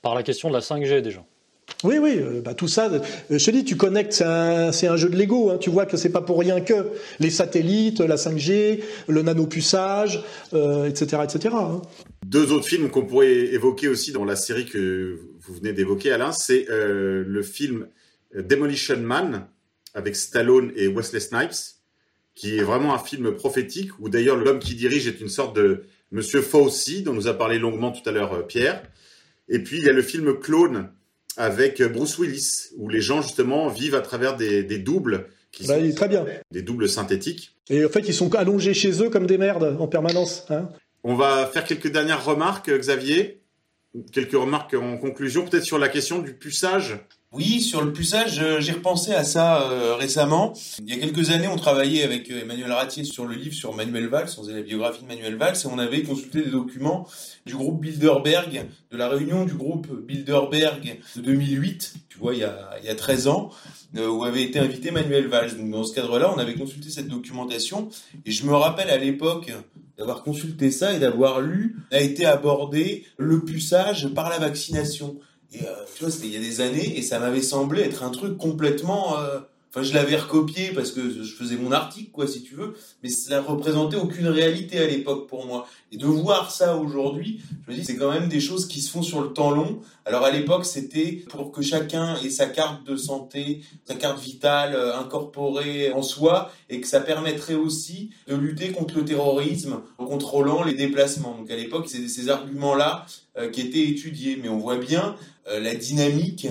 Par la question de la 5G déjà. Oui, oui, euh, bah, tout ça, euh, je te dis, tu connectes, c'est un, jeu de Lego, hein, tu vois que c'est pas pour rien que les satellites, la 5G, le nanopuçage, euh, etc. etc. Hein. Deux autres films qu'on pourrait évoquer aussi dans la série que vous venez d'évoquer, Alain, c'est le film Demolition Man avec Stallone et Wesley Snipes, qui est vraiment un film prophétique, où d'ailleurs l'homme qui dirige est une sorte de Monsieur Fauci, dont nous a parlé longuement tout à l'heure Pierre. Et puis il y a le film Clone, avec Bruce Willis, où les gens justement vivent à travers des, doubles qui bah, sont très bien. des doubles synthétiques. Et en fait, ils sont allongés chez eux comme des merdes en permanence. Hein. On va faire quelques dernières remarques, Xavier. Quelques remarques en conclusion, peut-être sur la question du puçage. Oui, sur le puçage, euh, j'ai repensé à ça euh, récemment. Il y a quelques années, on travaillait avec euh, Emmanuel Ratier sur le livre sur Manuel Valls, on faisait la biographie de Manuel Valls, et on avait consulté des documents du groupe Bilderberg, de la réunion du groupe Bilderberg de 2008, tu vois, il y a, il y a 13 ans, où avait été invité Manuel Valls. Donc dans ce cadre-là, on avait consulté cette documentation, et je me rappelle à l'époque d'avoir consulté ça et d'avoir lu, a été abordé le puçage par la vaccination. Et euh, tu vois, c'était il y a des années et ça m'avait semblé être un truc complètement. Euh, enfin, je l'avais recopié parce que je faisais mon article, quoi, si tu veux, mais ça représentait aucune réalité à l'époque pour moi. Et de voir ça aujourd'hui, je me dis, c'est quand même des choses qui se font sur le temps long. Alors à l'époque, c'était pour que chacun ait sa carte de santé, sa carte vitale euh, incorporée en soi, et que ça permettrait aussi de lutter contre le terrorisme en contrôlant les déplacements. Donc à l'époque, c'est ces arguments-là qui étaient étudiés. Mais on voit bien euh, la dynamique,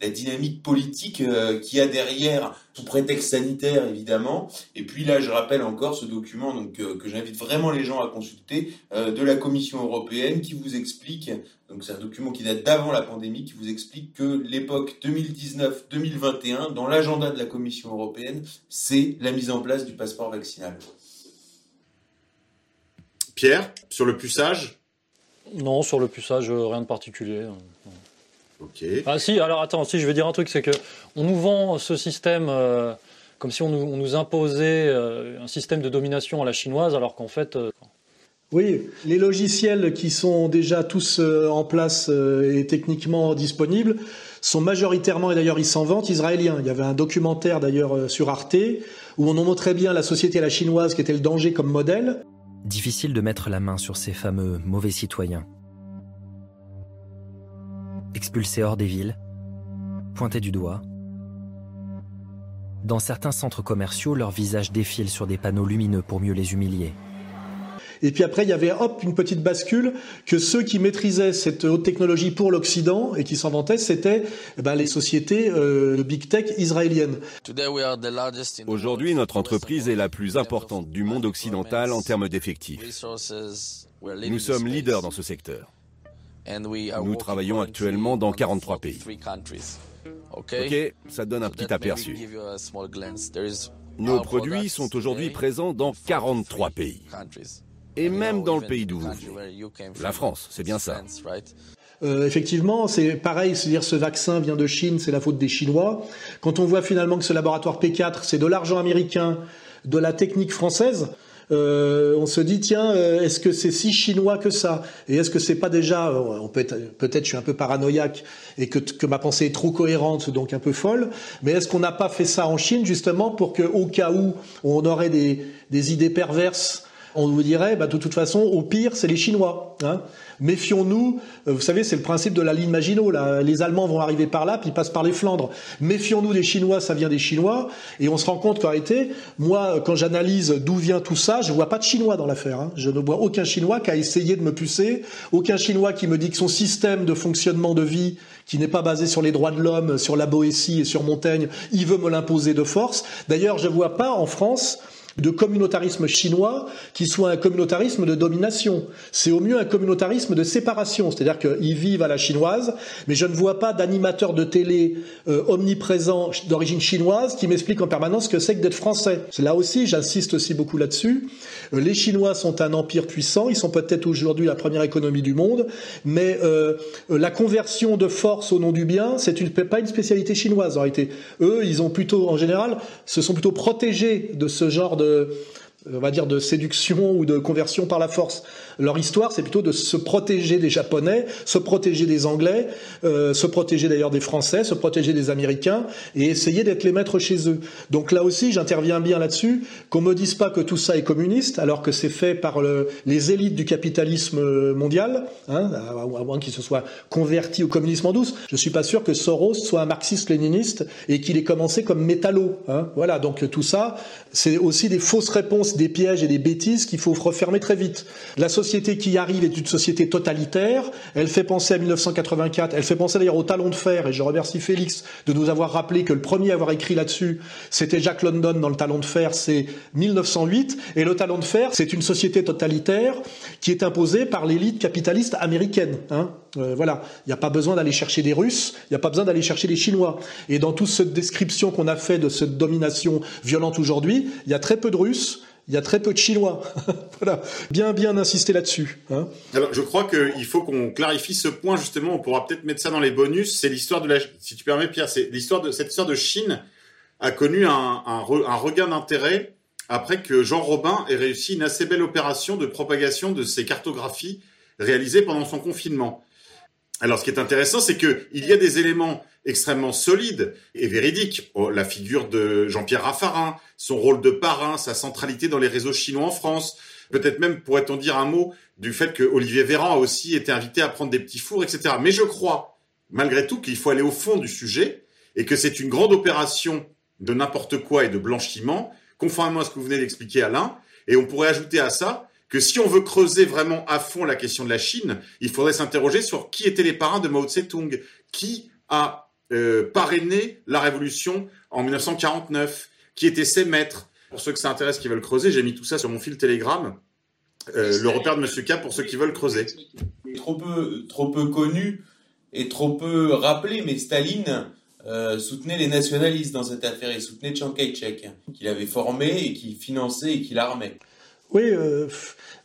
la dynamique politique euh, qu'il y a derrière, sous prétexte sanitaire évidemment. Et puis là, je rappelle encore ce document donc euh, que j'invite vraiment les gens à consulter de la Commission européenne qui vous explique. Donc c'est un document qui date d'avant la pandémie qui vous explique que l'époque 2019-2021 dans l'agenda de la Commission européenne, c'est la mise en place du passeport vaccinal. Pierre, sur le puçage? Non, sur le puçage, rien de particulier. Ok. Ah si, alors attends, si je vais dire un truc, c'est que on nous vend ce système euh, comme si on nous, imposait euh, un système de domination à la chinoise, alors qu'en fait. Euh, oui, les logiciels qui sont déjà tous en place et techniquement disponibles sont majoritairement, et d'ailleurs ils s'en vantent, israéliens. Il y avait un documentaire d'ailleurs sur Arte où on en montrait bien la société à la chinoise qui était le danger comme modèle. Difficile de mettre la main sur ces fameux mauvais citoyens expulsés hors des villes, pointés du doigt. Dans certains centres commerciaux, leurs visages défilent sur des panneaux lumineux pour mieux les humilier. Et puis après, il y avait hop une petite bascule que ceux qui maîtrisaient cette haute technologie pour l'Occident et qui s'en vantaient, c'était eh ben, les sociétés euh, big tech israéliennes. Aujourd'hui, notre entreprise est la plus importante du monde occidental en termes d'effectifs. Nous sommes leaders dans ce secteur. Nous travaillons actuellement dans 43 pays. Ok, ça donne un petit aperçu. Nos produits sont aujourd'hui présents dans 43 pays. Et même dans le pays d'où vous venez. La France, c'est bien ça. Euh, effectivement, c'est pareil, c'est-à-dire ce vaccin vient de Chine, c'est la faute des Chinois. Quand on voit finalement que ce laboratoire P4, c'est de l'argent américain, de la technique française, euh, on se dit tiens, euh, est-ce que c'est si chinois que ça? Et est-ce que c'est pas déjà, euh, on peut peut-être je suis un peu paranoïaque et que, ma pensée est trop cohérente, donc un peu folle, mais est-ce qu'on n'a pas fait ça en Chine justement pour que au cas où on aurait des idées perverses on vous dirait, bah, de toute façon, au pire, c'est les Chinois. Hein. Méfions-nous, euh, vous savez, c'est le principe de la ligne Maginot. Là. Les Allemands vont arriver par là, puis ils passent par les Flandres. Méfions-nous des Chinois, ça vient des Chinois. Et on se rend compte qu'en réalité, moi, quand j'analyse d'où vient tout ça, je vois pas de Chinois dans l'affaire. Hein. Je ne vois aucun Chinois qui a essayé de me pucer, aucun Chinois qui me dit que son système de fonctionnement de vie, qui n'est pas basé sur les droits de l'homme, sur la Boétie et sur Montaigne, il veut me l'imposer de force. D'ailleurs, je vois pas en France de communautarisme chinois qui soit un communautarisme de domination. C'est au mieux un communautarisme de séparation, c'est-à-dire qu'ils vivent à la chinoise, mais je ne vois pas d'animateur de télé euh, omniprésent d'origine chinoise qui m'explique en permanence ce que c'est que d'être français. Là aussi, j'insiste aussi beaucoup là-dessus. Euh, les Chinois sont un empire puissant, ils sont peut-être aujourd'hui la première économie du monde, mais euh, la conversion de force au nom du bien, c'est une, pas une spécialité chinoise en réalité. Eux, ils ont plutôt, en général, se sont plutôt protégés de ce genre de euh, on va dire de séduction ou de conversion par la force. Leur histoire, c'est plutôt de se protéger des Japonais, se protéger des Anglais, euh, se protéger d'ailleurs des Français, se protéger des Américains et essayer d'être les maîtres chez eux. Donc là aussi, j'interviens bien là-dessus, qu'on me dise pas que tout ça est communiste, alors que c'est fait par le, les élites du capitalisme mondial, hein, à moins qu'ils se soient convertis au communisme en douce. Je suis pas sûr que Soros soit un marxiste-léniniste et qu'il ait commencé comme métallo. Hein. Voilà, donc tout ça, c'est aussi des fausses réponses, des pièges et des bêtises qu'il faut refermer très vite. Qui arrive est une société totalitaire. Elle fait penser à 1984. Elle fait penser d'ailleurs au talon de fer. Et je remercie Félix de nous avoir rappelé que le premier à avoir écrit là-dessus, c'était Jack London dans le talon de fer. C'est 1908. Et le talon de fer, c'est une société totalitaire qui est imposée par l'élite capitaliste américaine. Hein. Euh, voilà. Il n'y a pas besoin d'aller chercher des Russes. Il n'y a pas besoin d'aller chercher des Chinois. Et dans toute cette description qu'on a fait de cette domination violente aujourd'hui, il y a très peu de Russes, il y a très peu de Chinois. [LAUGHS] voilà, bien bien insister là-dessus. Hein. Alors, je crois qu'il faut qu'on clarifie ce point justement. On pourra peut-être mettre ça dans les bonus. C'est l'histoire de la, si tu permets, Pierre, c'est l'histoire de cette histoire de Chine a connu un, regain d'intérêt après que Jean Robin ait réussi une assez belle opération de propagation de ses cartographies réalisées pendant son confinement. Alors, ce qui est intéressant, c'est que il y a des éléments extrêmement solides et véridiques. Oh, la figure de Jean-Pierre Raffarin, son rôle de parrain, sa centralité dans les réseaux chinois en France. Peut-être même pourrait-on dire un mot du fait que Olivier Véran a aussi été invité à prendre des petits fours, etc. Mais je crois, malgré tout, qu'il faut aller au fond du sujet et que c'est une grande opération de n'importe quoi et de blanchiment, conformément à ce que vous venez d'expliquer, Alain. Et on pourrait ajouter à ça que si on veut creuser vraiment à fond la question de la Chine, il faudrait s'interroger sur qui étaient les parrains de Mao Tse-tung, qui a euh, parrainé la révolution en 1949, qui étaient ses maîtres? Pour ceux que ça intéresse qui veulent creuser, j'ai mis tout ça sur mon fil Telegram. Euh, le repère de Monsieur K pour ceux qui veulent creuser. Trop peu, trop peu connu et trop peu rappelé, mais Staline euh, soutenait les nationalistes dans cette affaire. Il soutenait Chiang Kai-shek, qu'il avait formé et qui finançait et qui l'armait. Oui, euh,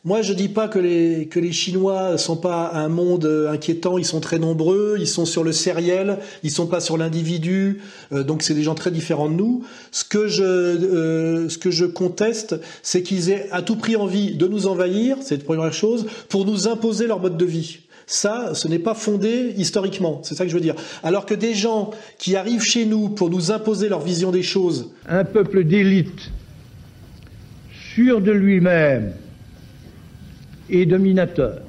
moi je dis pas que les que les Chinois sont pas un monde inquiétant, ils sont très nombreux, ils sont sur le sériel, ils sont pas sur l'individu, euh, donc c'est des gens très différents de nous. Ce que je euh, ce que je conteste, c'est qu'ils aient à tout prix envie de nous envahir, c'est la première chose, pour nous imposer leur mode de vie. Ça, ce n'est pas fondé historiquement, c'est ça que je veux dire. Alors que des gens qui arrivent chez nous pour nous imposer leur vision des choses, un peuple d'élite sûr de lui-même et dominateur.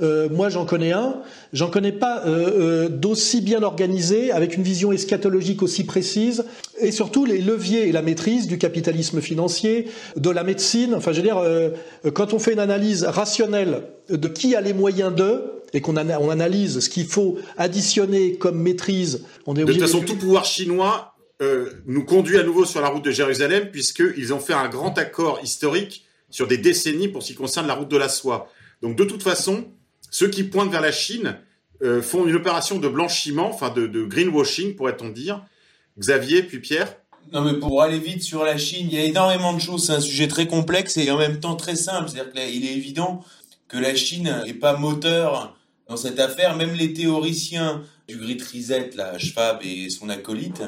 Euh, moi, j'en connais un. J'en connais pas euh, euh, d'aussi bien organisé, avec une vision eschatologique aussi précise, et surtout les leviers et la maîtrise du capitalisme financier, de la médecine. Enfin, je veux dire, euh, quand on fait une analyse rationnelle de qui a les moyens d'eux, et qu'on ana on analyse ce qu'il faut additionner comme maîtrise, on est de toute façon, tout pouvoir chinois euh, nous conduit à nouveau sur la route de Jérusalem, puisqu'ils ont fait un grand accord historique sur des décennies pour ce qui concerne la route de la soie. Donc de toute façon, ceux qui pointent vers la Chine euh, font une opération de blanchiment, enfin de, de greenwashing, pourrait-on dire. Xavier, puis Pierre? Non mais pour aller vite sur la Chine, il y a énormément de choses. C'est un sujet très complexe et en même temps très simple. C'est-à-dire qu'il est évident que la Chine n'est pas moteur dans cette affaire. Même les théoriciens du Great Reset, la Schwab et son acolyte,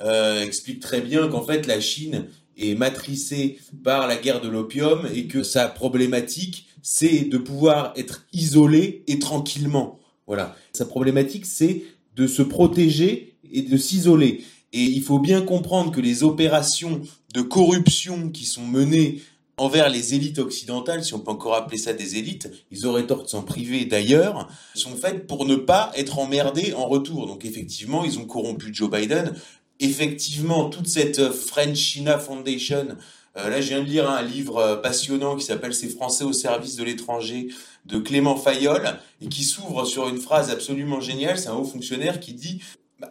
euh, expliquent très bien qu'en fait la Chine est matricée par la guerre de l'opium et que sa problématique, c'est de pouvoir être isolé et tranquillement. Voilà. Sa problématique, c'est de se protéger et de s'isoler. Et il faut bien comprendre que les opérations de corruption qui sont menées envers les élites occidentales, si on peut encore appeler ça des élites, ils auraient tort de s'en priver d'ailleurs, sont faites pour ne pas être emmerdés en retour. Donc effectivement, ils ont corrompu Joe Biden. Effectivement, toute cette French China Foundation, euh, là je viens de lire un livre euh, passionnant qui s'appelle Ces Français au service de l'étranger de Clément Fayol et qui s'ouvre sur une phrase absolument géniale. C'est un haut fonctionnaire qui dit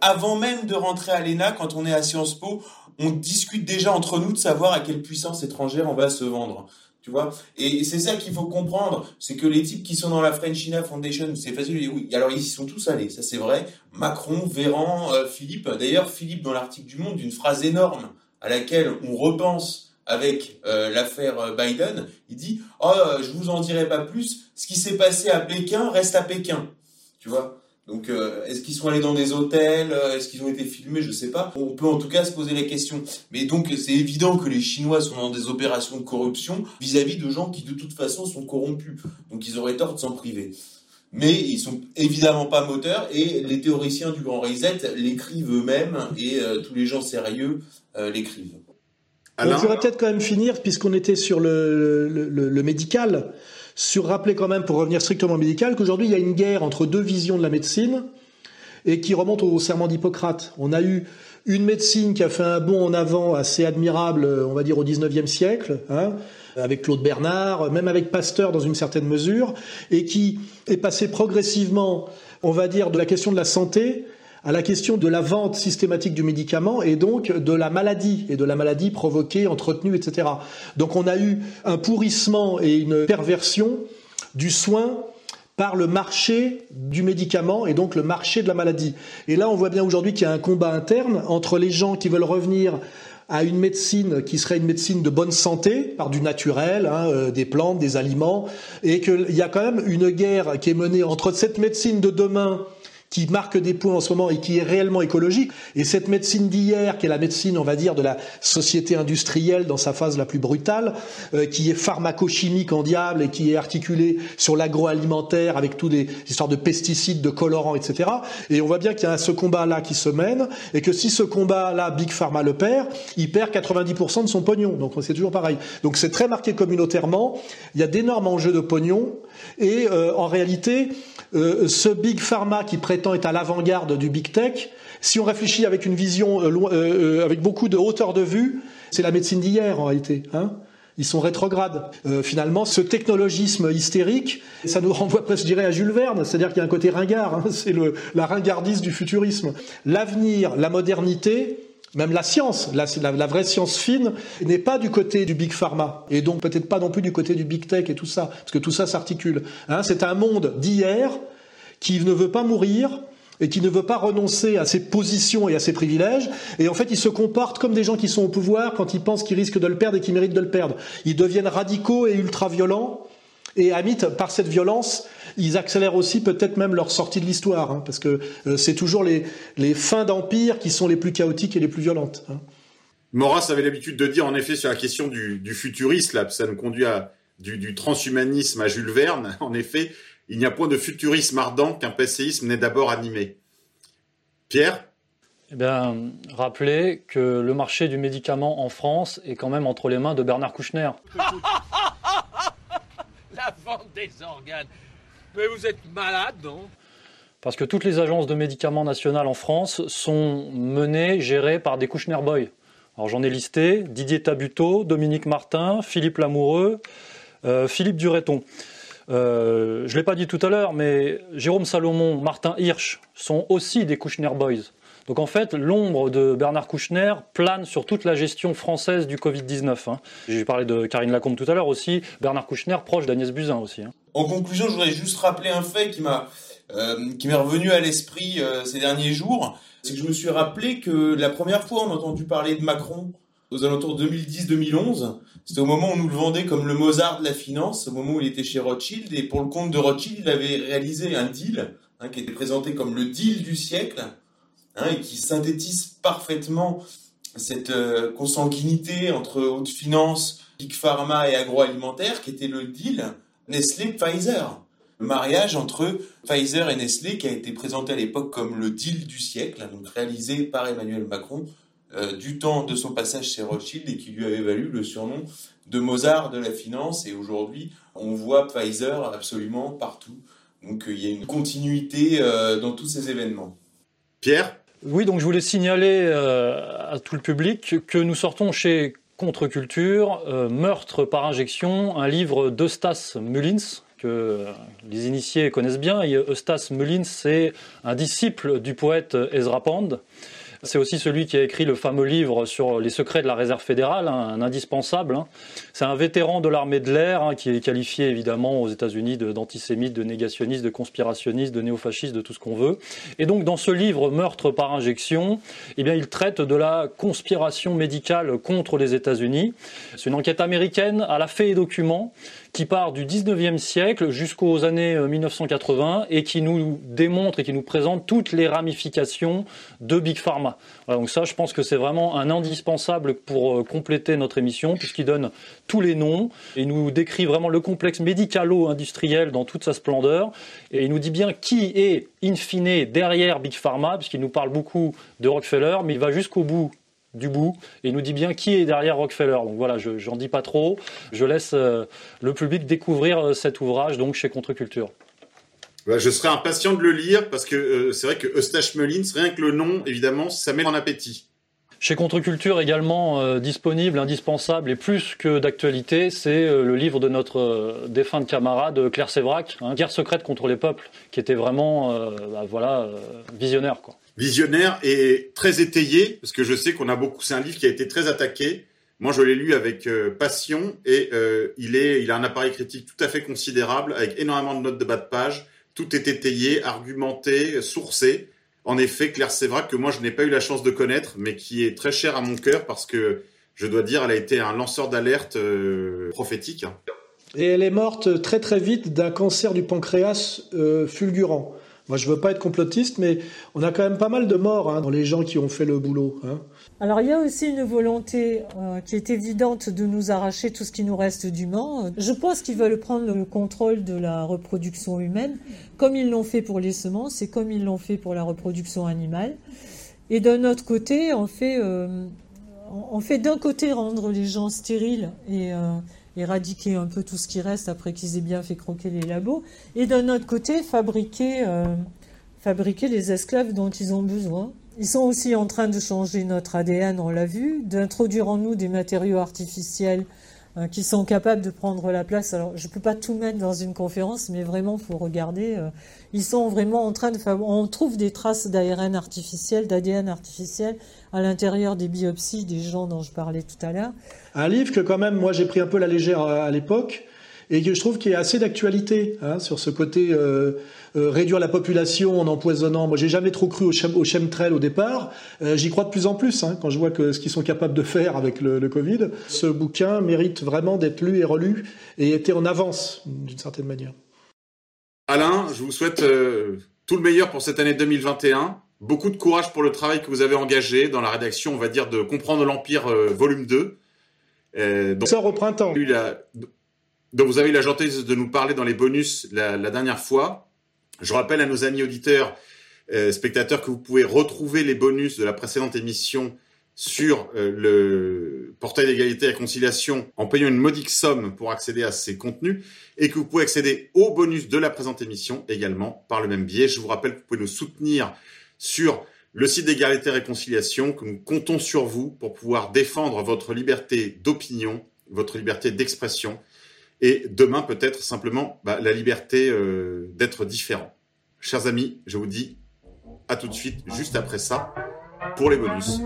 avant même de rentrer à l'ENA, quand on est à Sciences Po, on discute déjà entre nous de savoir à quelle puissance étrangère on va se vendre. Tu vois Et c'est ça qu'il faut comprendre, c'est que les types qui sont dans la French China Foundation, c'est facile oui. Alors ils y sont tous allés, ça c'est vrai. Macron, Véran, euh, Philippe. D'ailleurs, Philippe dans l'article du Monde, une phrase énorme à laquelle on repense avec euh, l'affaire euh, Biden, il dit "Oh, je vous en dirai pas plus. Ce qui s'est passé à Pékin reste à Pékin." Tu vois donc, euh, est-ce qu'ils sont allés dans des hôtels euh, Est-ce qu'ils ont été filmés Je sais pas. On peut en tout cas se poser la question. Mais donc, c'est évident que les Chinois sont dans des opérations de corruption vis-à-vis de gens qui, de toute façon, sont corrompus. Donc, ils auraient tort de s'en priver. Mais ils sont évidemment pas moteurs et les théoriciens du Grand Reset l'écrivent eux-mêmes et euh, tous les gens sérieux l'écrivent. On pourrait peut-être quand même finir, puisqu'on était sur le, le, le médical, sur rappeler quand même, pour revenir strictement médical, qu'aujourd'hui il y a une guerre entre deux visions de la médecine et qui remonte au serment d'Hippocrate. On a eu une médecine qui a fait un bond en avant assez admirable, on va dire au 19e siècle, hein, avec Claude Bernard, même avec Pasteur dans une certaine mesure, et qui est passé progressivement, on va dire, de la question de la santé à la question de la vente systématique du médicament et donc de la maladie et de la maladie provoquée, entretenue, etc. Donc on a eu un pourrissement et une perversion du soin par le marché du médicament et donc le marché de la maladie. Et là, on voit bien aujourd'hui qu'il y a un combat interne entre les gens qui veulent revenir à une médecine qui serait une médecine de bonne santé, par du naturel, hein, euh, des plantes, des aliments, et qu'il y a quand même une guerre qui est menée entre cette médecine de demain qui marque des points en ce moment et qui est réellement écologique. Et cette médecine d'hier, qui est la médecine, on va dire, de la société industrielle dans sa phase la plus brutale, euh, qui est pharmacochimique en diable et qui est articulée sur l'agroalimentaire avec tous des histoires de pesticides, de colorants, etc. Et on voit bien qu'il y a ce combat-là qui se mène et que si ce combat-là, Big Pharma le perd, il perd 90% de son pognon. Donc c'est toujours pareil. Donc c'est très marqué communautairement. Il y a d'énormes enjeux de pognon et euh, en réalité, euh, ce Big Pharma qui prétend être à l'avant-garde du Big Tech, si on réfléchit avec une vision, euh, avec beaucoup de hauteur de vue, c'est la médecine d'hier en réalité. Hein ils sont rétrogrades. finalement, ce technologisme hystérique, ça nous [LAUGHS] renvoie presque, je dirais, à Jules Verne, c'est-à-dire qu'il y a un côté ringard, hein, [LAUGHS] c'est la ringardise du futurisme. L'avenir, la modernité, même la science, la, la, vraie science fine, n'est pas du côté du big pharma, et donc peut-être pas non plus du côté du big tech et tout ça, parce que tout ça s'articule. Hein, c'est un monde d'hier qui ne veut pas mourir, et qui ne veut pas renoncer à ses positions et à ses privilèges. Et en fait, ils se comportent comme des gens qui sont au pouvoir quand ils pensent qu'ils risquent de le perdre et qu'ils méritent de le perdre. Ils deviennent radicaux et ultra-violents. Et à par cette violence, ils accélèrent aussi peut-être même leur sortie de l'histoire, hein, parce que euh, c'est toujours les, les fins d'empire qui sont les plus chaotiques et les plus violentes. Hein. Maurras avait l'habitude de dire, en effet, sur la question du, du futurisme, là, ça nous conduit à du, du, transhumanisme à Jules Verne. [LAUGHS] En effet, il n'y a point de futurisme ardent qu'un passéisme n'est d'abord animé. Pierre? Eh bien, rappelez que le marché du médicament en France est quand même entre les mains de Bernard Kouchner. [LAUGHS] Des organes. Mais vous êtes malade, non? Parce que toutes les agences de médicaments nationales en France sont menées, gérées par des Kouchner Boys. Alors j'en ai listé Didier Tabuteau, Dominique Martin, Philippe Lamoureux, euh, Philippe Dureton. Euh, je ne l'ai pas dit tout à l'heure, mais Jérôme Salomon, Martin Hirsch sont aussi des Kouchner Boys. Donc en fait, l'ombre de Bernard Kouchner plane sur toute la gestion française du Covid-19. Hein. J'ai parlé de Karine Lacombe tout à l'heure aussi, Bernard Kouchner proche d'Agnès Buzyn aussi. Hein. En conclusion, je voudrais juste rappeler un fait qui m'a euh, qui m'est revenu à l'esprit euh, ces derniers jours, c'est que je me suis rappelé que la première fois on a entendu parler de Macron aux alentours 2010-2011, c'était au moment où on nous le vendait comme le Mozart de la finance, au moment où il était chez Rothschild, et pour le compte de Rothschild, il avait réalisé un deal hein, qui était présenté comme le deal du siècle, hein, et qui synthétise parfaitement cette euh, consanguinité entre haute finance, big pharma et agroalimentaire, qui était le deal Nestlé-Pfizer. Le mariage entre Pfizer et Nestlé, qui a été présenté à l'époque comme le deal du siècle, donc réalisé par Emmanuel Macron, du temps de son passage chez Rothschild et qui lui avait valu le surnom de Mozart de la finance. Et aujourd'hui, on voit Pfizer absolument partout. Donc il y a une continuité dans tous ces événements. Pierre? Oui, donc je voulais signaler à tout le public que nous sortons chez Contre-culture, Meurtre par injection, un livre d'Eustas Mullins, que les initiés connaissent bien. Eustace Mullins, c'est un disciple du poète Ezra Pound. C'est aussi celui qui a écrit le fameux livre sur les secrets de la réserve fédérale, hein, un indispensable. Hein. C'est un vétéran de l'armée de l'air hein, qui est qualifié évidemment aux États-Unis d'antisémite, de, négationniste, de conspirationniste, de néofasciste, de tout ce qu'on veut. Et donc dans ce livre Meurtre par injection, eh il traite de la conspiration médicale contre les États-Unis. C'est une enquête américaine à la fait et documents qui part du 19e siècle jusqu'aux années 1980 euh, et qui nous démontre et qui nous présente toutes les ramifications de Big Pharma. donc ça, je pense que c'est vraiment un indispensable pour euh, compléter notre émission puisqu'il donne tous les noms et nous décrit vraiment le complexe médicalo-industriel dans toute sa splendeur et il nous dit bien qui est in fine derrière Big Pharma puisqu'il nous parle beaucoup de Rockefeller mais il va jusqu'au bout du bout et nous dit bien qui est derrière Rockefeller. Donc voilà, je n'en dis pas trop. Je laisse euh, le public découvrir euh, cet ouvrage donc chez Contre-Culture. je serais impatient de le lire parce que euh, c'est vrai que Eustache Mullins, rien que le nom, évidemment, ça met en appétit. Chez Contre-Culture également disponible, indispensable et plus que d'actualité, c'est le livre de notre défunte camarade Claire Sévrac, hein, Guerre secrète contre les peuples, qui était vraiment bah, voilà, visionnaire. Quoi visionnaire et très étayé, parce que je sais qu'on a beaucoup. C'est un livre qui a été très attaqué. Moi, je l'ai lu avec euh, passion et euh, il est, il a un appareil critique tout à fait considérable, avec énormément de notes de bas de page. Tout est étayé, argumenté, sourcé. En effet, Claire Sévrac, que moi je n'ai pas eu la chance de connaître, mais qui est très chère à mon cœur parce que je dois dire, elle a été un lanceur d'alerte euh, prophétique. Et elle est morte très très vite d'un cancer du pancréas fulgurant. Moi, je veux pas être complotiste, mais on a quand même pas mal de morts hein, dans les gens qui ont fait le boulot. Hein. Alors, il y a aussi une volonté euh, qui est évidente de nous arracher tout ce qui nous reste d'humain. Je pense qu'ils veulent prendre le contrôle de la reproduction humaine, comme ils l'ont fait pour les semences et comme ils l'ont fait pour la reproduction animale. Et d'un autre côté, on fait, euh, fait d'un côté rendre les gens stériles et euh, éradiquer un peu tout ce qui reste après qu'ils aient bien fait croquer les labos, et d'un autre côté, fabriquer, euh, fabriquer les esclaves dont ils ont besoin. Ils sont aussi en train de changer notre ADN, on l'a vu, d'introduire en nous des matériaux artificiels euh, qui sont capables de prendre la place. Alors, je ne peux pas tout mettre dans une conférence, mais vraiment, faut regarder. Euh, ils sont vraiment en train de. On trouve des traces d'ARN artificiel, d'ADN artificiel à l'intérieur des biopsies des gens dont je parlais tout à l'heure. Un livre que quand même, moi, j'ai pris un peu la légère à l'époque et que je trouve qu'il est assez d'actualité hein, sur ce côté euh, euh, réduire la population en empoisonnant. Moi, j'ai jamais trop cru au, chem au chemtrail au départ. Euh, j'y crois de plus en plus hein, quand je vois que ce qu'ils sont capables de faire avec le, Covid. Ce bouquin mérite vraiment d'être lu et relu et été en avance d'une certaine manière. Alain, je vous souhaite tout le meilleur pour cette année 2021. Beaucoup de courage pour le travail que vous avez engagé dans la rédaction, on va dire, de Comprendre l'Empire, volume 2. Euh, donc, sort au printemps. Donc vous avez eu la gentillesse de nous parler dans les bonus la, dernière fois. Je rappelle à nos amis auditeurs, euh, spectateurs, que vous pouvez retrouver les bonus de la précédente émission sur euh, le portail d'égalité et réconciliation en payant une modique somme pour accéder à ces contenus et que vous pouvez accéder aux bonus de la présente émission également par le même biais. Je vous rappelle que vous pouvez nous soutenir sur le site d'égalité et réconciliation, que nous comptons sur vous pour pouvoir défendre votre liberté d'opinion, votre liberté d'expression et demain peut-être simplement bah, la liberté euh, d'être différent. Chers amis, je vous dis à tout de suite, juste après ça, pour les bonus.